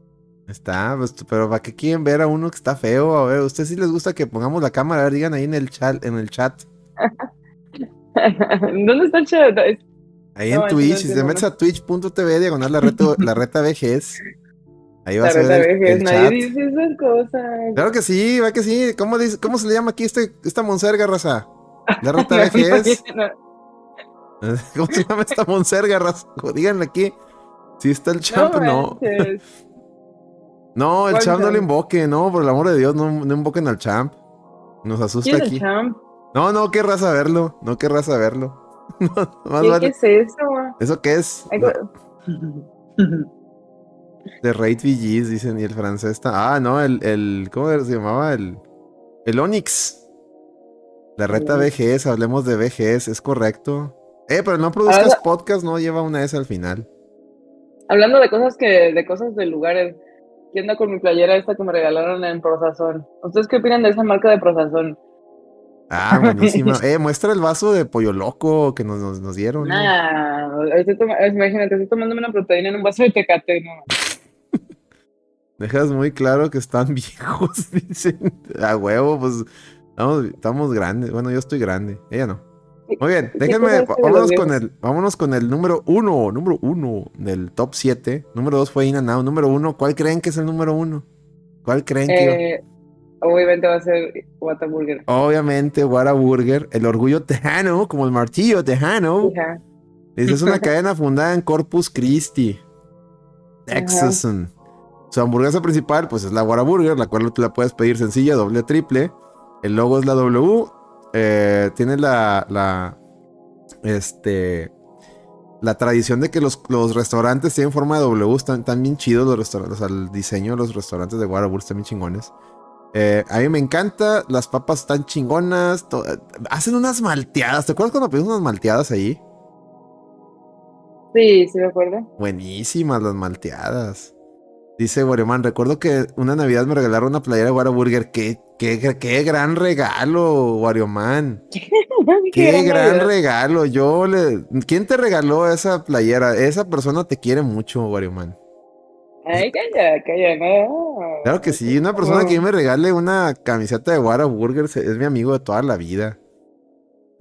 Está, pues, pero ¿para qué quieren ver a uno que está feo? A ver, ¿a ustedes sí les gusta que pongamos la cámara? A ver, digan ahí en el chat, en el chat. ¿Dónde está el chat? Ahí No, en eso no Twitch, si te metes a twitch.tv diagonal la reta, la reta VGs, ahí La vas a reta ver el, de G's, el nadie chat. dice esas cosas. Claro que sí, va que sí. ¿Cómo, dice, cómo se le llama aquí este, esta monserga, raza? La reta no, ¿Cómo se llama esta monserga, raza? Díganle aquí. Si está el champ, no. manches. No, el ¿Cuál champ no le invoque, no, por el amor de Dios, no, no invoquen al champ. Nos asusta ¿Quién es aquí. el champ? No, no querrás saberlo, no querrás saberlo. No, más ¿Qué, vale- es eso? ¿Eso qué es? De Raid VGs, dicen, y el francés está. Ah, no, el, el. ¿Cómo se llamaba? El. El Onix. La reta Onix. VGS, hablemos de VGS, es correcto. Eh, pero no produzcas podcast, no lleva una S al final. Hablando de cosas que, de cosas de lugares, ¿qué onda con mi playera esta que me regalaron en Prosazón? ¿Ustedes qué opinan de esa marca de Prosazón? Ah, buenísima. eh, muestra el vaso de pollo loco que nos, nos, nos dieron. ¿no? Estoy toma- imagínate, estoy tomándome una proteína en un vaso de tecate, no. Dejas muy claro que están viejos, dicen. A huevo, pues. Estamos, estamos grandes. Bueno, yo estoy grande. Ella no. Muy bien, ¿Qué déjenme. Vámonos con el. Vámonos con el número uno. Número uno del top 7. Número 2 fue In and Out. Número uno. ¿Cuál creen que es el número uno? ¿Cuál creen que.? Eh, obviamente va a ser Whataburger. Obviamente, Whataburger. El orgullo tejano, como el martillo tejano. Es una cadena fundada en Corpus Christi, Texas. Su hamburguesa principal, pues es la Whataburger, la cual tú la puedes pedir sencilla, doble, triple. El logo es la W. eh, tiene la, la, este, la tradición de que los, los restaurantes tienen forma de W. Están, están bien chidos los restaurantes. O sea, el diseño de los restaurantes de Whataburger están bien chingones. Eh, a mí me encanta, las papas están chingonas. hacen unas malteadas. ¿Te acuerdas cuando pedimos unas malteadas ahí? Sí, sí me acuerdo. Buenísimas las malteadas. Dice Guareman, recuerdo que una Navidad me regalaron una playera de Whataburger. Qué, qué, qué gran regalo, Warioman. Qué gran Navidad. regalo. Yo le... ¿Quién te regaló esa playera? Esa persona te quiere mucho, Warioman. Ay, calla, calla, no. Claro que sí, una persona que me regale una camiseta de Whataburger es mi amigo de toda la vida.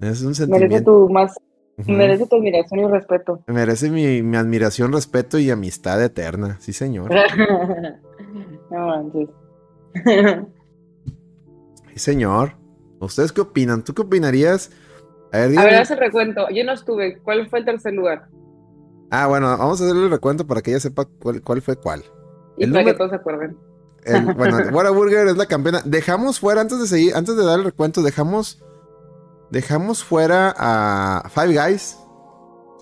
Es un Merece sentimiento. tu más, Merece tu admiración y respeto. Merece mi, mi admiración, respeto y amistad eterna. Sí, señor. no manches. Sí, señor. ¿Ustedes qué opinan? ¿Tú qué opinarías? A ver, A díganme. ver, haz el recuento. Yo no estuve. ¿Cuál fue el tercer lugar? Ah, bueno, vamos a hacerle el recuento para que ella sepa cuál, cuál fue cuál. Y El para que todos se acuerden. El- bueno, Whataburger es la campeona. Dejamos fuera, antes de seguir, antes de dar el recuento, dejamos. Dejamos fuera a Five Guys.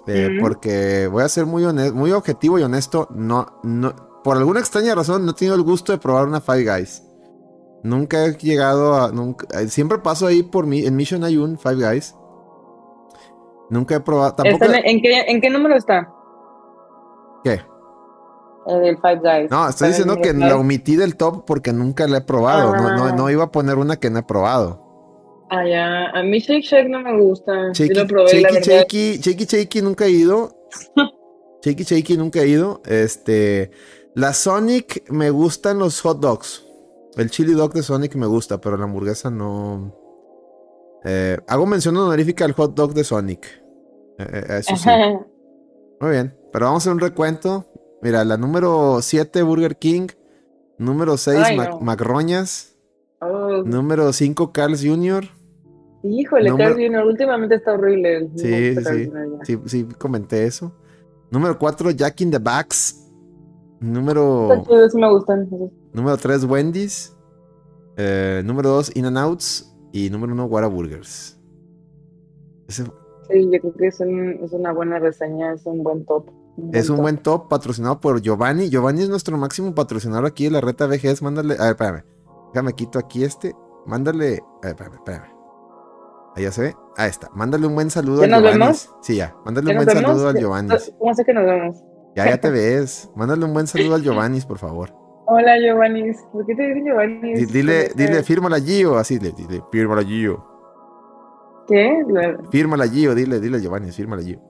eh. Porque voy a ser muy honesto, muy objetivo y honesto. No, no, por alguna extraña razón, no he tenido el gusto de probar una Five Guys. Nunca he llegado a. Nunca, eh, siempre paso ahí por mí. En Mission hay un Five Guys. Nunca he probado. Tampoco. En, ¿en qué, ¿En qué número está? ¿Qué? El del Five Guys. No, estoy diciendo que la omití del top porque nunca la he probado. No, no, Ah. no iba a poner una que no he probado. Ah, ya. A mí Shake Shake no me gusta. Yo Shaky, lo probé, y la verdad. nunca he ido. shaky, shaky nunca he ido. Este, la Sonic me gustan los hot dogs. El chili dog de Sonic me gusta, pero la hamburguesa no. Eh, hago mención honorífica al hot dog de Sonic. Eh, eh, eso sí. Ajá. Muy bien. Pero vamos a hacer un recuento. Mira, la número 7, Burger King. Número 6, Ay, no. McRoñas. Oh, Número 5, Carl's Jr. híjole, Número- Carl Jr. últimamente está horrible. Sí, sí, sí. Sí, comenté eso. Número 4, Jack in the Box. Número, sí me gustan. número 3, Wendy's. Eh, número 2, In and Outs. Y número 1, Whataburgers. Ese Sí, yo creo que es, un- es una buena reseña, es un buen top. es un top. buen top patrocinado por Giovanni. Giovanni es nuestro máximo patrocinador aquí de la reta VGS. Mándale. A ver, espérame. Déjame quito aquí este. Mándale. A ver, espérame, espérame. Ahí ya se ve. Ahí está. Mándale un buen saludo ¿Ya al nos Giovanni. vemos? Sí, ya. Mándale ¿Ya un buen vemos? saludo al ¿Ya- Giovanni. ¿Cómo sé que nos vemos? Ya, ya te ves. Mándale un buen saludo al Giovanni, por favor. Hola, Giovanni. ¿Por qué te dicen Giovanni? Di- Dile, dile, fírmala Gio. Así, dile, dile, fírmala Gio. ¿Qué? La- Fírmala Gio, dile, dile Giovanni, fírmala Gio.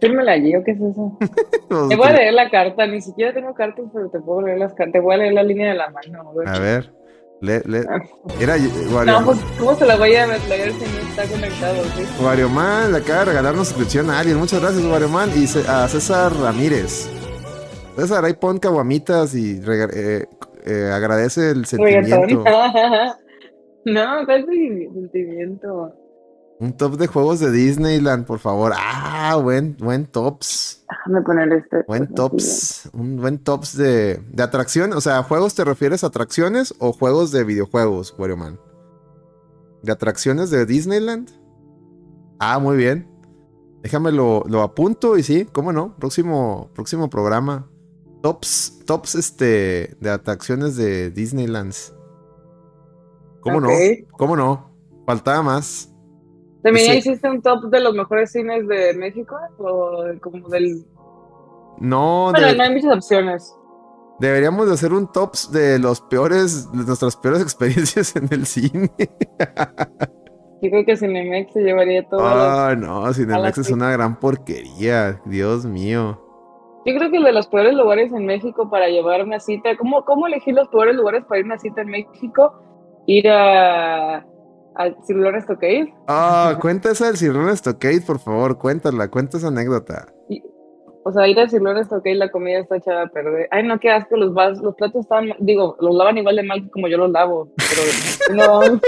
Fírmela allí, ¿o qué es eso? Te voy a leer la carta, ni siquiera tengo cartas, pero te puedo leer las cartas. Te voy a leer la línea de la mano. A ver, le, le. Era No, pues, ¿cómo se la voy a leer si no está conectado? sí? Wario Man le acaba de regalar una suscripción a alguien. Muchas gracias, Wario Man. Y a César Ramírez. César, ahí pon caguamitas y eh, eh, agradece el sentimiento. no, ¿cuál es el sentimiento? Un top de juegos de Disneyland, por favor. Ah, buen, buen tops. Déjame poner este. Buen tops. Un buen tops de, de atracción. O sea, ¿juegos te refieres a atracciones o juegos de videojuegos, Wario Man? ¿De atracciones de Disneyland? Ah, muy bien. Déjame lo, lo apunto y sí, cómo no. Próximo, próximo programa. Tops, tops este, de atracciones de Disneyland. ¿Cómo Ok. no? ¿Cómo no? Faltaba más. ¿También Ese- hiciste un top de los mejores cines de México? ¿O como del.? No, Bueno, de- no hay muchas opciones. deberíamos de hacer un tops de los peores, de nuestras peores experiencias en el cine. Yo creo que Cinemex se llevaría todo. Ah, no, Cinemex es sí. una gran porquería. Dios mío. Yo creo que el de los peores lugares en México para llevar una cita. ¿Cómo, cómo elegir los peores lugares para ir a una cita en México? Ir a. a Cirlón Stockade. Ah, cuenta esa del Cirrón Stockade, por favor, cuéntala, cuenta esa anécdota. O sea, ir a Cirlón Stockade la comida está echada a perder. Ay, no, qué asco, los, vas, los platos están. Digo, los lavan igual de mal que como yo los lavo. Pero uno va a un,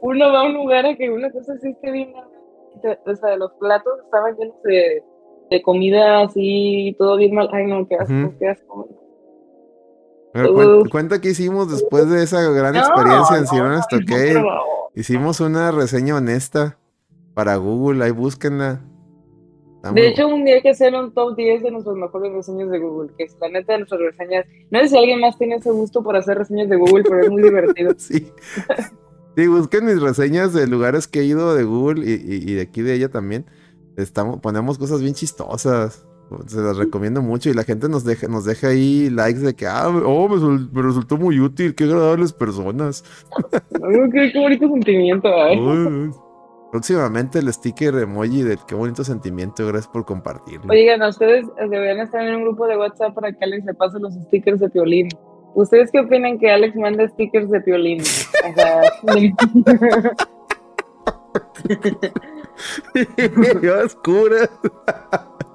uno va a un lugar a que una cosa sí esté bien. O sea, los platos estaban llenos de, de comida así, todo bien mal. Ay, no, qué asco, qué asco. A ver, cuen- Uf. cuenta qué hicimos después de esa gran No, experiencia en no, Cirrón no. Hicimos una reseña honesta para Google, ahí búsquenla. Está De hecho, un día hay que hacer un top 10 de nuestras mejores reseñas de Google, que es la neta de nuestras reseñas. No sé si alguien más tiene ese gusto por hacer reseñas de Google, pero es muy divertido. Sí. Sí, busquen mis reseñas de lugares que he ido de Google y, y- y de aquí de ella también. Estamos, ponemos cosas bien chistosas. Se las recomiendo mucho y la gente nos deja, nos deja ahí likes de que, ah, oh, me, resultó muy útil, qué agradables personas. Qué, qué bonito sentimiento. Uy. Próximamente el sticker emoji del qué bonito sentimiento, gracias por compartirlo. Oigan, ustedes deberían estar en un grupo de WhatsApp para que Alex le pase los stickers de Piolín. ¿Ustedes qué opinan que Alex mande stickers de Piolín? O sea.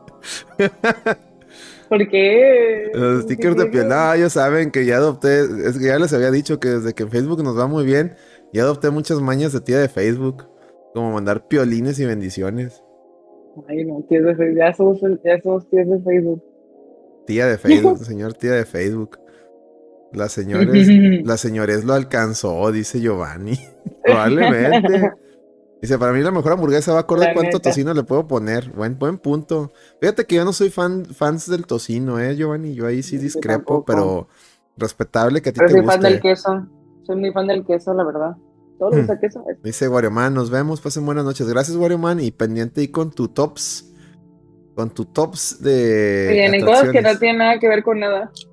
¿por qué? Los stickers de piel. Ah, ya saben que ya adopté. Es que ya les había dicho que desde que en Facebook nos va muy bien, ya adopté muchas mañas de tía de Facebook. Como mandar piolines y bendiciones. Ay, no, tías de Facebook. Ya somos, ya somos tías de Facebook. Tía de Facebook, señor tía de Facebook. La señores, la señores lo alcanzó, dice Giovanni. Probablemente. Dice, para mí la mejor hamburguesa va a acordar La cuánto neta. tocino le puedo poner. Buen, buen punto. Fíjate que yo no soy fan fans del tocino, ¿eh, Giovanni? Yo ahí sí discrepo, pero respetable que a ti Pero te soy fan del guste. queso. Soy muy fan del queso, la verdad. Todo sea queso. es- Dice Warioman, nos vemos, pasen buenas noches. Gracias, Warioman, y pendiente ahí con tu tops. Con tu tops de en cosas que no tienen nada que ver con donitas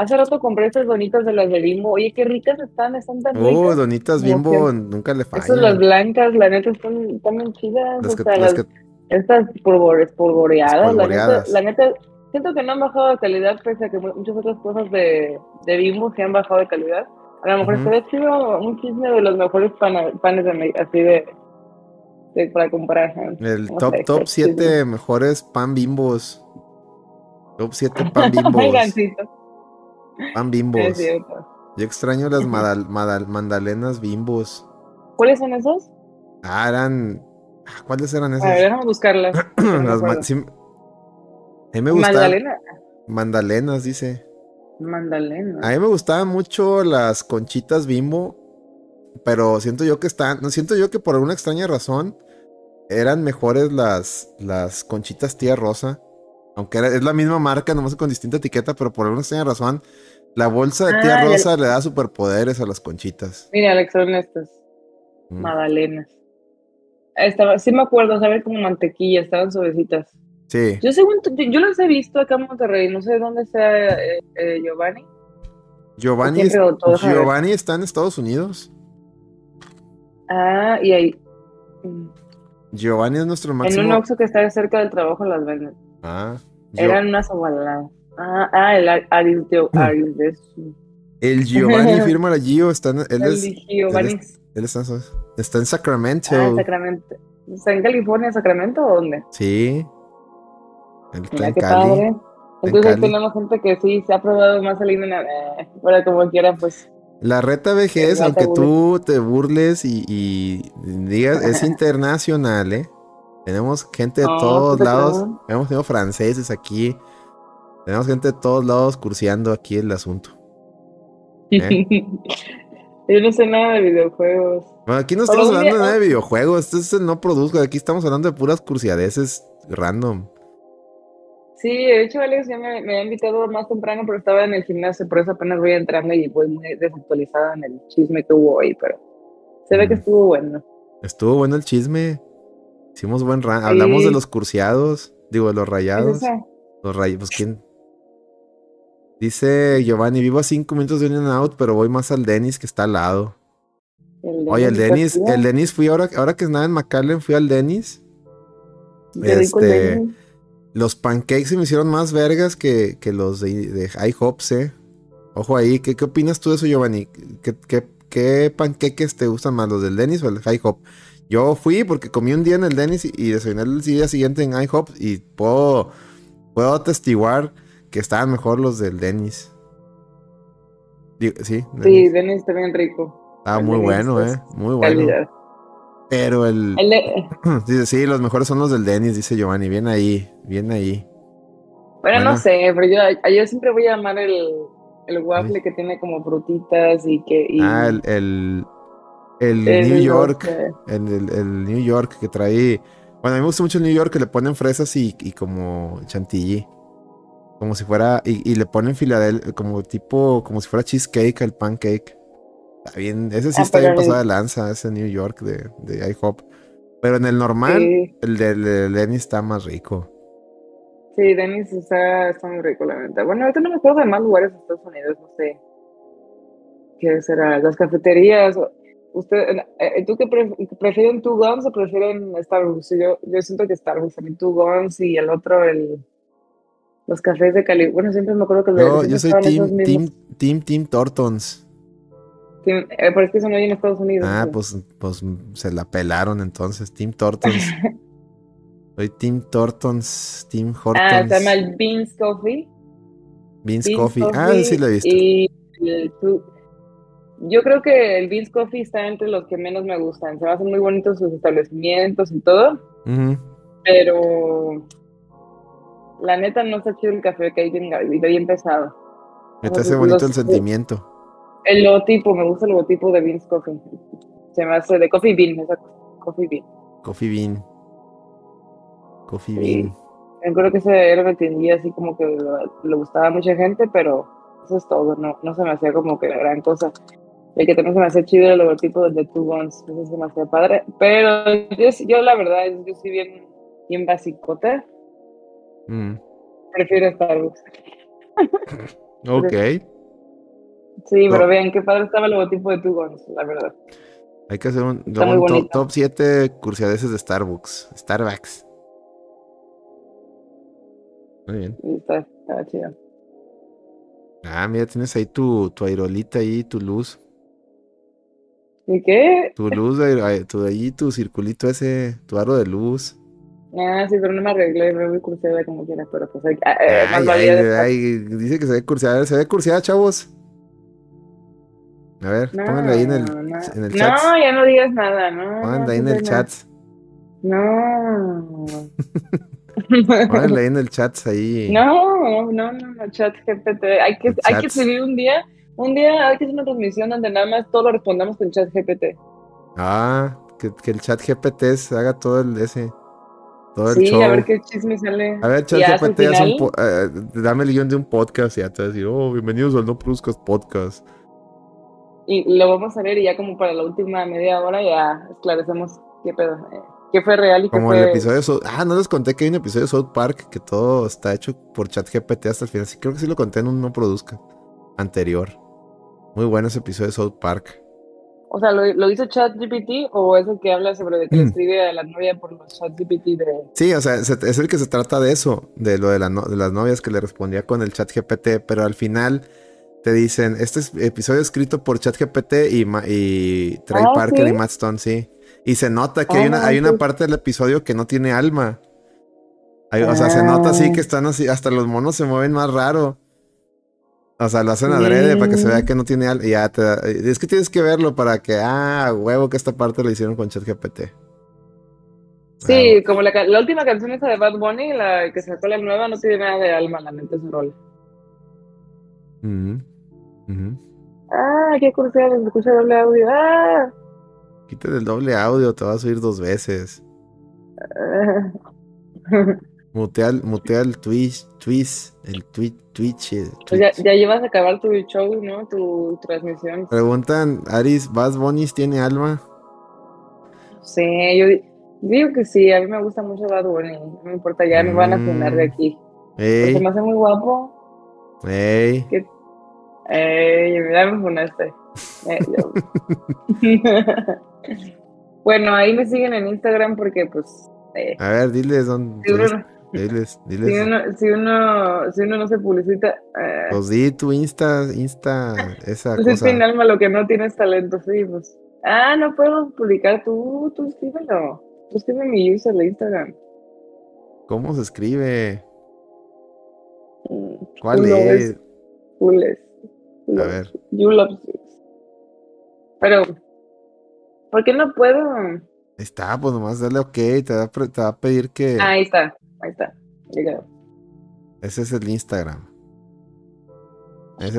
Hace rato compré estas donitas de las de Bimbo. Oye, qué ricas están, están tan Oh, ricas. donitas Como bimbo, que- nunca le Estas las fallan. blancas, la neta, están, están bien chidas. Las o que- sea, las las- que- estas polvoreadas, Espolvoreadas. La, neta, la neta, siento que no han bajado de calidad, pese a que mu- muchas otras cosas de, de Bimbo se han bajado de calidad. A lo mejor Ujú. estaría chido un chisme de los mejores pana- panes de, así de, de- para comprar. ¿eh? El No top, sé, top está chido. 7 mejores pan bimbos. Top 7 pan bimbos. Pan bimbos. Yo extraño las madal- madal- mandalenas bimbos. ¿Cuáles son esos? Ah, eran. ah, ¿Cuáles eran A ver, esas? déjame buscarlas. Las ma- sí, a mí me gustaban. Magdalena. Mandalenas, dice. Mandalena. A mí me gustaban mucho las conchitas bimbo. Pero siento yo que están. No siento yo que por alguna extraña razón. Eran mejores las, las conchitas tía rosa. Aunque era- es la misma marca, nomás con distinta etiqueta, pero por alguna extraña razón. La bolsa de tía Ah, rosa le da superpoderes a las conchitas. Mira, Alex, son estas. Mm. Magdalenas. Estaba, sí me acuerdo, saben como mantequilla, estaban suavecitas. Sí. Yo según, yo, yo las he visto acá en Monterrey, no sé dónde está eh, eh, Giovanni. Giovanni. Giovanni está en Estados Unidos. Ah, y ahí. Giovanni es nuestro En máximo. un Oxxo que está cerca del trabajo las venden. Ah, Eran unas ovaladas. Ah, ah, el Ar- Aris de Mm. Aris de su. El Giovanni firma la Gio. Está en, él, El es, Giovanni. él está, está en Sacramento. Ah, en Sacramento. ¿Está en California, Sacramento o dónde? Sí. Él está Mira en qué Cali. padre. Entonces tenemos gente que sí se ha probado más salir en eh, para como quiera, pues. La reta vejez, aunque tú te burles y, y digas, es internacional, ¿eh? Tenemos gente de No, todos ¿qué te lados. Hemos tenido franceses aquí. Tenemos gente de todos lados curseando aquí el asunto. ¿Eh? Yo no sé nada de videojuegos. Bueno, aquí no estamos hablando de nada de videojuegos. Esto es el no produzco. Aquí estamos hablando de puras cursiadeces random. Sí, de hecho Alex ya me, me había invitado más temprano, pero estaba en el gimnasio, por eso apenas voy entrando y voy muy desactualizada en el chisme que hubo hoy, pero se ve que Mm. estuvo bueno. Estuvo bueno el chisme. Hicimos buen ran. Hablamos de los cursiados. Digo, de los ¿Es rayados. Los rayos, pues quién. Dice Giovanni, vivo a cinco minutos de Union Out, pero voy más al Dennis que está al lado. El Oye, el Denis Dennis, el Dennis fui ahora, ahora que andaba en McAllen, fui al el este, Denis. Los pancakes se me hicieron más vergas que, que los de, de IHOPs, eh. Ojo ahí, ¿qué, qué opinas tú de eso, Giovanni? ¿Qué, qué, qué panqueques te gustan más, los del Dennis o el IHOP? Yo fui porque comí un día en el Dennis y, y desayuné el día siguiente en IHOP y puedo, puedo atestiguar que estaban mejor los del Dennis. Digo, sí, Sí, Dennis. Denis está bien rico. Estaba el muy Dennis bueno, eh. Muy bueno. Calidad. Pero el, El de- Dice, sí, los mejores son los del Dennis, dice Giovanni. Bien ahí, bien ahí. bueno, Bueno. no sé, pero yo, yo siempre voy a amar el, el waffle que tiene como frutitas y que... y- Ah, el, el, New York. el New York que trae. Bueno, a mí me gusta mucho el New York que le ponen fresas y, y como chantilly. Como si fuera. Y, y le ponen Filadelfia, como tipo. Como si fuera cheesecake al pancake. Está bien. Ese sí Ah, está bien pasada de lanza, ese New York de, de IHOP. Pero en el normal, sí. el del del Dennis está más rico. Sí, Denis está, está muy rico, la verdad. Bueno, ahorita no me acuerdo de más lugares de Estados Unidos, no sé. ¿Qué será? Las cafeterías. ¿Usted, eh, ¿Tú qué pref- prefieren Two Guns o prefieren Starbucks? Yo, yo siento que Starbucks, a mí Two Guns y el otro, el, los cafés de Cali. Bueno, siempre me acuerdo que Yo, siempre yo soy Team, team, team, team Tortons. Team- eh, pero es que son en Estados Unidos. Ah, ¿no? pues, pues se la pelaron entonces. Team Tortons. Soy Team Tortons, Team Hortons. Ah, se llama el Beans Coffee. Beans Beans Coffee. Ah, sí lo he visto. Y el yo creo que el Beans Coffee está entre los que menos me gustan. Se me hacen muy bonitos sus establecimientos y todo. Ujú. Pero la neta no está chido el café que hay bien, bien pesado. Me te hace bonito el sentimiento. El logotipo, me gusta el logotipo de Beans Coffee. Se me hace de Coffee Bean, exacto. Coffee Bean. Coffee Bean. Coffee Bean. Yo creo que ese era que así como que le gustaba a mucha gente, pero eso es todo. No, no se me hacía como que la gran cosa. El que también se me hacía chido el logotipo de The Two Guns. Eso se me hacía padre. Pero yo, yo la verdad, yo soy bien, bien basicota. Mm. Prefiero Starbucks. ok. Sí, pero vean qué padre estaba el logotipo de Two Guns, la verdad. Hay que hacer un, top, 7 cursiadeces de Starbucks. Starbucks. Muy bien. Está, está chido. Ah, mira, tienes ahí tu, tu aerolita ahí, tu luz. ¿Y qué? Tu luz, tu, ahí, tu circulito ese, tu aro de luz. Ah, sí, pero no me arreglé, me voy curseada como quieras, pero pues hay, ah, eh, ay, ay, ay, dice que se ve curseada, se ve curseada, chavos. A ver, no, ahí en el, no. en el chat. No, ya no digas nada, no. Pónganle ahí en el chat. No. Pónganle ahí en el chat ahí. No, no, no, no, chat GPT. Hay que, hay que subir un día, un día hay que hacer una transmisión donde nada más todo lo respondamos con chat GPT. Ah, que, que el chat GPT haga todo el ese. Todo el sí, show. a ver qué chisme sale. A ver, GPT, un eh, dame el guion de un podcast y ya te vas a decir, oh, bienvenidos al No Produzcas Podcast y lo vamos a ver y ya como para la última media hora ya esclarecemos qué pedo, eh, qué fue real y qué como fue... el episodio de Ah, no les conté que hay un episodio de South Park que todo está hecho por ChatGPT hasta el final. Sí, creo que sí lo conté en un no produzca anterior. Muy bueno ese episodio de South Park. O sea, ¿lo, lo hizo ChatGPT o es el que habla sobre de que mm. escribe a la novia por los ChatGPT de...? Sí, o sea, es el que se trata de eso, de lo de, la de las novias que le respondía con el ChatGPT, pero al final te dicen, este es episodio escrito por ChatGPT y, y Trey ah, Parker y Matt Stone, sí. Y se nota que hay, una, hay una parte del episodio que no tiene alma. o sea, se nota así que están así, hasta los monos se mueven más raro. O sea, lo hacen adrede para que se vea que no tiene alma. Ya te, es que tienes que verlo para que, ah, huevo, que esta parte lo hicieron con ChatGPT. Sí, como la, la, última canción esa de Bad Bunny, la que sacó la nueva, no tiene nada de alma, la mente ese rol. Ah, qué curiosidad, escucha doble audio. Ah. Quítate el doble audio, te vas a oír dos veces. mutea, el Twitch, Twitch, el Twitch, Twitch. Pues ya, ya, llevas a acabar tu show, ¿no? Tu transmisión. Preguntan, Aris, ¿Bas Bonis tiene alma? Sí, yo digo que sí, a mí me gusta mucho Bad Bunny, no me importa, ya me van a frenar de mm. aquí. Se me hace muy guapo. Ey. Ey, ya me funaste. bueno, ahí me siguen en Instagram porque pues... Eh, a ver, diles dónde... diles, diles. Si uno, si uno, si uno no se publicita... Eh, pues di tu Insta, Insta, esa pues cosa. Es alma lo que no tienes talento, sí, pues... Ah, no puedo publicar, tú, tú escríbelo. Tú escribe mi user de Instagram. ¿Cómo se escribe? ¿Cuál es? A ver. You love Pero, ¿por qué no puedo? Está, pues nomás dale OK, te va, te va a pedir que. ahí está, ahí está. Ese es el Instagram.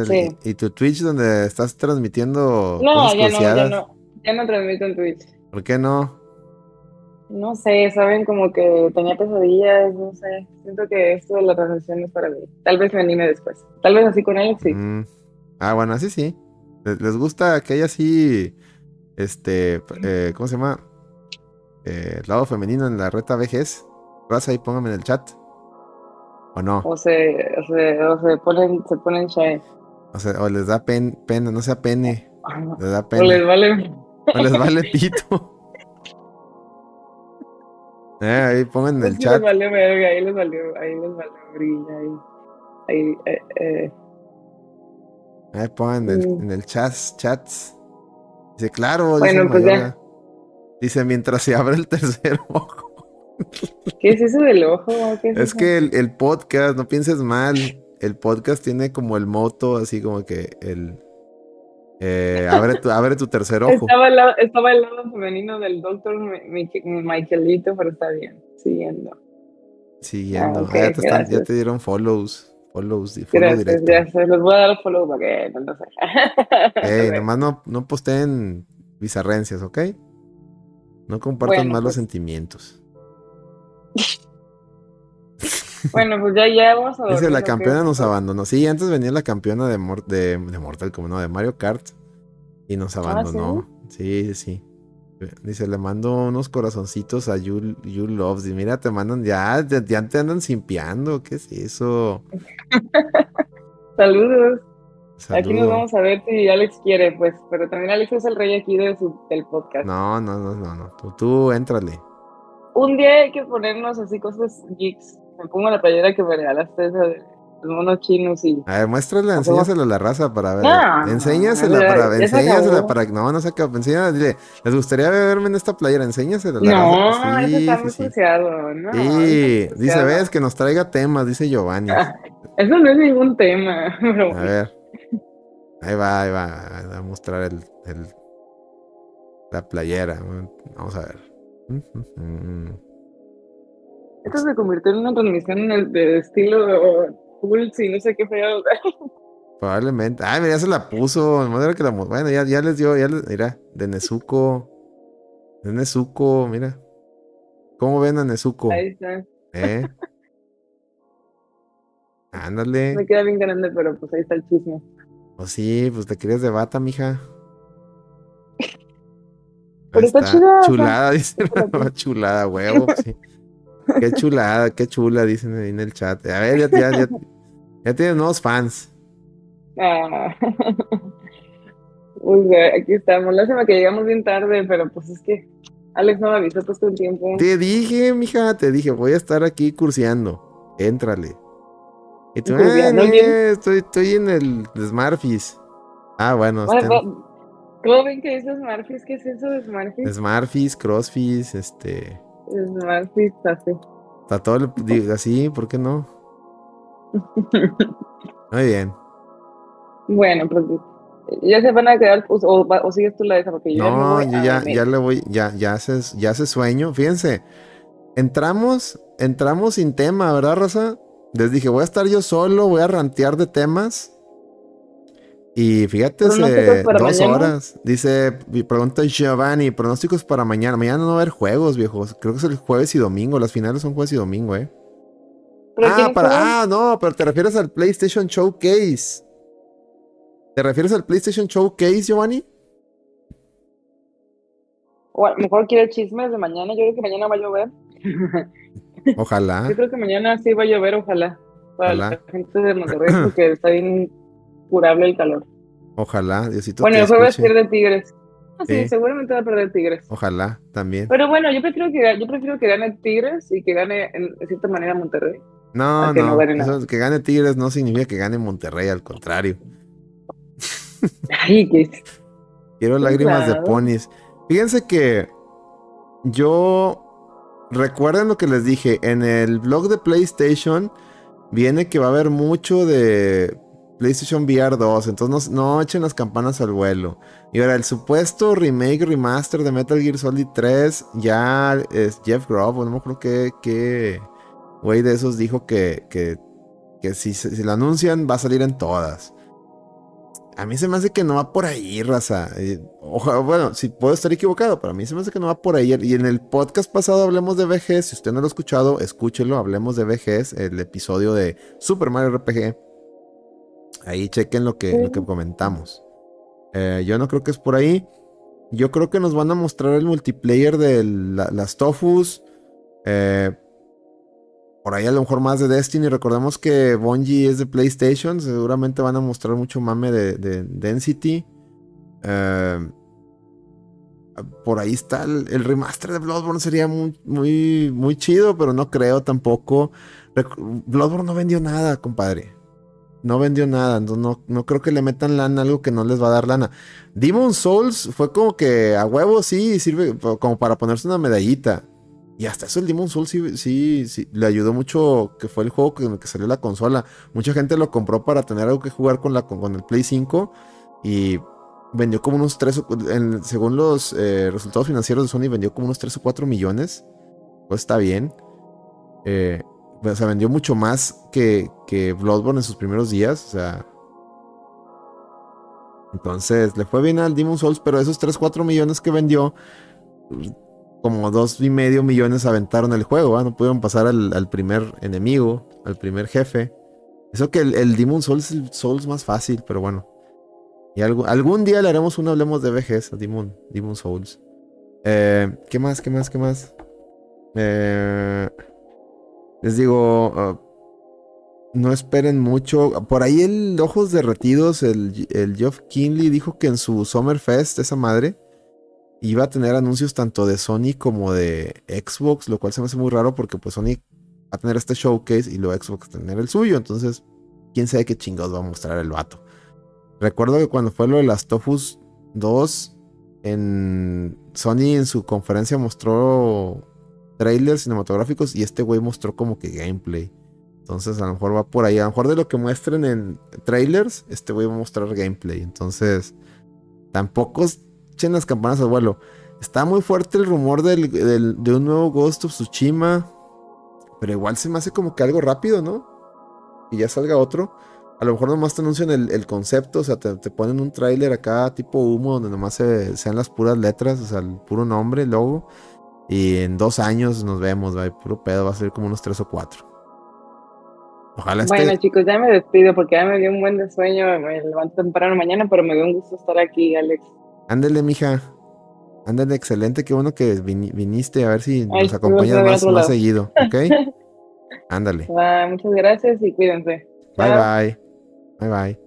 sí. y tu Twitch donde estás transmitiendo. No, ya no, ya no. Ya no transmito en Twitch. ¿Por qué no? No sé, saben como que tenía pesadillas, no sé. Siento que esto de la transmisión es para mí. Tal vez me anime después. Tal vez así con él, sí. Mm. Ah, bueno, así sí. ¿Les gusta que haya así, este, eh, ¿cómo se llama? Eh, lado femenino en la reta vejez. Vas ahí, póngame en el chat. ¿O no? O se, o se, o se ponen, se ponen shy. O, sea, o les da pen, pena, no sea pene. Les da pena. O les vale. O les vale pito. Eh, ahí pongan en el chat. Les valió verga, ahí les valió, ahí les valió brilla, ahí. Ahí, eh, eh. Ahí pongan en el, mm. en el chat, chats. Dice, claro. Bueno, pues ya. Dice, mientras se abre el tercer ojo. ¿Qué es eso del ojo? es, que el, el, podcast, no pienses mal, el podcast tiene como el moto, así como que el, eh, abre, tu, abre tu tercer ojo. Estaba el, lado, estaba el lado femenino del doctor Michaelito, pero está bien. Siguiendo. Siguiendo. Ah, Ah, ya, te están- ya gracias. te dieron follows. Follows. follow Gracias, gracias. Les voy a dar follow para que no, no sé. Ey, nomás no, no posteen bizarrencias, ¿ok? No compartan Bueno, malos pues. sentimientos. Bueno, pues ya, ya vamos a Dice, dormir, la campeona nos abandonó. Sí, antes venía la campeona de, Mor- de, de Mortal, como no, de Mario Kart. Y nos Ah, abandonó. sí, sí, sí. Dice, le mando unos corazoncitos a You, you Loves. Y mira, te mandan, ya, ya, te andan simpiando. ¿Qué es eso? Saludos. Aquí nos vamos a ver si Alex quiere, pues. Pero también Alex es el rey aquí de su, del podcast. No, no, no, no, no. Tú, tú, éntrale. Un día hay que ponernos así cosas geeks. Me pongo la playera que me regalaste esa de los monos chinos y. A ver, muéstrala, enséñasela a la raza para ver. No, enséñasela para, se enséñasela para, no, no se acabó, enséñasela, dile, les gustaría verme en esta playera, enséñasela a la No, raza. eso está Sí, muy sí, sí. suciado. No, Sí, está dice, ves, que nos traiga temas, dice Giovanni. A Ah, Eso no es ningún tema. Pero ver. Ahí va, ahí va, va a mostrar el, el- la playera. Vamos a ver. esto se convirtió en una transmisión de estilo Pulse y no sé qué feo. Probablemente. Ay, mira, ya se la puso. que la Bueno, ya, ya les dio, ya les, mira, de Nezuko. De Nezuko, mira. ¿Cómo ven a Nezuko? Ahí está. ¿Eh? Ándale. Me queda bien grande, pero pues ahí está el chisme. O sí, pues te querías de bata, mija. Pero Ahí está chida, o sea, Chulada, dice. está ti. chulada, huevo. pues sí. Qué chulada, qué chula, dicen ahí en el chat. A ver, ya, ya, ya, ya tienes nuevos fans. Ah. Uy, güey, aquí estamos. Lástima que llegamos bien tarde, pero pues es que Alex no me avisó pues con tiempo. Te dije, mija, te dije, voy a estar aquí curseando. Éntrale. Y tú, "Ah, no, estoy, estoy en el Smartfis. Ah, bueno, Bueno, está ¿Cómo ven que dices Smartfis? ¿Qué es eso de Smartfis? Smartfis, Crossfis, este. Smartfis, así. Está todo el- así, ¿por qué no? Muy bien. Bueno, pues ya se van a quedar, pues, o, o sigues tú la de esa, porque yo ya me No, yo ya, ya le voy, ya, ya hace, ya hace sueño. Fíjense, entramos, entramos sin tema, ¿verdad, Rosa? Les dije, voy a estar yo solo, voy a rantear de temas. Y fíjate, ¿Pronósticos se- para dos mañana? horas. Dice, pregunta Giovanni, pronósticos para mañana. Mañana no va a haber juegos, viejos. Creo que es el jueves y domingo. Las finales son jueves y domingo, ¿eh? ¿Pero Ah, para, ah, no, pero te refieres al PlayStation Showcase. ¿Te refieres al PlayStation Showcase, Giovanni? O a lo mejor quiere chismes de mañana. Yo creo que mañana va a llover. Ojalá. Yo creo que mañana sí va a llover, ojalá. Para Ojalá. la gente de Monterrey, porque está bien curable el calor. Ojalá, Diosito. Bueno, el jueves pierde Tigres. Ah, sí, Sí. seguramente va a perder Tigres. Ojalá, también. Pero bueno, yo prefiero que, yo prefiero que gane Tigres y que gane en de cierta manera Monterrey. No, que no. no eso, que gane Tigres no significa que gane Monterrey, al contrario. Ay, que Quiero lágrimas de ponis. Fíjense que yo. Recuerden lo que les dije. En el blog de PlayStation viene que va a haber mucho de PlayStation VR 2. Entonces no, no echen las campanas al vuelo. Y ahora, el supuesto remake, remaster de Metal Gear Solid 3. Ya es Jeff Grubb. No me acuerdo qué. güey de esos dijo que, que, que si, si lo anuncian va a salir en todas. A mí se me hace que no va por ahí, raza. Eh, oja- bueno, si puedo estar equivocado, pero a mí se me hace que no va por ahí. Y en el podcast pasado hablemos de VGs. Si usted no lo ha escuchado, escúchelo. Hablemos de VGs, el episodio de Super Mario RPG. Ahí chequen lo que, lo que comentamos. Eh, yo no creo que es por ahí. Yo creo que nos van a mostrar el multiplayer de la- las Tofus. Eh, por ahí a lo mejor más de Destiny. Recordemos que Bungie es de PlayStation. Seguramente van a mostrar mucho mame de, de Density. Eh, por ahí está el, el remaster de Bloodborne. Sería muy, muy, muy chido, pero no creo tampoco. Bloodborne no vendió nada, compadre. No vendió nada. entonces no, no creo que le metan lana algo que no les va a dar lana. Demon Souls fue como que a huevo sí sirve como para ponerse una medallita. Y hasta eso el Demon Souls sí, sí, sí, le ayudó mucho, que fue el juego con el que salió la consola. Mucha gente lo compró para tener algo que jugar con, la, con, el Play 5 y vendió como unos 3 o, según los eh, resultados financieros de Sony, vendió como unos 3 o 4 millones. Pues está bien. Eh, o sea, vendió mucho más que, que Bloodborne en sus primeros días. O sea. Entonces, le fue bien al Demon Souls, pero esos 3, 4 millones que vendió, como 2 y medio millones aventaron el juego. No pudieron pasar al, primer enemigo, al primer jefe. Eso que el, el Demon Souls es el Souls más fácil, pero bueno. Y algún día le haremos un Hablemos de vejez a Demon, Demon Souls. Eh, ¿Qué más? ¿Qué más? ¿Qué más? Eh, les digo, ah, no esperen mucho. Por ahí el Ojos Derretidos, el, el Geoff Kinley dijo que en su Summerfest, esa madre, iba a tener anuncios tanto de Sony como de Xbox, lo cual se me hace muy raro porque pues Sony va a tener este showcase y luego Xbox va a tener el suyo. Entonces, quién sabe qué chingados va a mostrar el vato. Recuerdo que cuando fue lo de las Tofus 2, en Sony en su conferencia mostró trailers cinematográficos y este güey mostró como que gameplay. Entonces a lo mejor va por ahí. A lo mejor de lo que muestren en trailers, este güey va a mostrar gameplay. Entonces, tampoco echen las campanas al vuelo. Está muy fuerte el rumor de un nuevo Ghost of Tsushima. Pero igual se me hace como que algo rápido, ¿no? Y ya salga otro. A lo mejor nomás te anuncian el, concepto, o sea, te, ponen un tráiler acá tipo humo donde nomás sean las puras letras, o sea, el puro nombre, logo. Y en dos años nos vemos, va, puro pedo, va a ser como unos tres o cuatro. Ojalá Bueno, chicos, ya me despido porque ya me dio un buen de sueño, me levanto temprano mañana, pero me dio un gusto estar aquí, Alex. Ándale, mija. Ándale, excelente, qué bueno que viniste a ver si nos acompañas más, más seguido, ¿ok? Ándale. muchas gracias y cuídense. Bye bye. Bye bye.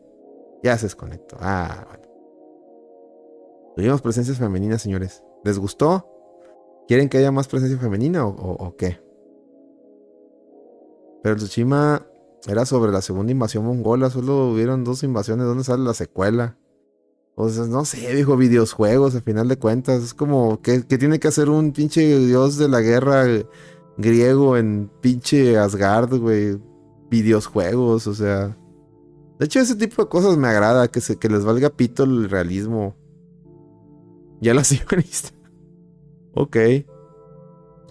Ya se desconectó. Ah, bueno. Tuvimos presencias femeninas, señores. ¿Les gustó? ¿Quieren que haya más presencia femenina o, qué? Pero Tsushima era sobre la segunda invasión mongola. Solo hubieron dos invasiones. ¿Dónde sale la secuela? O sea, no sé, dijo videojuegos, al final de cuentas. Es como que, tiene que hacer un pinche dios de la guerra griego en pinche Asgard, güey. Videojuegos, o sea. De hecho, ese tipo de cosas me agrada, que, se, que les valga pito el realismo. Ya lo sincronista. ok.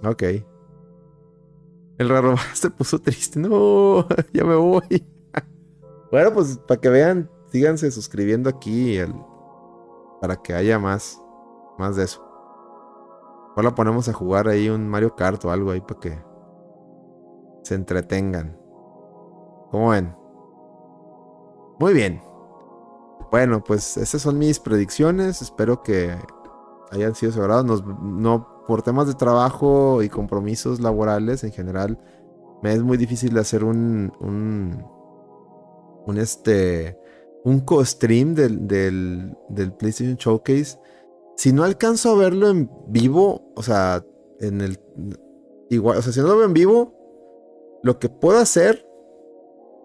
Ok. El raro se puso triste. No, ya me voy. bueno, pues para que vean, síganse suscribiendo aquí para que haya más, más de eso. Ahora ponemos a jugar ahí un Mario Kart o algo ahí para que se entretengan. ¿Cómo ven? Muy bien. Bueno, pues esas son mis predicciones. Espero que hayan sido sobrados. no, por temas de trabajo y compromisos laborales en general, me es muy difícil hacer un, un, un este, un co-stream del, del, del PlayStation Showcase. Si no alcanzo a verlo en vivo, o sea, en el, igual, o sea, si no lo veo en vivo, lo que puedo hacer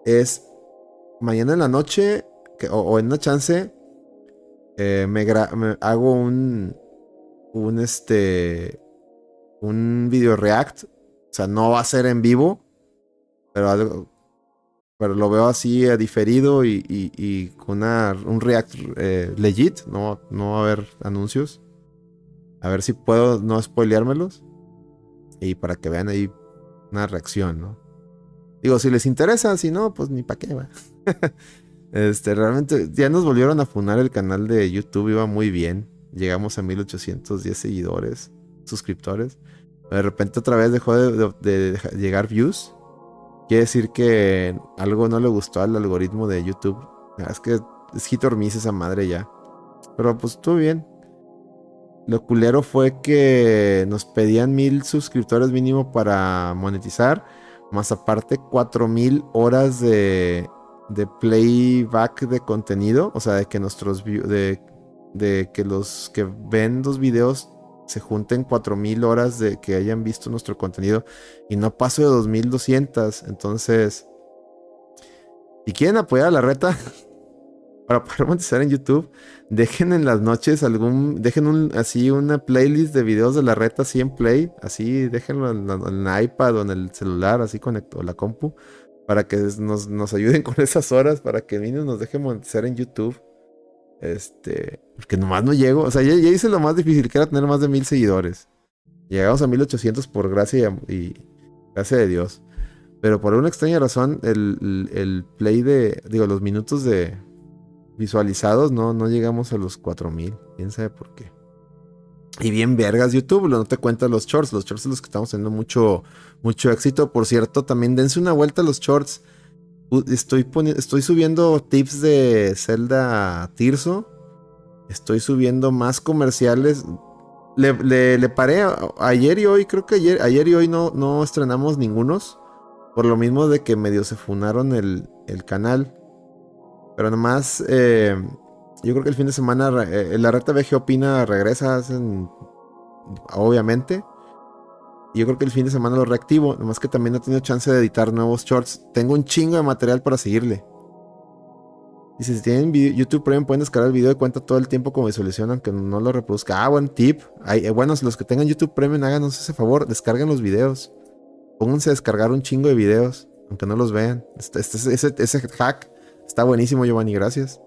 es mañana en la noche o, en una chance eh, me, hago un un este un video react o sea no va a ser en vivo pero pero lo veo así a diferido y, y, con una, un react eh, legit no no va a haber anuncios. A ver si puedo no spoileármelos y para que vean ahí una reacción no digo si les interesa si no pues ni para qué va. Este, realmente ya nos volvieron a funar el canal de YouTube, iba muy bien. Llegamos a 1810 seguidores, suscriptores. De repente otra vez dejó de, llegar views. Quiere decir que algo no le gustó al algoritmo de YouTube. Es que es hit or esa madre ya. Pero pues estuvo bien. Lo culero fue que nos pedían mil suscriptores mínimo para monetizar. Más aparte, 4000 horas de, de playback de contenido, o sea, de que nuestros de, de que los que ven los videos se junten 4000 horas de que hayan visto nuestro contenido y no paso de 2200, entonces si quieren apoyar a la reta para poder monetizar en YouTube, dejen en las noches algún dejen así una playlist de videos de la reta así en play, así déjenlo en, el iPad o en el celular, así conecto la compu para que nos, ayuden con esas horas, para que niños nos dejen monetizar en YouTube. Este, porque nomás no llego. O sea, ya, hice lo más difícil, que era tener más de mil seguidores. Llegamos a 1800 por gracia y, Gracias a Dios. Pero por una extraña razón, el, el, play de, digo, los minutos de visualizados no, no llegamos a los 4000. ¿Quién sabe por qué? Y bien vergas YouTube, no te cuentas los shorts. Los shorts son los que estamos teniendo mucho, mucho éxito. Por cierto, también dense una vuelta a los shorts. Estoy, estoy subiendo tips de Zelda Tirso. Estoy subiendo más comerciales. Le, paré ayer y hoy, creo que ayer, ayer y hoy no, no estrenamos ningunos. Por lo mismo de que medio se funaron el, el canal. Pero nomás, eh, yo creo que el fin de semana, eh, la recta VG Opina regresa, obviamente. Y yo creo que el fin de semana lo reactivo. Nomás que también no he tenido chance de editar nuevos shorts. Tengo un chingo de material para seguirle. Y si tienen YouTube Premium pueden descargar el video de cuenta todo el tiempo como visualización aunque no lo reproduzca. Ah, buen tip. Hay, eh, bueno, los que tengan YouTube Premium háganos ese favor, descarguen los videos. Pónganse a descargar un chingo de videos, aunque no los vean. Este, este, ese, hack está buenísimo, Giovanni, gracias.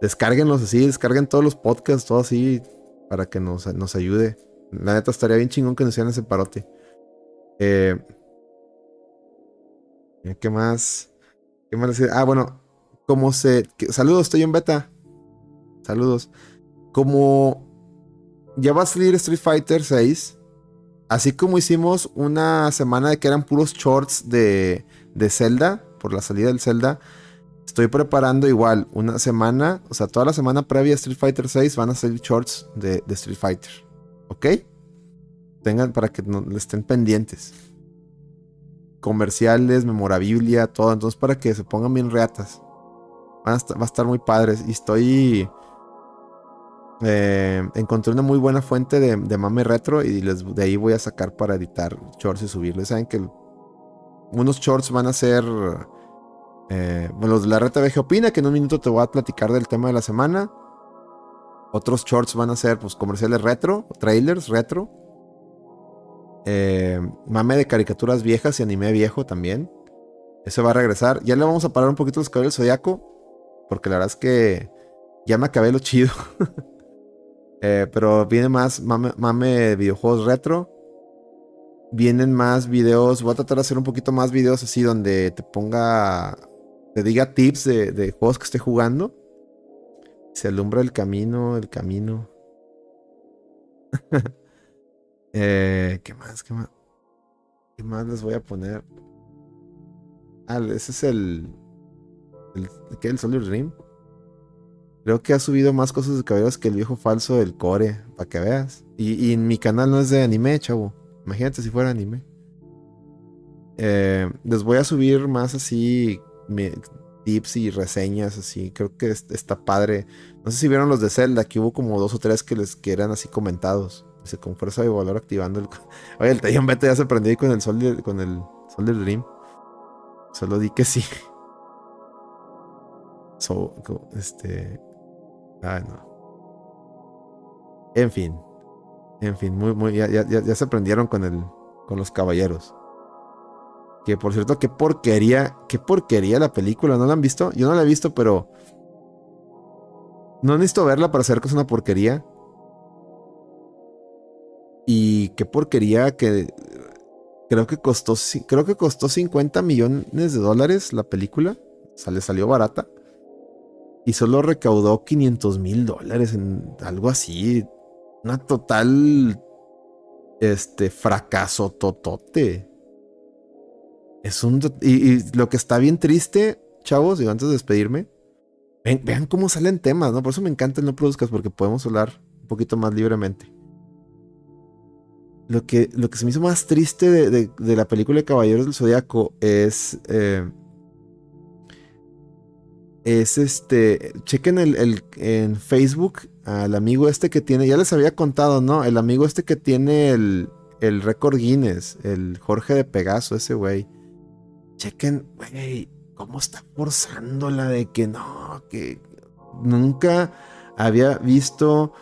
Descárguenlos así, descarguen todos los podcasts, todo así, para que nos, nos ayude. La neta estaría bien chingón que nos hicieran ese parote. Eh, ¿Qué más? ¿Qué más decir? Ah, bueno, como se. saludos, estoy en beta. Saludos. Como ya va a salir Street Fighter 6. Así como hicimos una semana de que eran puros shorts de, de Zelda. Por la salida del Zelda. Estoy preparando igual una semana. O sea, toda la semana previa a Street Fighter 6 van a salir shorts de, Street Fighter. ¿Ok? Tengan para que no, estén pendientes. Comerciales, memorabilia, todo. Entonces, para que se pongan bien reatas va a estar muy padres. Y estoy. Eh, encontré una muy buena fuente de, mame retro y de ahí voy a sacar para editar shorts y subirles. Saben que unos shorts van a ser. Eh, los de la reta VG Opina, que en un minuto te voy a platicar del tema de la semana. Otros shorts van a ser pues, comerciales retro, trailers retro. Eh, mame de caricaturas viejas y anime viejo también. Eso va a regresar. Ya le vamos a parar un poquito los caballos zodiaco. Porque la verdad es que ya me acabé lo chido. Eh, pero viene más mame, de videojuegos retro. Vienen más videos. Voy a tratar de hacer un poquito más videos así donde te ponga. Te diga tips de, juegos que esté jugando. Se alumbra el camino, el camino. Eh, ¿Qué más? ¿Qué más? ¿Qué más les voy a poner? Ah, ese es el el, ¿qué? el Soldier Dream. Creo que ha subido más cosas de caballeros que el viejo falso del core, para que veas. Y, en mi canal no es de anime, chavo. Imagínate si fuera anime. Eh, les voy a subir más así tips y reseñas así. Creo que está padre. No sé si vieron los de Zelda, que hubo como dos o tres que les que eran así comentados. Dice, con fuerza de valor activando el... Oye, el Taillon Beta ya se prendió ahí con el Soldier, con el Soldier Dream. Solo di que sí. So, este. Ah, no. En fin. En fin, muy, muy. Ya, ya, ya se prendieron con el. con los caballeros. Que por cierto, qué porquería. Qué porquería la película. ¿No la han visto? Yo no la he visto, pero. No necesito verla para saber que es una porquería. Y qué porquería que. Creo que costó. Creo que costó 50 millones de dólares la película. O sea, le salió barata y solo recaudó 500 mil dólares en algo así. Una total este fracaso totote. Es un y, lo que está bien triste, chavos, y antes de despedirme, vean cómo salen temas, ¿no? Por eso me encanta el no produzcas, porque podemos hablar un poquito más libremente. Lo que, lo que se me hizo más triste de, la película de Caballeros del Zodiaco es eh, es este, chequen el, en Facebook al amigo este que tiene, ya les había contado, ¿no? El amigo este que tiene el, el récord Guinness, el Jorge de Pegaso, ese güey. Chequen, güey, cómo está forzándola de que no, que nunca había visto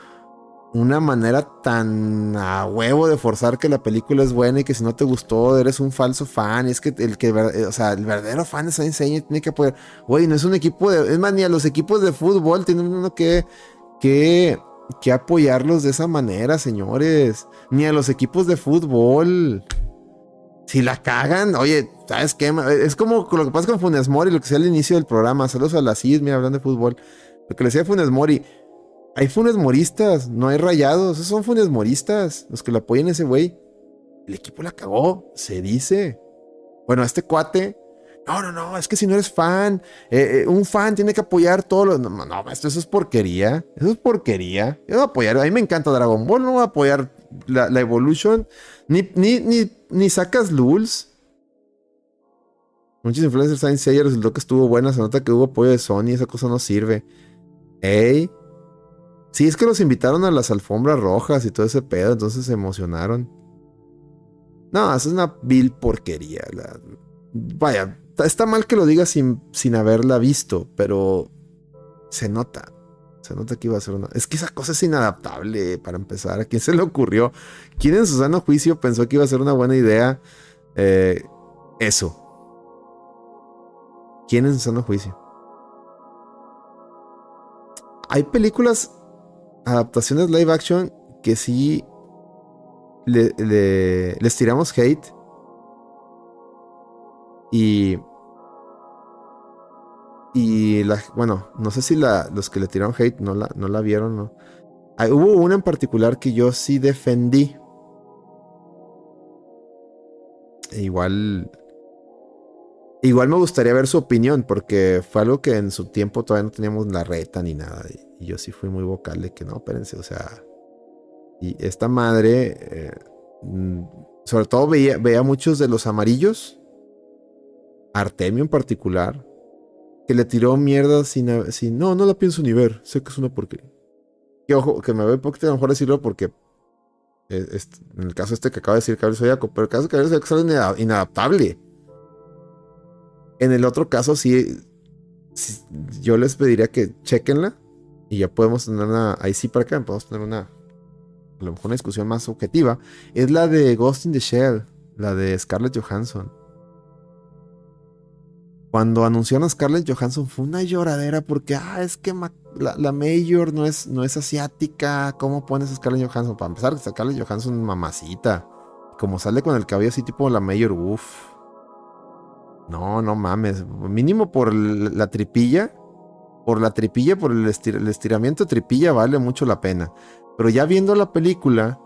una manera tan a huevo de forzar que la película es buena y que si no te gustó eres un falso fan. Y es que el que, o sea, el verdadero fan de Saint Seiya tiene que poder, güey, no es un equipo de, es más, ni a los equipos de fútbol tienen uno que, que, que apoyarlos de esa manera, señores. Ni a los equipos de fútbol. Si la cagan, oye, ¿sabes qué? Es como lo que pasa con Funes Mori, lo que decía al inicio del programa. Saludos a la CIS, hablando de fútbol. Lo que le decía Funes Mori. Hay Funes Moristas, no hay rayados. Esos son Funes Moristas, los que le apoyan a ese güey. El equipo la cagó, se dice. Bueno, este cuate. No, no, no, es que si no eres fan, eh, eh, un fan tiene que apoyar todo lo. No, no, esto, eso es porquería. Eso es porquería. Yo voy a apoyar. A mí me encanta Dragon Ball, no voy a apoyar la, la Evolution. Ni, ni, ni, ni sacas Lulz. Muchos influencers saben si ayer resultó que estuvo buena. Se nota que hubo apoyo de Sony. Esa cosa no sirve. Ey. Sí, es que los invitaron a las alfombras rojas y todo ese pedo. Entonces se emocionaron. No, eso es una vil porquería. Vaya, está mal que lo diga sin, sin haberla visto, pero se nota. Se nota que iba a ser una. Es que esa cosa es inadaptable para empezar. ¿A quién se le ocurrió? ¿Quién en su sano juicio pensó que iba a ser una buena idea eh, eso? ¿Quién en su sano juicio? Hay películas, adaptaciones live action que sí les tiramos hate. Y. Y la, bueno, no sé si la, los que le tiraron hate no la, no la vieron, ¿no? hubo una en particular que yo sí defendí. E igual. Igual me gustaría ver su opinión, porque fue algo que en su tiempo todavía no teníamos la reta ni nada. Y, yo sí fui muy vocal de que no, espérense, o sea, y esta madre, eh, mm, sobre todo veía, veía muchos de los amarillos, Artemio en particular, que le tiró mierda sin, sin no, no la pienso ni ver, sé que es una porquería. Que ojo, que me un poquito mejor decirlo porque eh, en el caso este que acaba de decir Cabello Zodiaco, pero el caso de Cabello Zodiaco es inadaptable. En el otro caso, sí, yo les pediría que chequenla y ya podemos tener una, ahí sí para acá, podemos tener una a lo mejor una discusión más objetiva, es la de Ghost in the Shell, la de Scarlett Johansson. Cuando anunciaron a Scarlett Johansson fue una lloradera porque, ah, es que la, Mayor no es, no es asiática. ¿Cómo pones a Scarlett Johansson? Para empezar, Scarlett Johansson mamacita. Como sale con el cabello así tipo la Mayor, uff. No, no mames. Mínimo por la tripilla. Por la tripilla, por el, el estiramiento tripilla vale mucho la pena. Pero ya viendo la película,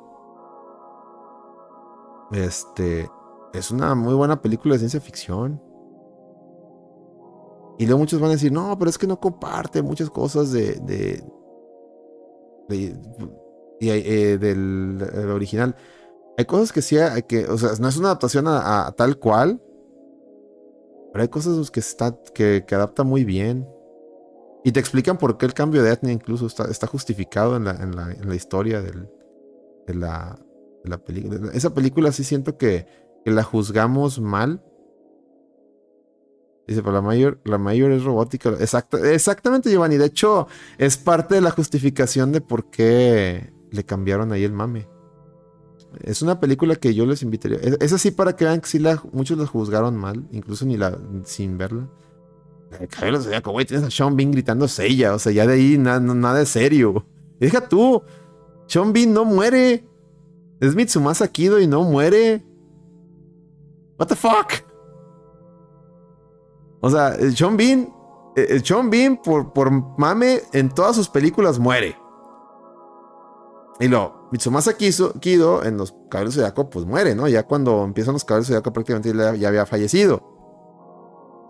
este, es una muy buena película de ciencia ficción. Y luego muchos van a decir, no, pero es que no comparte muchas cosas de, de, eh, del, original. Hay cosas que sí, hay que, o sea, no es una adaptación a, tal cual, pero hay cosas que, está, que, que adapta muy bien. Y te explican por qué el cambio de etnia incluso está, justificado en la, en la, en la historia de, la, de la película. Esa película sí siento que, que la juzgamos mal. Dice, pero la mayor, la mayor es robótica. exactamente, Giovanni. De hecho, es parte de la justificación de por qué le cambiaron ahí el mame. Es una película que yo les invitaría. Es, así para que vean que sí la, muchos la juzgaron mal, incluso ni la, sin verla. Cabello Zodíaco, güey, tienes a Sean Bean gritando Seiya, o sea, ya de ahí nada de serio. deja tú, Sean Bean no muere. Es Mitsumasa Kido y no muere. What the fuck? O sea, Sean Bean, el Sean Bean por, por mame en todas sus películas muere. Y lo, Mitsumasa Kido en los Caballeros Zodiaco pues muere, ¿no? Ya cuando empiezan los Caballeros Zodiaco prácticamente ya había fallecido.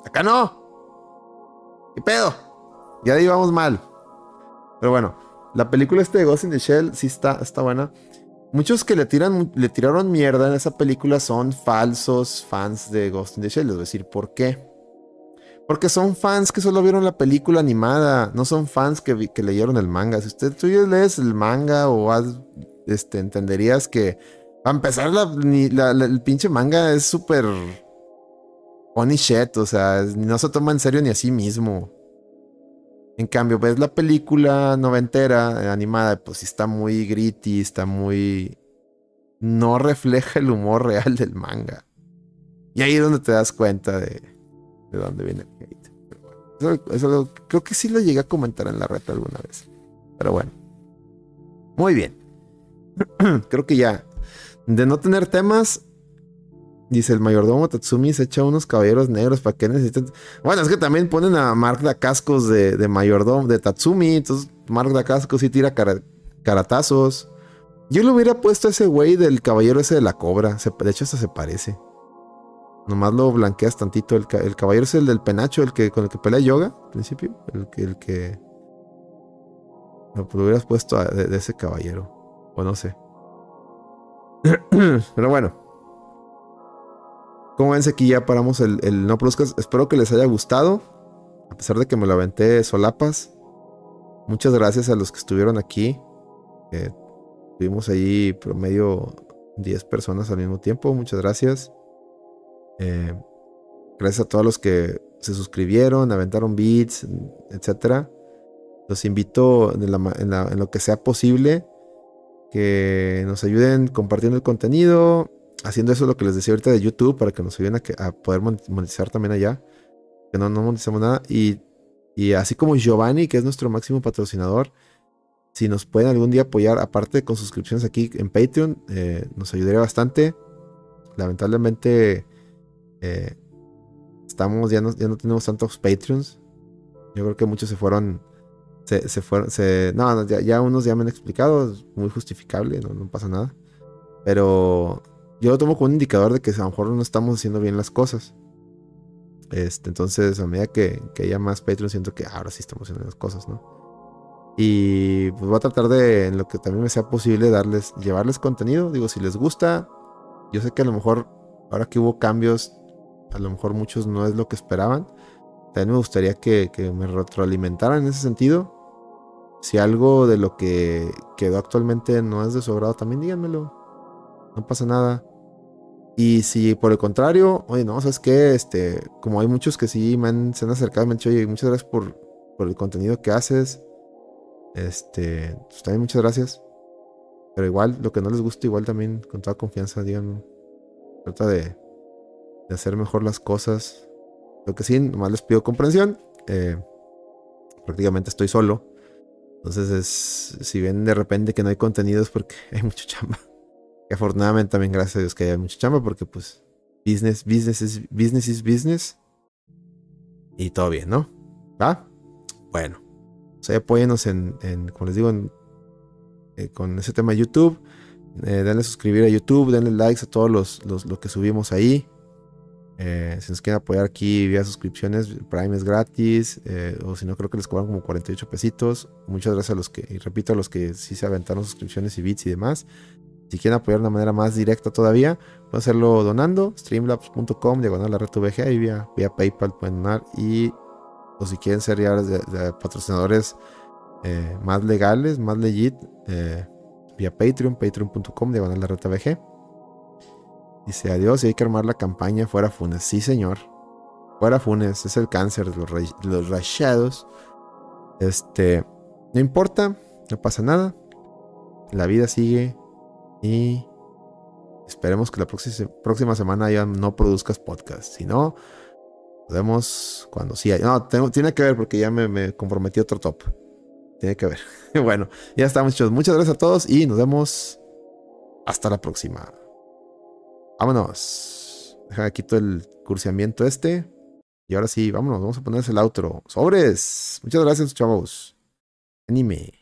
Acá no. ¿Qué pedo? Ya ahí mal. Pero bueno, la película este de Ghost in the Shell sí está, está buena. Muchos que le, tiran, le tiraron mierda en esa película son falsos fans de Ghost in the Shell. Les voy a decir por qué. Porque son fans que solo vieron la película animada. No son fans que, leyeron el manga. Si usted tú ya lees el manga o este, entenderías que... a empezar, el pinche manga es súper Funny shit, o sea, no se toma en serio ni a sí mismo. En cambio, ves la película noventera, eh, animada, pues está muy gritty, está muy... No refleja el humor real del manga. Y ahí es donde te das cuenta de, de dónde viene el hate. Eso, creo que sí lo llegué a comentar en la red alguna vez. Pero bueno. Muy bien. creo que ya. De no tener temas, Dice el mayordomo Tatsumi se echa unos caballeros negros. ¿Para qué necesitan? Bueno, es que también ponen a Mark Dacascos de, de mayordomo, de Tatsumi. Entonces, Mark Dacascos sí tira caratazos. Yo le hubiera puesto a ese güey del caballero ese de la cobra. de hecho, hasta se parece. Nomás lo blanqueas tantito. El, caballero es el del penacho, el que con el que pelea yoga, al principio. El. El que lo hubieras puesto de ese caballero. O no sé. Pero bueno. Como ven, aquí ya paramos el, No Produzcas. Espero que les haya gustado. A pesar de que me lo aventé solapas. Muchas gracias a los que estuvieron aquí. Eh, tuvimos ahí promedio 10 personas al mismo tiempo. Muchas gracias. Eh, gracias a todos los que se suscribieron, aventaron beats, etc. Los invito en lo que sea posible que nos ayuden compartiendo el contenido, haciendo eso lo que les decía ahorita de YouTube para que nos ayuden a, poder monetizar también allá, que no, no monetizamos nada. Y, así como Giovanni, que es nuestro máximo patrocinador, si nos pueden algún día apoyar, aparte con suscripciones aquí en Patreon, eh, nos ayudaría bastante. Lamentablemente, eh, estamos, ya no, ya no tenemos tantos Patreons. Yo creo que muchos se fueron se, fueron, se, no, ya, unos ya me han explicado, es muy justificable, no, pasa nada. Pero yo lo tomo como un indicador de que a lo mejor no estamos haciendo bien las cosas. Este, entonces, a medida que, haya más Patreon, siento que ahora sí estamos haciendo las cosas, ¿no? Y pues voy a tratar de, en lo que también me sea posible, darles, llevarles contenido. Digo, si les gusta, yo sé que a lo mejor, ahora que hubo cambios, a lo mejor muchos no es lo que esperaban. También me gustaría que, que me retroalimentaran en ese sentido. Si algo de lo que quedó actualmente no es de su también díganmelo. No pasa nada. Y si por el contrario, oye, no, ¿sabes qué? Este, como hay muchos que sí me han, se han acercado me han dicho, oye, muchas gracias por, por el contenido que haces. Este, pues también muchas gracias. Pero igual, lo que no les gusta, igual también, con toda confianza, díganme. Trata de, de hacer mejor las cosas. Lo que sí, nomás les pido comprensión. Eh, prácticamente estoy solo. Entonces, es, si ven de repente que no hay contenidos porque hay mucha chamba. Y afortunadamente también gracias a Dios que hay mucha chamba porque pues business, business is business is business. Y todo bien, ¿no? ¿Va? Bueno. O sea, apóyenos en, en como les digo, eh, con ese tema de YouTube. Eh, denle suscribir a YouTube, denle likes a todos los, los, lo que subimos ahí. Eh, si nos quieren apoyar aquí vía suscripciones, Prime es gratis. Eh, o si no, creo que les cobran como 48 pesitos. Muchas gracias a los que, y repito, a los que sí se aventaron suscripciones y bits y demás. Si quieren apoyar de una manera más directa todavía, pueden hacerlo donando. Streamlabs.com, diagonal la red VG, ahí vía, PayPal pueden donar. Y, o si quieren ser ya patrocinadores eh, más legales, más legit, vía Patreon, patreon.com, diagonal la red VG. Dice, adiós, y hay que armar la campaña fuera Funes. Sí, señor. Fuera Funes, es el cáncer de los, los rayados. Este, no importa, no pasa nada. La vida sigue y esperemos que la próxima, semana ya no produzcas podcast. Si no, nos vemos cuando sí hay. No, tiene que ver porque ya me, me comprometí otro top. Tiene que ver. bueno, ya estamos hechos. Muchas gracias a todos y nos vemos hasta la próxima. Vámonos. Deja quito el cursiamiento este. Y ahora sí, vámonos. Vamos a ponerse el outro. Sobres. Muchas gracias, chavos. Anime.